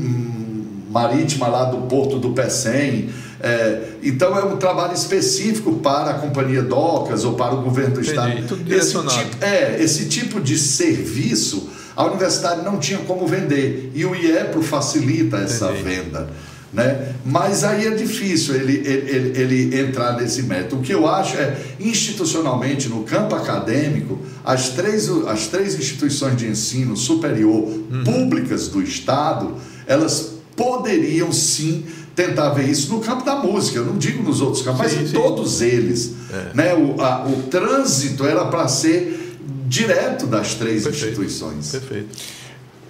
marítima lá do Porto do Pecém, É, então é um trabalho específico para a companhia Docas ou para o governo do Entendi, estado. esse tipo, é, esse tipo de serviço a universidade não tinha como vender e o IEPRO facilita essa Entendi. venda. Né? Mas aí é difícil ele, ele, ele- ele entrar nesse método. O que eu acho é, institucionalmente, no campo acadêmico, as três, as três instituições de ensino superior Uhum. públicas do Estado, elas poderiam sim tentar ver isso no campo da música. Eu não digo nos outros campos, mas Sim, em sim. todos eles. É. Né? O, a- o trânsito era para ser direto das três Perfeito. instituições. Perfeito.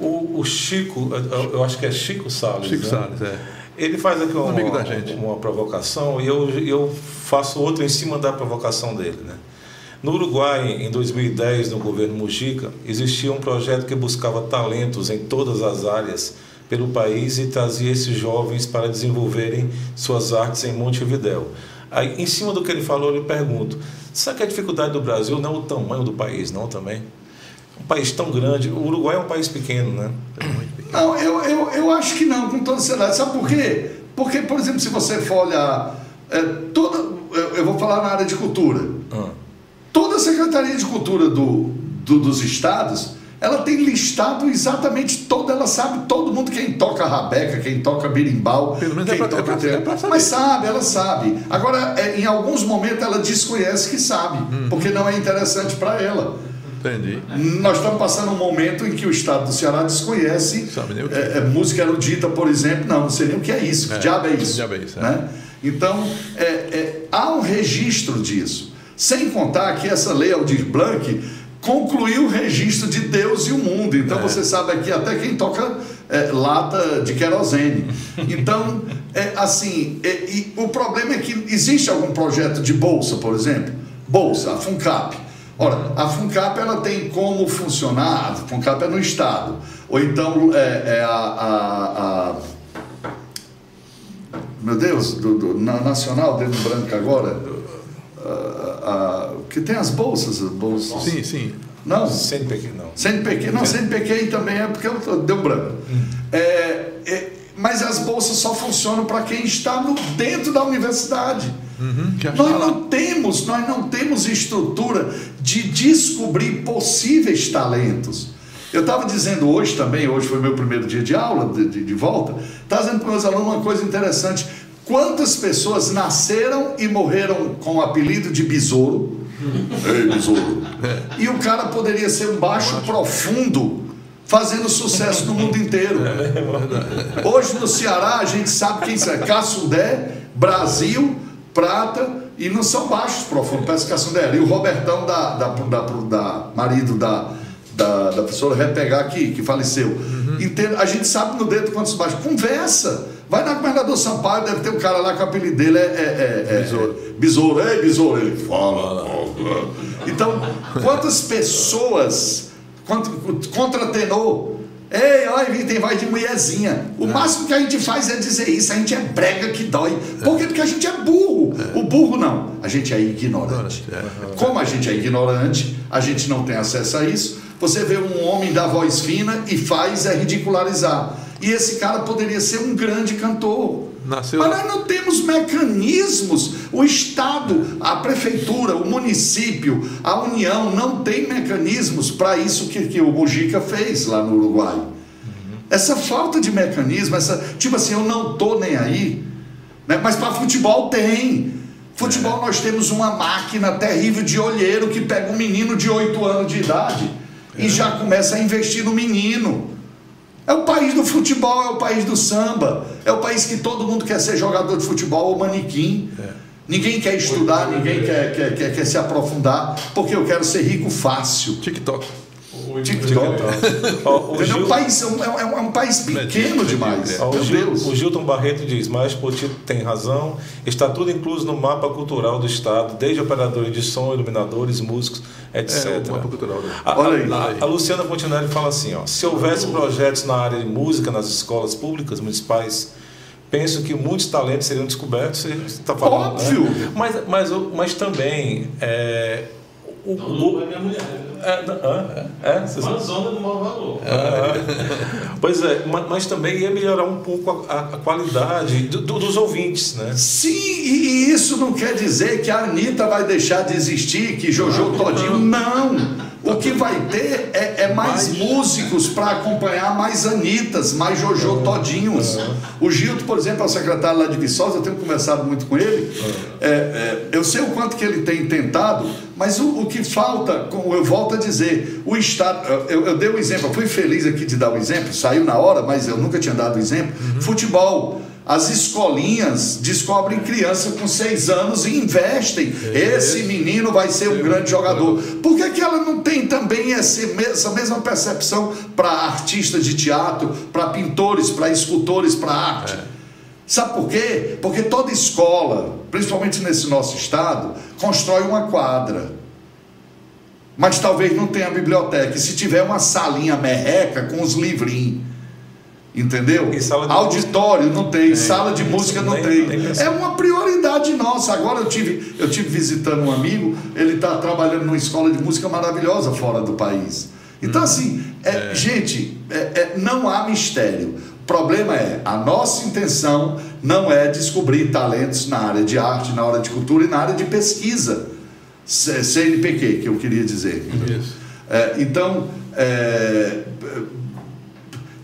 O, o Chico, eu, eu acho que é Chico Salles. Chico né? Salles, é. Ele faz aqui uma, amigo da gente. uma provocação e eu, eu faço outra em cima da provocação dele. Né? No Uruguai, em 2010, no governo Mujica, existia um projeto que buscava talentos em todas as áreas pelo país e trazia esses jovens para desenvolverem suas artes em Montevidéu. Aí, em cima do que ele falou, eu lhe pergunto: será que a dificuldade do Brasil não é o tamanho do país, não também? Um país tão grande, o Uruguai é um país pequeno, né? Não, eu, eu, eu acho que não, com toda seriedade. Sabe por quê? Porque, por exemplo, se você for olhar é, toda. Eu, eu vou falar na área de cultura. Ah. Toda a Secretaria de Cultura do, do- dos estados, ela tem listado exatamente todo, ela sabe todo mundo quem toca rabeca, quem toca birimbau, Pelo menos quem é pra- toca é pra- é pra. Mas sabe, ela sabe. Agora, é, em alguns momentos ela desconhece que sabe, Uhum. porque não é interessante para ela. Entendi. Nós estamos passando um momento em que o estado do Ceará desconhece que é, é, música erudita, por exemplo. Não, não sei nem o que é isso. Que É, diabo é isso? diabo é isso, é. né? Então, é, é, há um registro disso. Sem contar que essa lei Aldir Blanc concluiu o registro de Deus e o mundo. Então, É. você sabe aqui até quem toca é, lata de querosene. Então, é, assim, é, e o problema é que existe algum projeto de bolsa, por exemplo? Bolsa, a FUNCAP. Ora, a FUNCAP ela tem como funcionar, a FUNCAP é no Estado, ou então é, é a, a- a- meu Deus, do, do- na Nacional, dedo branco agora, a- a- que tem as bolsas, as bolsas. Sim, sim. Não, CNPq não. CNPq, não, CNPq também é porque eu tô- deu branco. É, é, mas as bolsas só funcionam para quem está no, dentro da universidade. Uhum, Nós não temos, nós não temos estrutura de descobrir possíveis talentos. Eu estava dizendo hoje também, hoje foi meu primeiro dia de aula, de, de, de volta, estava dizendo para meus alunos uma coisa interessante. Quantas pessoas nasceram e morreram com o apelido de besouro? Ei, besouro. E o cara poderia ser um baixo profundo, fazendo sucesso no mundo inteiro. Hoje no Ceará a gente sabe quem é Caçundé, Brasil, Prata e não são baixos profundos, parece Caçundé. E o Robertão da, da, da, da marido da, da, da professora Repegar aqui, que faleceu. Inteiro, a gente sabe no dedo quantos baixos. Conversa. Vai na Governador Sampaio, deve ter um cara lá que o apelido dele é, é, é, é Besouro. Besouro. Ei, Besouro. Ele fala. Então, quantas pessoas, quanto, contratenor, ei, olha, tem voz de mulherzinha. O máximo que a gente faz é dizer isso, a gente é brega que dói. Por quê? Porque a gente é burro. O burro não, a gente é ignorante. É. Como a gente é ignorante, a gente não tem acesso a isso. Você vê um homem da voz fina e faz é ridicularizar. E esse cara poderia ser um grande cantor. Nasceu- Mas nós não temos mecanismos. O Estado, a prefeitura, o município, a União não tem mecanismos para isso que, que o Mujica fez lá no Uruguai. Essa falta de mecanismo, essa tipo assim, eu não tô nem aí, né? mas para futebol tem. Futebol nós temos uma máquina terrível de olheiro que pega um menino de 8 anos de idade e já começa a investir no menino. É o país do futebol, é o país do samba, é o país que todo mundo quer ser jogador de futebol ou manequim. Ninguém quer estudar, ninguém quer, quer, quer, quer se aprofundar, porque eu quero ser rico fácil. TikTok. TikTok. Ó, o um, país, é, um, é um- é um país pequeno demais. ó, o Gil- Gilton Barreto diz, mas Potito tem razão, está tudo incluso no mapa cultural do Estado, desde operadores de som, iluminadores, músicos, etc. É, o mapa cultural. né? A, Olha aí. a- a Luciana Fontinelli fala assim: ó, se houvesse projetos na área de música nas escolas públicas municipais, penso que muitos talentos seriam descobertos. Você está falando, Óbvio. né? Mas, mas, mas também é, o, Não, o- não é minha mulher. né? é, é, é, vocês- Uma zona do mau valor. Ah, (laughs) pois é, ma- mas também ia melhorar um pouco a, a qualidade do- do- dos ouvintes, né? Sim, e e isso não quer dizer que a Anitta vai deixar de existir, que Jojo Todinho. Não! O que vai ter é, é mais músicos para acompanhar mais Anitas, mais Jojo Todinhos. O Gildo, por exemplo, é o secretário lá de Viçosa, eu tenho conversado muito com ele. É, é, eu sei o quanto que ele tem tentado, mas o, o que falta, como eu volto a dizer, o Estado. Eu, eu dei um exemplo, eu fui feliz aqui de dar um exemplo, saiu na hora, mas eu nunca tinha dado exemplo. Futebol. As escolinhas descobrem criança com seis anos e investem. Esse menino vai ser um grande jogador. Por que, que ela não tem também essa mesma percepção para artistas de teatro, para pintores, para escultores, para arte? Sabe por quê? Porque toda escola, principalmente nesse nosso estado, constrói uma quadra. Mas talvez não tenha biblioteca. E se tiver uma salinha merreca com os livrinhos. Entendeu? Auditório não tem, sala de música não tem. É uma prioridade nossa. Agora eu tive, eu tive visitando um amigo, ele está trabalhando numa escola de música maravilhosa fora do país. Então, assim, é, gente, é- é, não há mistério. O problema é, a nossa intenção não é descobrir talentos na área de arte, na área de cultura e na área de pesquisa. CNPq, que eu queria dizer. Isso. É, então, é,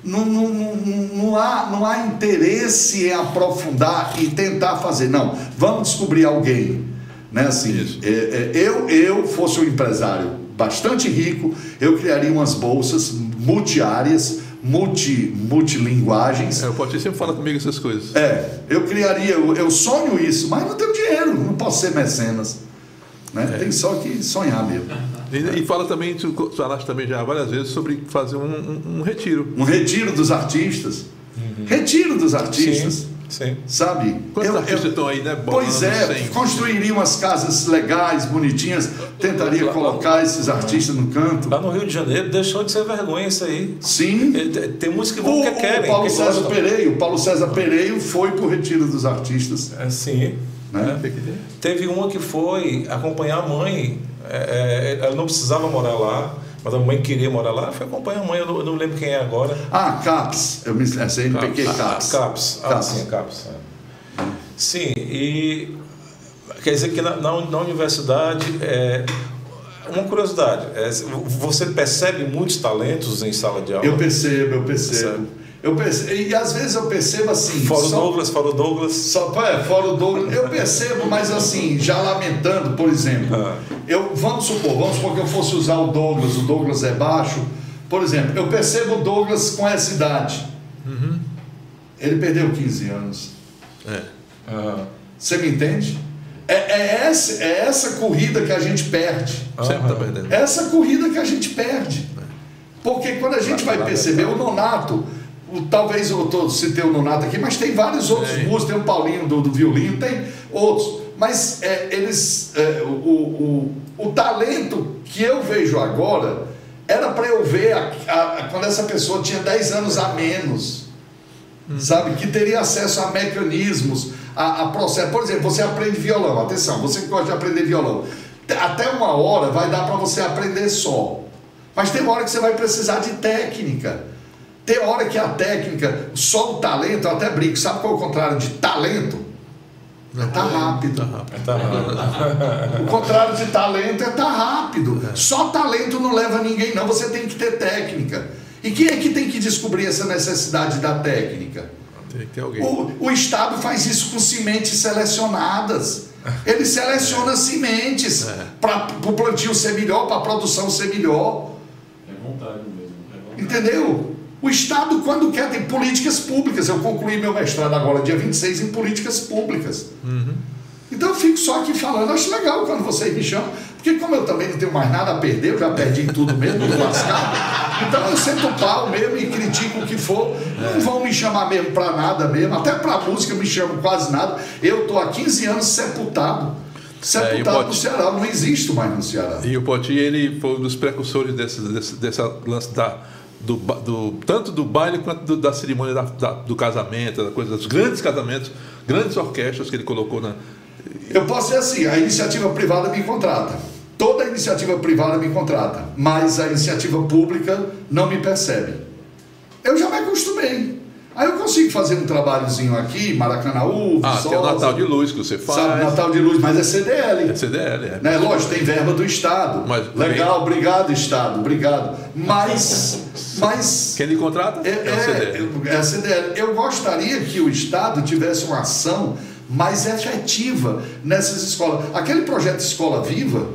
não, não, não, não há, não há interesse em aprofundar e tentar fazer. Não, vamos descobrir alguém. Né? Assim, é, é, eu, eu fosse um empresário bastante rico, eu criaria umas bolsas multiáreas, multi, multilinguagens. É, o Poti sempre fala comigo essas coisas. É, eu criaria, eu, eu sonho isso, mas não tenho dinheiro, não posso ser mecenas. Né? Tem só que sonhar mesmo. E, e fala também, tu falaste também já várias vezes sobre fazer um, um- um retiro. Um retiro dos artistas. Retiro dos artistas. Sim, sim. Sabe? Quantos artistas estão aí, né, Pois é, sem- construiria umas casas legais, bonitinhas, tentaria colocar esses artistas no canto. Lá no Rio de Janeiro deixou de ser vergonha isso aí. Sim. É, Tem música que O, vão que o querem. Paulo que César gostam. Pereio, o Paulo César Pereio foi pro retiro dos artistas. É, sim. Né? É. Teve uma que foi acompanhar a mãe. é, é, ela não precisava morar lá, mas a mãe queria morar lá. Foi acompanhar a mãe, eu não, eu não lembro quem é agora. Ah, CAPS, eu me é CNPq Ah, CAPS. CAPS. Ah, CAPS. sim, CAPS. é. Sim, e quer dizer que na, na, na universidade, é, uma curiosidade, é, você percebe muitos talentos em sala de aula? Eu percebo, eu percebo. Percebe. Eu percebo. E às vezes eu percebo assim. Fora o só- Douglas, fora o Douglas. Só, é, fora o Douglas, eu percebo, mas assim, já lamentando, por exemplo, Ah. eu, vamos supor, vamos supor que eu fosse usar o Douglas, o Douglas é baixo, por exemplo, eu percebo o Douglas com essa idade. Ele perdeu 15 anos. É. Ah, Você me entende? É, é essa, é essa corrida que a gente perde. Sempre tá perdendo. É essa corrida que a gente perde. Porque quando a gente vai perceber, o Nonato, o- talvez eu tô, citei o Nonato aqui, mas tem vários outros É. músicos, tem o Paulinho do, do violino, tem outros. Mas é, eles. é, o, o, o, talento que eu vejo agora era para eu ver a- a- a- quando essa pessoa tinha 10 anos a menos. Sabe? Que teria acesso a mecanismos, a, a processo. Por exemplo, você aprende violão, atenção, você que gosta de aprender violão. Até uma hora vai dar para você aprender só. Mas tem uma hora que você vai precisar de técnica. Tem hora que a técnica, só o talento, eu até brinco, sabe qual é o contrário de talento? É tá rápido. tá rápido. O contrário de talento é tá rápido. Só talento não leva ninguém, não. Você tem que ter técnica. E quem é que tem que descobrir essa necessidade da técnica? Tem que ter alguém. O, o Estado faz isso com sementes selecionadas. Ele seleciona sementes para o plantio ser melhor, para a produção ser melhor. É vontade mesmo. É vontade. Entendeu? O Estado, quando quer, tem políticas públicas. Eu concluí meu mestrado agora, dia 26, em políticas públicas. Então eu fico só aqui falando. Acho legal quando vocês me chamam, porque como eu também não tenho mais nada a perder, eu já perdi tudo mesmo, tô lascado. Então eu sento o pau mesmo e critico o que for. Não vão me chamar mesmo para nada mesmo. Até para música me chamam quase nada. Eu tô há 15 anos sepultado. Sepultado pode- no Ceará. Não existo mais no Ceará. E o Poti, ele foi um dos precursores desse, desse, dessa lance da, do, do- tanto do baile quanto do- da cerimônia da- da- do casamento, da coisa, dos grandes casamentos, grandes orquestras que ele colocou na. Eu posso dizer assim, a iniciativa privada me contrata. toda iniciativa privada me contrata, mas a iniciativa pública não me percebe. Eu já me acostumei. Aí eu consigo fazer um trabalhozinho aqui, Maracanãú, Ah, Viçosa, tem o Natal de Luz que você faz. Sabe, Natal de Luz, mas é CDL. É CDL, é. Né? Lógico, tem verba do Estado. Mas Legal, obrigado, Estado, obrigado. Mas, mas Quem lhe contrata é, é, o CDL. é, é a CDL. Eu gostaria que o Estado tivesse uma ação mais efetiva nessas escolas. Aquele projeto Escola Viva,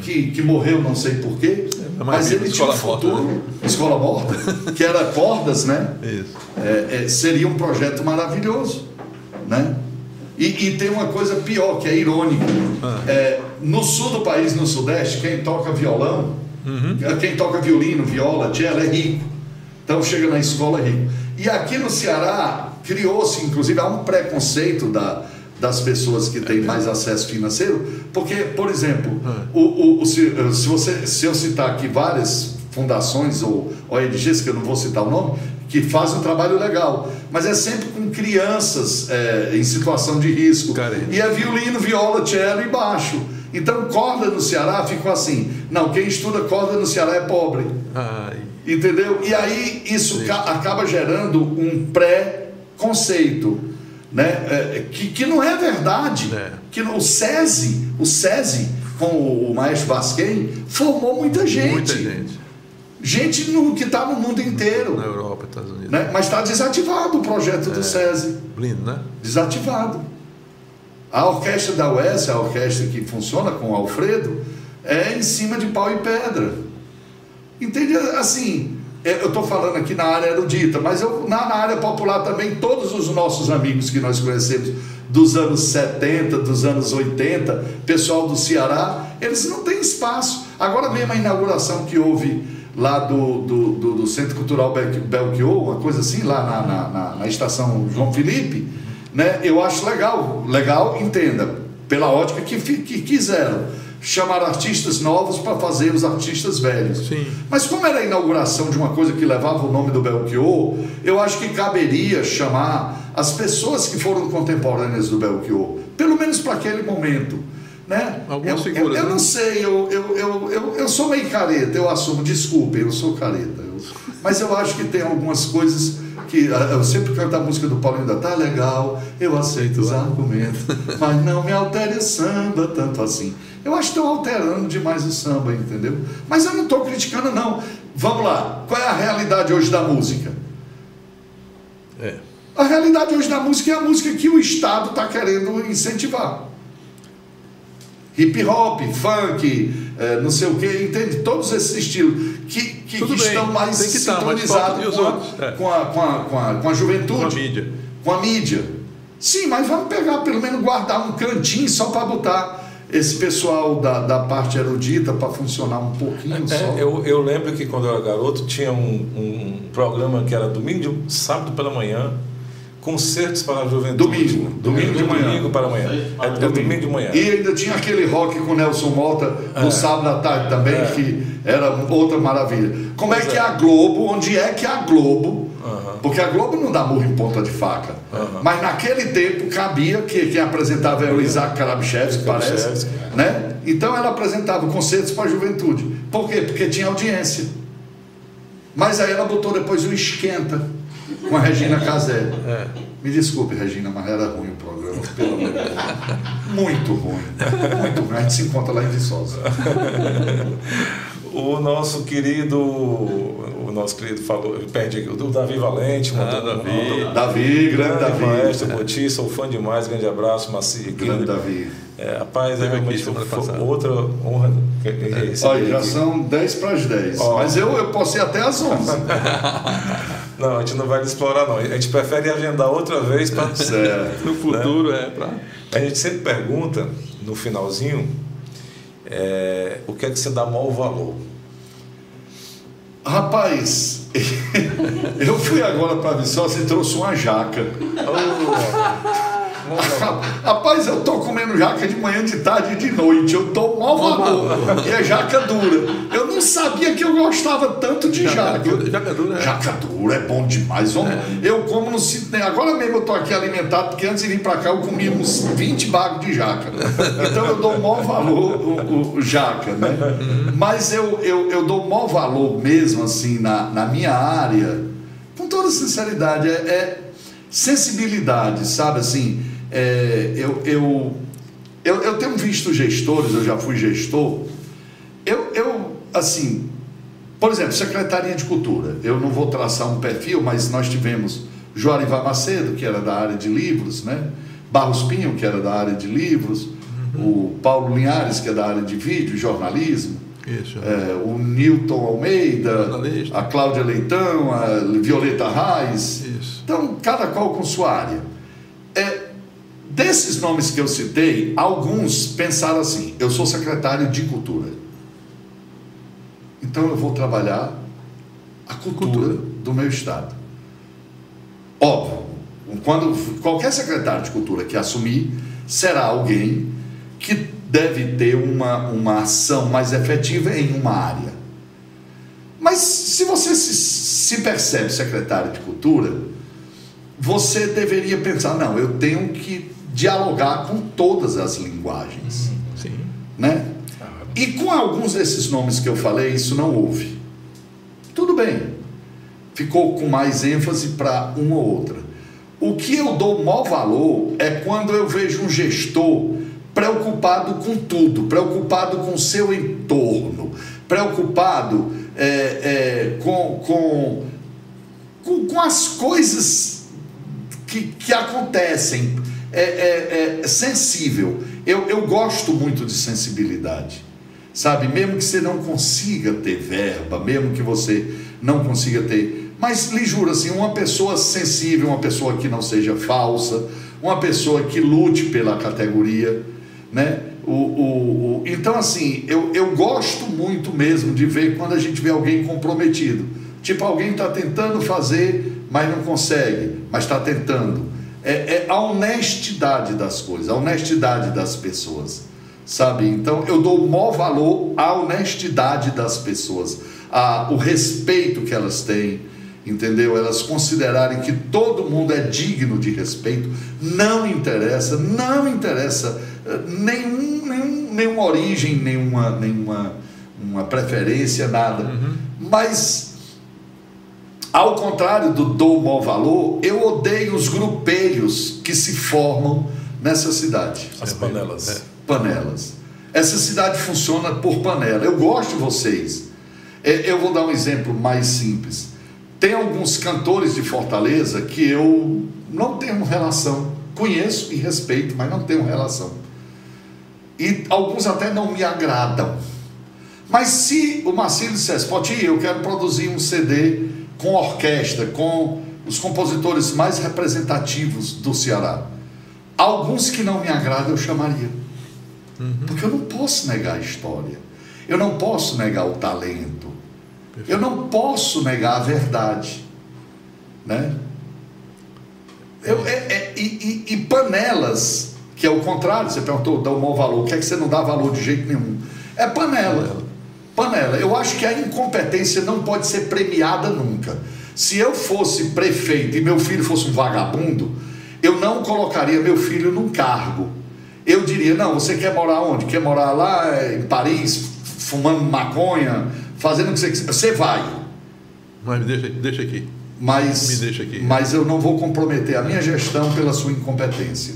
que, que morreu não sei porquê, É mas viva, ele tinha um Escola Morta, futuro. Escola Morta, que era cordas, né? Isso. É, é, seria um projeto maravilhoso, né? E, e tem uma coisa pior, que é irônico. É, no sul do país, no sudeste, quem toca violão, quem toca violino, viola, cello é rico. Então chega na escola é rico. E aqui no Ceará, criou-se, inclusive, há um preconceito da, das pessoas que têm mais acesso financeiro, porque, por exemplo, o, o- o- se, se você, se eu citar aqui várias fundações ou ONGs, que eu não vou citar o nome, que fazem um trabalho legal, mas é sempre com crianças é, em situação de risco. E é violino, viola, cello e baixo. Então, corda no Ceará ficou assim: não, quem estuda corda no Ceará é pobre. Ai, Entendeu? E aí isso ca- acaba gerando um pré-conceito, né? É, que, que não é verdade. É. Que no- o SESI, o SESI, com o maestro Vasquem, formou muita gente. muita gente. Gente no- que está no mundo inteiro. Na Europa, Estados Unidos. Né? Mas está desativado o projeto do SESI. Lindo, né? Desativado. A orquestra da UES, a orquestra que funciona com o Alfredo, é em cima de pau e pedra. Entende? Assim, é, eu estou falando aqui na área erudita, mas eu, na, na área popular também, todos os nossos amigos que nós conhecemos dos anos 70, dos anos 80, pessoal do Ceará, eles não têm espaço. Agora mesmo a inauguração que houve lá do, do, do- do Centro Cultural Bel- Belchior, uma coisa assim, lá na, na, na- na estação João Felipe, né? eu acho legal. Legal, entenda, pela ótica que, que quiseram. Chamar artistas novos para fazer os artistas velhos. Sim. Mas como era a inauguração de uma coisa que levava o nome do Belchior, eu acho que caberia chamar as pessoas que foram contemporâneas do Belchior, pelo menos para aquele momento. Né? Algumas eu, figuras, eu, eu né? não sei, eu, eu, eu, eu, eu sou meio careta, eu assumo, desculpem, eu sou careta. eu- mas eu acho que tem algumas coisas que. ah, Eu sempre canto a música do Paulinho da tá legal, eu aceito os argumentos, mas não me altere o samba tanto assim. Eu acho que estão alterando demais o samba, entendeu? Mas eu não estou criticando, não. Vamos lá, qual é a realidade hoje da música? É. A realidade hoje da música é a música que o Estado está querendo incentivar. Hip hop, funk, eh, não sei o que, entende? Todos esses estilos que, que, que bem, estão mais que falta sintonizados os com, a-? É. com, a, com, a, com, a, com a juventude, Com a mídia. com a mídia. Sim, mas vamos pegar, pelo menos guardar um cantinho só para botar esse pessoal da, da parte erudita para funcionar um pouquinho só. É, eu, eu lembro que quando eu era garoto tinha um, um programa que era domingo, sábado pela manhã, concertos para a juventude. Domingo, domingo de manhã. Domingo para amanhã. É, é domingo de manhã. E ainda tinha aquele rock com Nelson Mota no sábado à tarde também, É. que era outra maravilha. Como é que é. a Globo, onde é que a Globo, porque a Globo não dá murro em ponta de faca, mas naquele tempo cabia que quem apresentava era o Isaac Karabchevsky, parece, né? Então ela apresentava concertos para a juventude. Por quê? Porque tinha audiência. Mas aí ela botou depois o Esquenta com a Regina Casé. É. Me desculpe, Regina, mas era ruim o programa, pelo amor de Deus. Muito ruim. Muito ruim. A gente se encontra lá em Viçosa. O nosso querido, o nosso querido falou, perde aqui, o Davi Valente, mandou Ah, Davi. mandou- Davi, grande Davi. maestro, Boti, sou fã demais, grande abraço, Macia. Grande Davi. É, rapaz, é realmente outra honra. que- que receber Olha, já aqui. são 10 para as 10. Ó. Mas eu, eu posso ir até às 11. (laughs) Não, a gente não vai explorar, não. A gente prefere agendar outra vez para. certo. (laughs) No futuro é para. A gente sempre pergunta, no finalzinho, é, o que é que você dá maior valor. Rapaz, (laughs) eu fui agora para Viçosa e trouxe uma jaca. (laughs) Rapaz, eu tô comendo jaca de manhã, de tarde e de noite. Eu dou maior valor. E é jaca dura. Eu não sabia que eu gostava tanto de jaca. Jaca dura, é. Jaca dura é bom demais. Vamos- Eu como no sítio. Agora mesmo eu tô aqui alimentado, porque antes de vir pra cá eu comia uns 20 bagos de jaca. Então eu dou o maior valor o, o- jaca, né? Mas eu, eu, eu dou maior valor mesmo, assim, na, na minha área, com toda sinceridade, é, é sensibilidade, sabe? Assim, é, eu, eu, eu, eu tenho visto gestores, eu já fui gestor, eu, eu assim, por exemplo, Secretaria de Cultura. Eu não vou traçar um perfil, mas nós tivemos Joarivar Macedo, que era da área de livros, né? Barros Pinho, que era da área de livros, o Paulo Linhares, que é da área de vídeo, e jornalismo, Isso. é, o Newton Almeida, Jornalista. a Cláudia Leitão, a Violeta Reis. Então, cada qual com sua área. Desses nomes que eu citei, alguns pensaram assim: eu sou secretário de cultura. Então eu vou trabalhar a cultura, Cultura. do meu estado. Óbvio, quando qualquer secretário de cultura que assumir, será alguém que deve ter uma, uma ação mais efetiva em uma área. Mas se você se, se percebe secretário de cultura, você deveria pensar, não, eu tenho que dialogar com todas as linguagens, Sim. né? E com alguns desses nomes que eu falei, isso não houve. Tudo bem. Ficou com mais ênfase para uma ou outra. O que eu dou maior valor é quando eu vejo um gestor preocupado com tudo, preocupado com o seu entorno, preocupado é, é, com, com, com, com as coisas que, que acontecem. É, é- é sensível. Eu, eu gosto muito de sensibilidade. Sabe? Mesmo que você não consiga ter verba, mesmo que você não consiga ter. Mas lhe juro assim, uma pessoa sensível, uma pessoa que não seja falsa, uma pessoa que lute pela categoria, né? O, o, o- então, assim, eu, eu gosto muito mesmo de ver quando a gente vê alguém comprometido. Tipo, alguém está tentando fazer, mas não consegue, mas está tentando. É, é a honestidade das coisas, a honestidade das pessoas, sabe? Então, eu dou o maior valor à honestidade das pessoas, a, o respeito que elas têm, entendeu? Elas considerarem que todo mundo é digno de respeito, não interessa, não interessa eh, nenhum, nenhum, nenhuma origem, nenhuma, nenhuma uma preferência, nada. Mas, ao contrário do dou maior valor, eu odeio os grupelhos que se formam nessa cidade As É, panelas. é. panelas. Essa cidade funciona por panela. Eu gosto de vocês. É, Eu vou dar um exemplo mais simples. Tem alguns cantores de Fortaleza que eu não tenho relação. Conheço e respeito, mas não tenho relação. E alguns até não me agradam. Mas se o Marcelo dissesse, Poti, eu quero produzir um CD com orquestra, com os compositores mais representativos do Ceará, alguns que não me agradam eu chamaria. Porque eu não posso negar a história. Eu não posso negar o talento. Eu não posso negar a verdade. Né? Eu, é- é- e, e- e panelas, que é o contrário, você perguntou, dá o maior valor, o que é que você não dá valor de jeito nenhum? É panela. Panela. Eu acho que a incompetência não pode ser premiada nunca. Se eu fosse prefeito e meu filho fosse um vagabundo, eu não colocaria meu filho num cargo. Eu diria, não, você quer morar onde? Quer morar lá eh, em Paris, fumando maconha, fazendo o que você quiser? Você vai. Mas me deixa, deixa aqui. Mas, Me deixa aqui. mas eu não vou comprometer a minha gestão pela sua incompetência.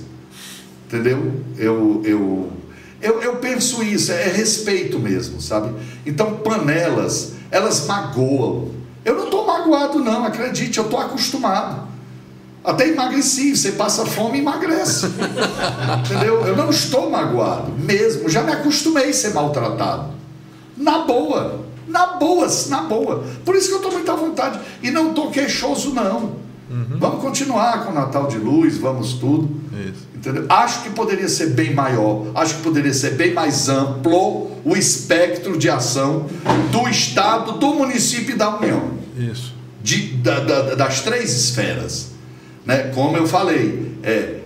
Entendeu? Eu, eu, eu, eu penso isso, é respeito mesmo, sabe? Então, panelas, elas magoam. Eu não estou magoado, não, acredite, eu estou acostumado. Até emagreci, você passa fome e emagrece. (laughs) Entendeu? Eu não estou magoado, mesmo, já me acostumei a ser maltratado. Na boa, na boa, na boa. Por isso que eu estou muito à vontade. E não estou queixoso, não. Vamos continuar com o Natal de Luz, vamos tudo. Isso. Entendeu? Acho que poderia ser bem maior, acho que poderia ser bem mais amplo o espectro de ação do Estado, do município e da União Isso. de- da- da- das três esferas. Né? Como eu falei, é,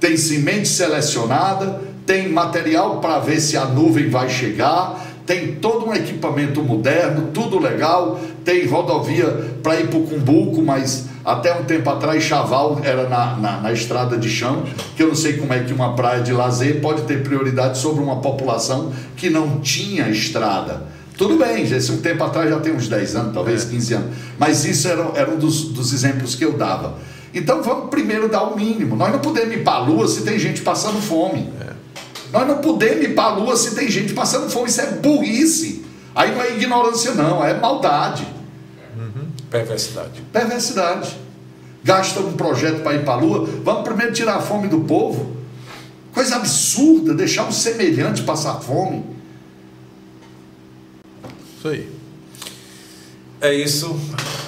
tem semente selecionada, tem material para ver se a nuvem vai chegar, tem todo um equipamento moderno, tudo legal, tem rodovia para ir para o Cumbuco, mas até um tempo atrás Chaval era na, na, na, estrada de chão, que eu não sei como é que uma praia de lazer pode ter prioridade sobre uma população que não tinha estrada. Tudo bem, esse um tempo atrás já tem uns 10 anos, talvez é. 15 anos, mas isso era, era um dos, dos exemplos que eu dava. Então vamos primeiro dar o mínimo. Nós não podemos ir para a lua se tem gente passando fome. É. Nós não podemos ir para a lua se tem gente passando fome. Isso é burrice. Aí não é ignorância, não, é maldade. Perversidade. Perversidade. Gasta um projeto para ir para a lua. Vamos primeiro tirar a fome do povo. Coisa absurda, deixar um semelhante passar fome. Isso aí. É isso.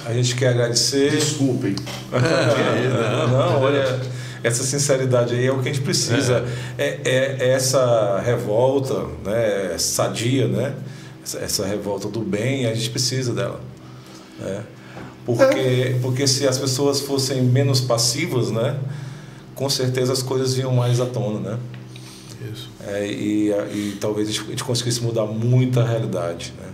A gente quer agradecer. Desculpem. não, não, olha, essa sinceridade aí é o que a gente precisa. É, é, é essa revolta, né, sadia, né? Essa, essa, revolta do bem, a gente precisa dela. Né? Porque, é. porque se as pessoas fossem menos passivas, né? Com certeza as coisas vinham mais à tona, né? Isso. É, e, e talvez a gente conseguisse mudar muita realidade, né?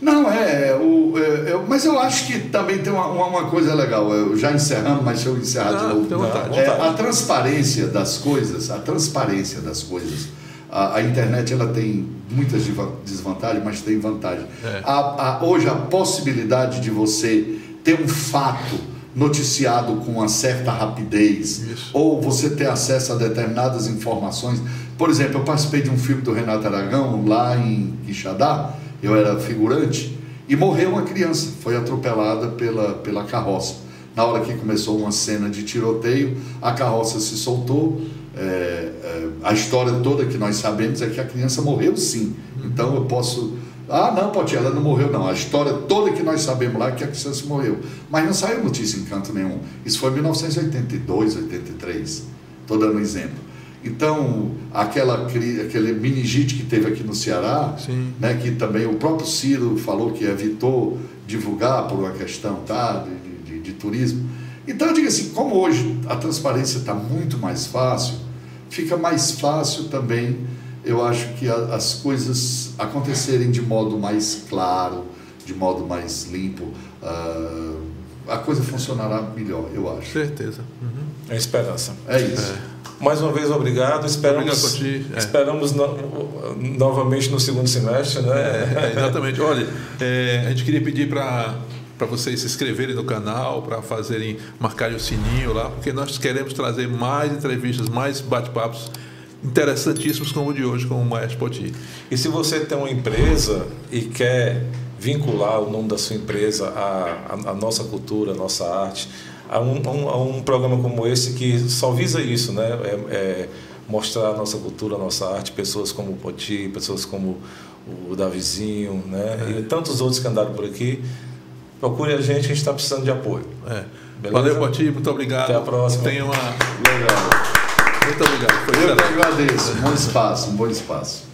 Não, é, o, é, eu, mas eu acho que também tem uma, uma coisa legal, eu já encerrando, mas eu encerrar de novo. Vontade, é, a transparência das coisas, a transparência das coisas. A, a, internet ela tem muitas desvantagens, mas tem vantagem. É. A, a, hoje a possibilidade de você ter um fato noticiado com uma certa rapidez, Isso. ou você ter acesso a determinadas informações. Por exemplo, eu participei de um filme do Renato Aragão lá em Quixadá, eu era figurante, e morreu uma criança, foi atropelada pela, pela carroça. Na hora que começou uma cena de tiroteio, a carroça se soltou. É, é, a história toda que nós sabemos é que a criança morreu sim. Então eu posso. Ah, não, pode, ela não morreu, não. A história toda que nós sabemos lá é que a criança morreu. Mas não saiu notícia em canto nenhum. Isso foi em 1982, 83. Estou dando um exemplo. Então, aquela, aquele meningite que teve aqui no Ceará, né, que também o próprio Ciro falou que evitou divulgar por uma questão tá, de, de, de turismo. Então, eu digo assim, como hoje a transparência está muito mais fácil, fica mais fácil também, eu acho que a, as coisas acontecerem de modo mais claro, de modo mais limpo. Uh, a coisa funcionará melhor, eu acho. Certeza. Uhum. É esperança. É isso. É. Mais uma vez, obrigado. Esperamos, obrigado é. esperamos no, novamente no segundo semestre. Né? É, exatamente. Olha, é, a gente queria pedir para para vocês se inscreverem no canal, para fazerem marcarem o sininho lá, porque nós queremos trazer mais entrevistas, mais bate-papos interessantíssimos como o de hoje com o Maestro Poti. E se você tem uma empresa e quer vincular o nome da sua empresa à, à, à nossa cultura, à nossa arte, a um, a um, programa como esse que só visa isso, né? É, é mostrar a nossa cultura, a nossa arte, pessoas como o Poti, pessoas como o Davizinho, né? É. E tantos outros que andaram por aqui. Procure a gente, a gente está precisando de apoio. É. Valeu, Poti, muito obrigado. Até a próxima. Tenha uma. Legal. Muito obrigado. Foi Eu que agradeço. Um bom espaço, um bom espaço.